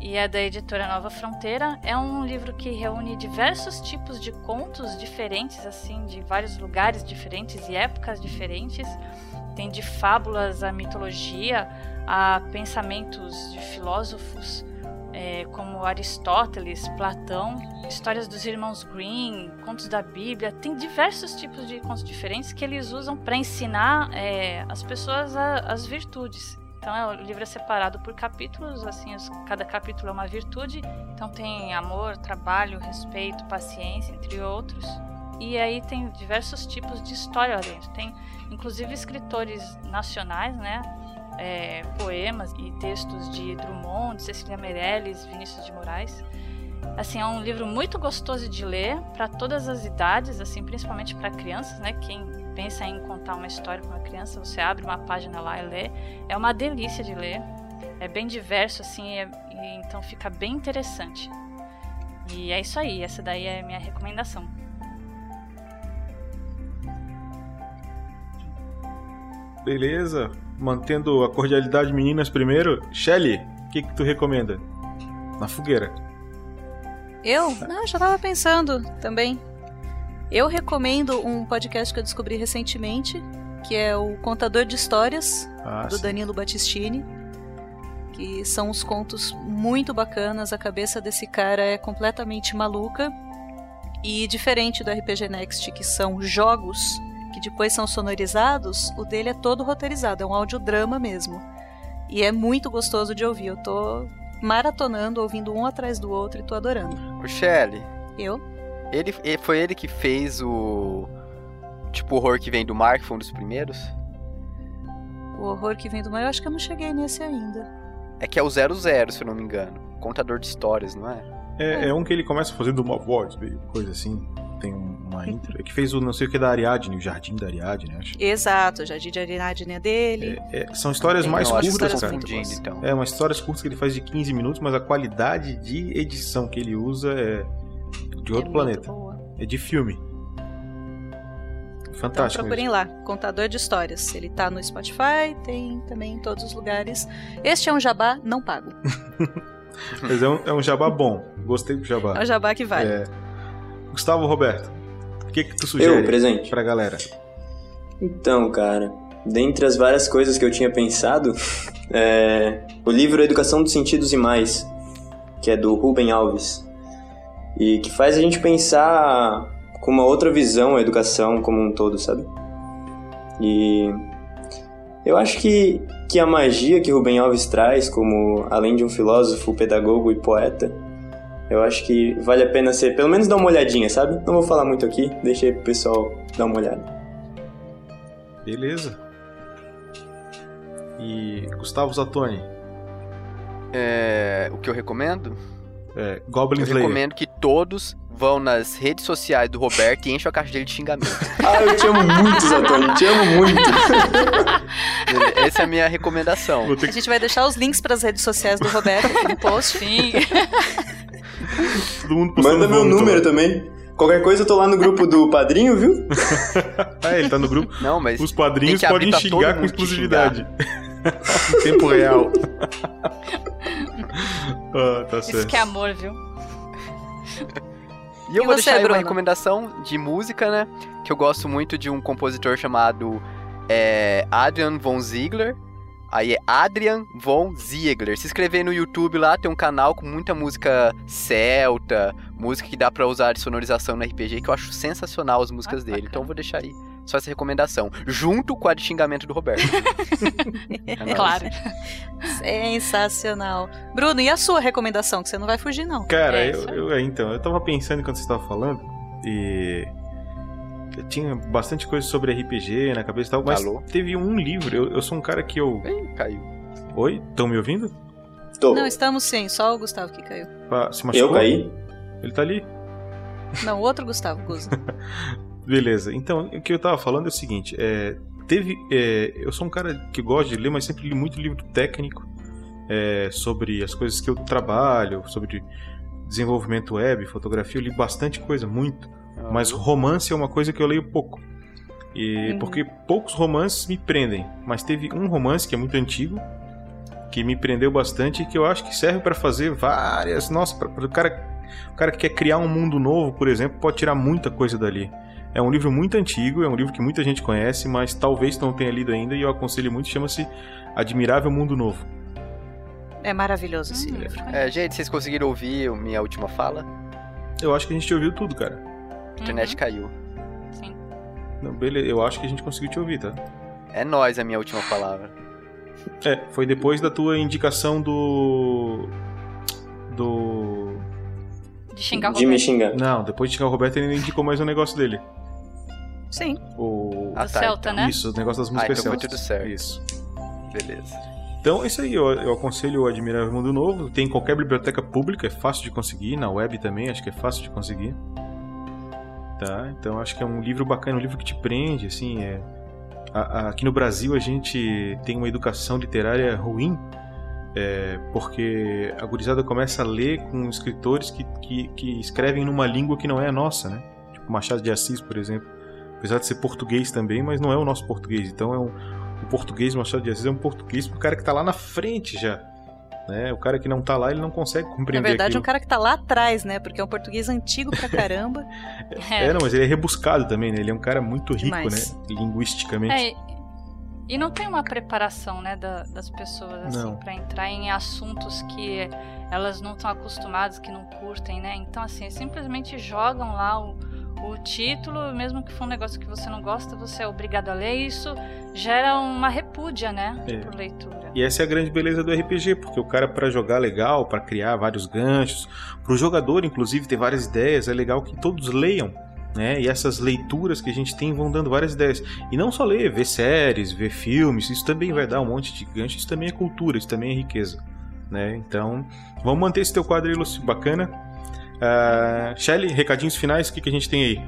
e é da editora Nova Fronteira. É um livro que reúne diversos tipos de contos diferentes, assim, de vários lugares diferentes e épocas diferentes. Tem de fábulas a mitologia, a pensamentos de filósofos é, como Aristóteles, Platão, histórias dos irmãos Grimm, contos da Bíblia. Tem diversos tipos de contos diferentes que eles usam para ensinar é, as pessoas a- as virtudes. Então é, o livro é separado por capítulos, assim, os- cada capítulo é uma virtude. Então tem amor, trabalho, respeito, paciência, entre outros. E aí tem diversos tipos de história dentro. Tem inclusive escritores nacionais, né? É, poemas e textos de Drummond, Cecília Meirelles, Vinícius de Moraes. Assim, é um livro muito gostoso de ler para todas as idades, assim, principalmente para crianças, né? Quem pensa em contar uma história para uma criança, você abre uma página lá e lê. É uma delícia de ler. É bem diverso, assim, é- e então fica bem interessante. E é isso aí, essa daí é a minha recomendação. Beleza. Mantendo a cordialidade meninas primeiro. Shelly, o que, que tu recomenda? Na fogueira. Eu? Não, já tava pensando também. Eu recomendo um podcast que eu descobri recentemente, que é o Contador de Histórias, Ah, do sim. Danilo Battistini. Que são uns contos muito bacanas, a cabeça desse cara é completamente maluca. E diferente do RPG Next, que são jogos que depois são sonorizados, o dele é todo roteirizado, é um audiodrama mesmo. E é muito gostoso de ouvir. Eu tô maratonando, ouvindo um atrás do outro e tô adorando. O Shelly, Eu? ele, foi ele que fez o. Tipo, o horror que vem do mar, que foi um dos primeiros? O horror que vem do mar, eu acho que eu não cheguei nesse ainda. É que é o 00, se eu não me engano. Contador de histórias, não é? É, é um que ele começa fazendo uma voz, meio coisa assim. Uma intro. É que fez o não sei o que da Ariadne, o Jardim da Ariadne, acho. Exato, o Jardim de Ariadne é dele. É, são histórias Tem mais curtas, histórias cara. muito boas. então. É, umas histórias curtas que ele faz de 15 minutos, mas a qualidade de edição que ele usa é de outro muito planeta. boa. É de filme. Então Fantástico. procurem lá, Contador de Histórias. Ele tá no Spotify, tem também em todos os lugares. Este é um jabá não pago. Mas é um, é um jabá bom. Gostei do jabá. É o jabá que vale. É. Gustavo Roberto, o que que tu sugere Eu, presente. pra galera? Então, cara, dentre as várias coisas que eu tinha pensado, é, o livro Educação dos Sentidos e Mais, que é do Ruben Alves, e que faz a gente pensar com uma outra visão a educação como um todo, sabe? E eu acho que, que a magia que Ruben Alves traz, como além de um filósofo, pedagogo e poeta, eu acho que vale a pena ser, pelo menos dar uma olhadinha, sabe? Não vou falar muito aqui, deixa aí pro pessoal dar uma olhada. Beleza. E Gustavo Zatoni. É, o que eu recomendo? É, Goblin Eu Slayer. recomendo que todos vão nas redes sociais do Roberto e enchem a caixa dele de xingamento. Ah, eu te amo muito, Zatoni, te amo muito. Essa é a minha recomendação. A gente vai deixar os links para as redes sociais do Roberto aqui no post. Sim. Todo mundo Manda meu número lá. também. Qualquer coisa eu tô lá no grupo do padrinho, viu? Ah, ele tá no grupo. Não, mas Os padrinhos tem que abrir podem xingar com exclusividade. em tempo real. ah, tá Isso certo. que é amor, viu? E eu E vou você, deixar aí uma recomendação de música, né? Que eu gosto muito de um compositor chamado é, Adrian von Ziegler. Aí é Adrian von Ziegler. Se inscrever no YouTube lá, tem um canal com muita música celta, música que dá pra usar de sonorização no RPG, que eu acho sensacional as músicas dele. Então eu vou deixar aí só essa recomendação. Junto com a de xingamento do Roberto. É. Claro. Sensacional. Bruno, e a sua recomendação? Que você não vai fugir, não. Cara, É, eu, eu- é, então, eu tava pensando enquanto você tava falando e eu tinha bastante coisa sobre RPG na cabeça e tal, mas Alô? teve um livro, eu, eu sou um cara que eu... Ih, caiu. Oi? Estão me ouvindo? Tô. Não, estamos sim, só o Gustavo que caiu. Ah, Se machucou? Eu caí? Ele tá ali? Não, o outro Gustavo, Guza. Beleza. Então, o que eu tava falando é o seguinte, é, teve, é, eu sou um cara que gosta de ler, mas sempre li muito livro técnico é, sobre as coisas que eu trabalho, sobre desenvolvimento web, fotografia, eu li bastante coisa, muito. Mas romance é uma coisa que eu leio pouco. E Uhum. porque poucos romances me prendem, mas teve um romance que é muito antigo que me prendeu bastante e que eu acho que serve pra fazer várias, nossa, para o cara, o cara que quer criar um mundo novo, por exemplo, pode tirar muita coisa dali. É um livro muito antigo, é um livro que muita gente conhece, mas talvez não tenha lido ainda e eu aconselho muito, chama-se Admirável Mundo Novo. É maravilhoso esse livro. É, gente, vocês conseguiram ouvir a minha última fala? Eu acho que a gente ouviu tudo, cara. A internet caiu. Sim. Não, beleza, eu acho que a gente conseguiu te ouvir, tá? É nós a minha última palavra. É, foi depois da tua indicação do. Do. De xingar o De me Roberto. xingar. Não, depois de xingar o Roberto, ele indicou mais um negócio dele. Sim. O. Ah, Do tá, Celta, então. né? Isso, o negócio das Ah, músicas então foi celtas. tudo certo. Isso. Beleza. Então é isso aí, eu, eu aconselho o Admirável Mundo Novo. Tem em qualquer biblioteca pública, é fácil de conseguir, na web também, acho que é fácil de conseguir. Tá? Então acho que é um livro bacana, um livro que te prende, assim, é. aqui no Brasil a gente tem uma educação literária ruim, é, porque a gurizada começa a ler com escritores que, que, que escrevem numa língua que não é a nossa, né? Tipo Machado de Assis, por exemplo. Apesar de ser português também, mas não é o nosso português. Então é um, o português Machado de Assis é um português pro cara que tá lá na frente já. Né? O cara que não tá lá, ele não consegue Na compreender verdade, é aquilo. um cara que tá lá atrás, né? Porque é um português antigo pra caramba. É, não, mas ele é rebuscado também, né? Ele é um cara muito rico, Demais. né? Linguisticamente. É, e não tem uma preparação, né, da- das pessoas, assim, pra entrar em assuntos que elas não estão acostumadas, que não curtem, né? Então, assim, simplesmente jogam lá o, o título, mesmo que for um negócio que você não gosta, você é obrigado a ler, isso gera uma repúdia, né, É. por leitura. E essa é a grande beleza do RPG, porque o cara pra jogar legal, pra criar vários ganchos, pro jogador inclusive ter várias ideias, é legal que todos leiam, né? E essas leituras que a gente tem vão dando várias ideias. E não só ler, ver séries, ver filmes, isso também vai dar um monte de gancho, isso também é cultura, isso também é riqueza, né? Então, vamos manter esse teu quadro aí, Lúcio, bacana. Uh, Shelly, recadinhos finais, o que, que a gente tem aí?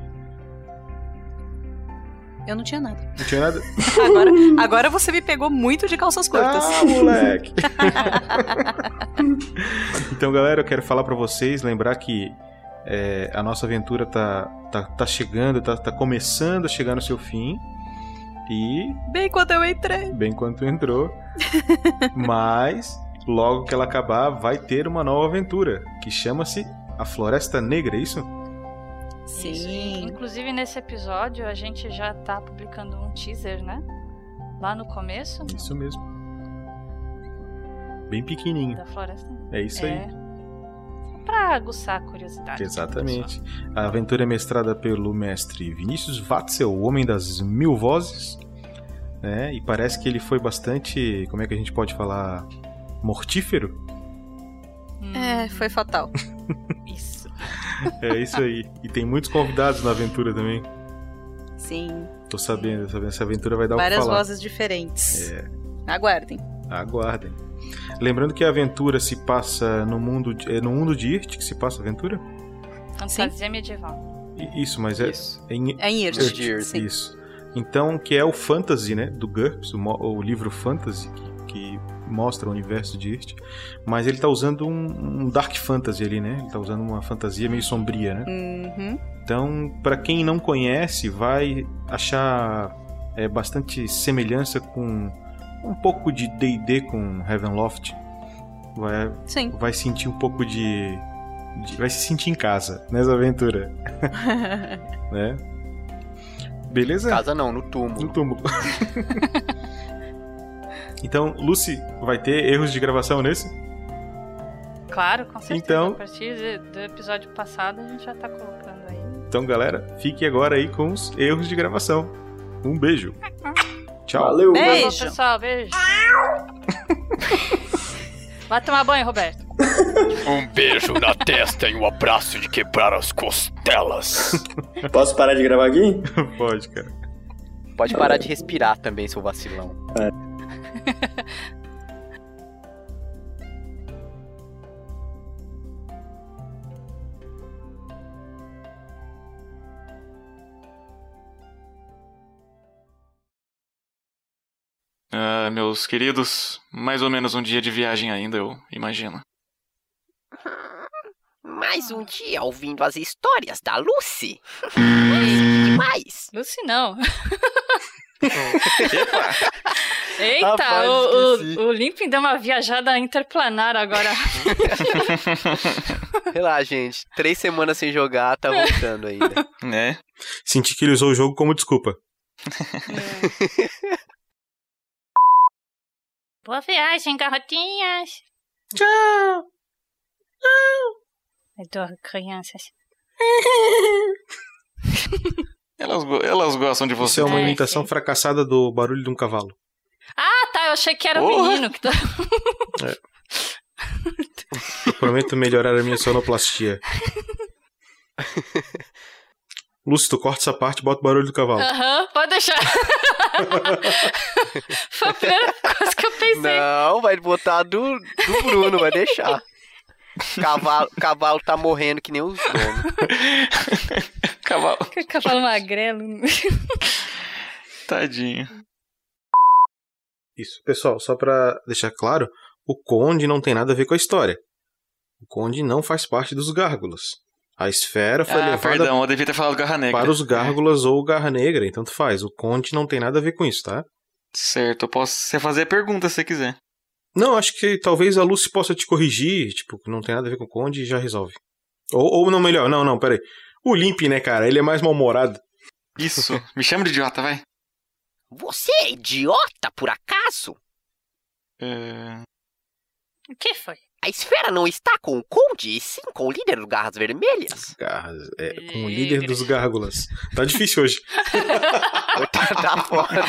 Eu não tinha nada. Não tinha nada? Agora, agora você me pegou muito de calças curtas. Ah, moleque! então, galera, eu quero falar pra vocês, lembrar que é, a nossa aventura tá, tá, tá chegando, tá, tá começando a chegar no seu fim. E, Bem quando eu entrei. bem quanto entrou, mas logo que ela acabar, vai ter uma nova aventura que chama-se A Floresta Negra, é isso? Isso. E, Inclusive, nesse episódio, a gente já tá publicando um teaser, né? Lá no começo. Isso mesmo. Bem pequenininho. Da floresta. É isso aí. É. Pra aguçar a curiosidade. Exatamente. A aventura é mestrada pelo mestre Vinícius Watzel, o homem das mil vozes. Né? E parece que ele foi bastante. Como é que a gente pode falar? Mortífero? É, foi fatal. Isso. É isso aí. E tem muitos convidados na aventura também. Sim. Tô sabendo, tô sabendo. Essa aventura vai dar o Várias que falar. vozes diferentes. É. Aguardem. Aguardem. Lembrando que a aventura se passa no mundo de, é no mundo de Irt que se passa a aventura? Fantasia medieval. I- Isso, mas é, é em, É em Irt, Irt, sim. Isso. Então, que é o fantasy, né, do GURPS, o, o livro fantasy que, que mostra o universo de Irt, mas ele tá usando um, um dark fantasy ali, né? Ele tá usando uma fantasia meio sombria, né? Uhum. Então, pra quem não conhece, vai achar é, bastante semelhança com um pouco de D&D com Heavenloft. Vai, Sim. vai sentir um pouco de, de- vai se sentir em casa nessa aventura, né? Beleza? Casa não, no túmulo. No túmulo. então, Lucy, vai ter erros de gravação nesse? Claro, com certeza. Então- A partir do episódio passado a gente já tá colocando aí. Então, galera, fique agora aí com os erros de gravação. Um beijo. Tchau. Valeu. Falou, pessoal. Beijo. Vai tomar banho, Roberto. Um beijo na testa e um abraço de quebrar as costelas. Posso parar de gravar aqui? Pode, cara. Pode parar de respirar também, seu vacilão. Ah, meus queridos, mais ou menos um dia de viagem ainda, eu imagino. Mais um dia ouvindo as histórias da Lucy. Demais. Lucy não. Epa. Eita, Rapaz, o, esqueci. o, o Limping deu uma viajada interplanar agora. Sei lá, gente. Três semanas sem jogar, tá voltando ainda. Né? Senti que ele usou o jogo como desculpa. Boa viagem, garotinhas. Tchau. Adoro crianças. Elas, elas gostam de Isso você. é uma imitação fracassada do barulho de um cavalo. Ah, tá. Eu achei que era o Porra. menino que tá. Eu prometo melhorar a minha sonoplastia. Lúcio, tu corta essa parte e bota o barulho do cavalo. Aham, pode deixar. Foi a primeira coisa que eu pensei. Não, vai botar do, do Bruno, vai deixar. Cavalo, cavalo tá morrendo que nem os donos. Cavalo. Cavalo magrelo. Tadinho. Isso, pessoal, só pra deixar claro, o Conde não tem nada a ver com a história. O Conde não faz parte dos Gárgulas. A esfera foi Ah, levada perdão, eu devia ter falado Garra Negra. para os Gárgulas ou Garra Negra, então tu faz. O Conde não tem nada a ver com isso, tá? Certo, eu posso você fazer a pergunta se você quiser. Não, acho que talvez a Lucy possa te corrigir, tipo, que não tem nada a ver com o Conde e já resolve. Ou, ou não, melhor, não, não, peraí. O Limp, né, cara? Ele é mais mal-humorado. Isso, me chama de idiota, vai. Você é idiota, por acaso? É... O que foi? A esfera não está com o Conde, e sim com o líder do Garras Vermelhas. Garras, é, com o líder dos Gárgulas. Tá difícil hoje. tá, tá fora.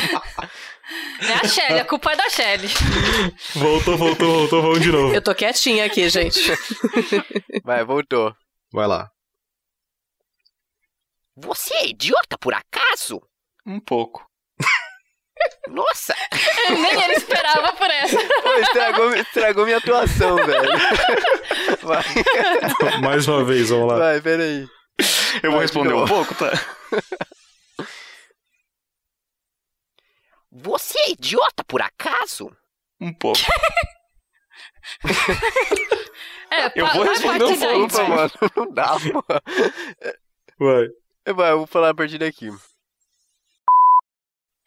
É a Shelly, a culpa é da Shelly. Voltou, voltou, voltou, vamos de novo. Eu tô quietinha aqui, gente. Vai, voltou. Vai lá. Você é idiota, por acaso? Um pouco. Nossa! Nem ele esperava por essa. Pô, estragou, estragou minha atuação, velho. Vai, Mais uma vez, vamos lá. vai, peraí. Eu vou Vai, de responder um pouco, tá? Você é idiota, por acaso? Um pouco. É, Eu vou responder um pouco, mano, não dá, pô. Vai. Vai, eu vou falar a partir daqui.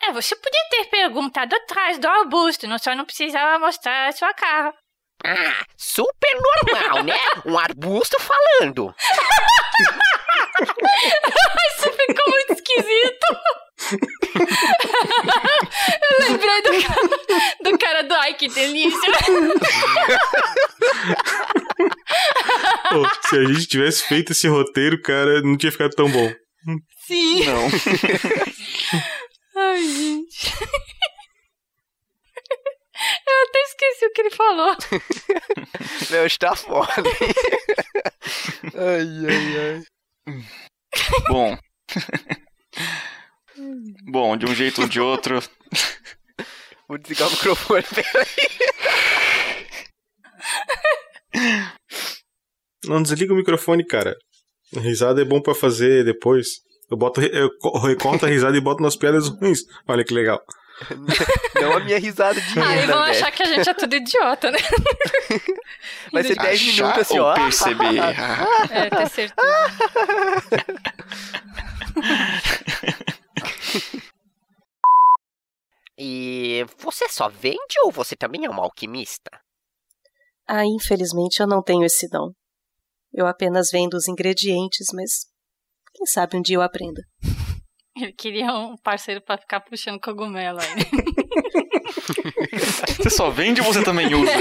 É, você podia ter perguntado atrás do arbusto, não só não precisava mostrar a sua cara. Ah, super normal, né? Um arbusto falando. Isso ficou muito esquisito. Eu lembrei do cara do, cara do Ai, que delícia. Pô, se a gente tivesse feito esse roteiro, cara, não tinha ficado tão bom. Sim. Não. Ai, gente. Eu até esqueci o que ele falou. Meu, hoje tá foda. ai, ai, ai. Bom. Bom, de um jeito ou de outro. Vou desligar o microfone, peraí. Não desliga o microfone, cara. Risada é bom pra fazer depois. Eu boto, eu co- recorto a risada e boto nas piadas ruins. Olha que legal. Não a minha risada de Aí renda, vão velho. achar que a gente é tudo idiota, né? Vai ser 10 Achar minutos assim, ou ó. perceber? É, ter certeza. E você só vende ou você também é uma alquimista? Ah, infelizmente eu não tenho esse dom. Eu apenas vendo os ingredientes, mas quem sabe um dia eu aprenda. Ele queria um parceiro pra ficar puxando cogumelo aí. Você só vende ou você também usa?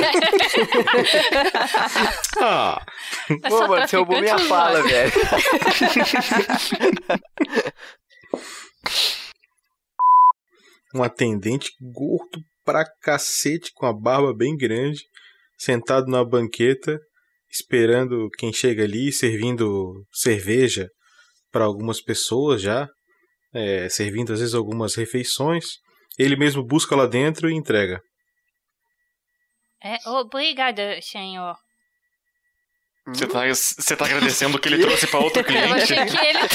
Ah. É Pô, mano, você roubou minha fala, velho. Um atendente gordo pra cacete, com a barba bem grande, sentado na banqueta, esperando quem chega ali, servindo cerveja para algumas pessoas já, é, servindo às vezes algumas refeições. Ele mesmo busca lá dentro e entrega. É, obrigada, senhor. Você tá, você tá agradecendo o que ele trouxe pra outro Eu cliente? achei que ele.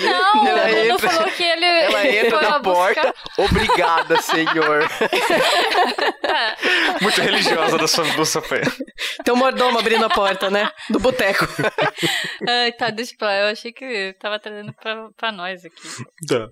Não, Ela o Bruno entra- falou que ele. Ela entra foi na porta. Obrigada, senhor. Muito religiosa da sua, do seu pé. Tem um mordomo abrindo a porta, né? Do boteco. Ai, tá, deixa pra lá. Eu achei que tava trazendo pra, pra nós aqui. Tá.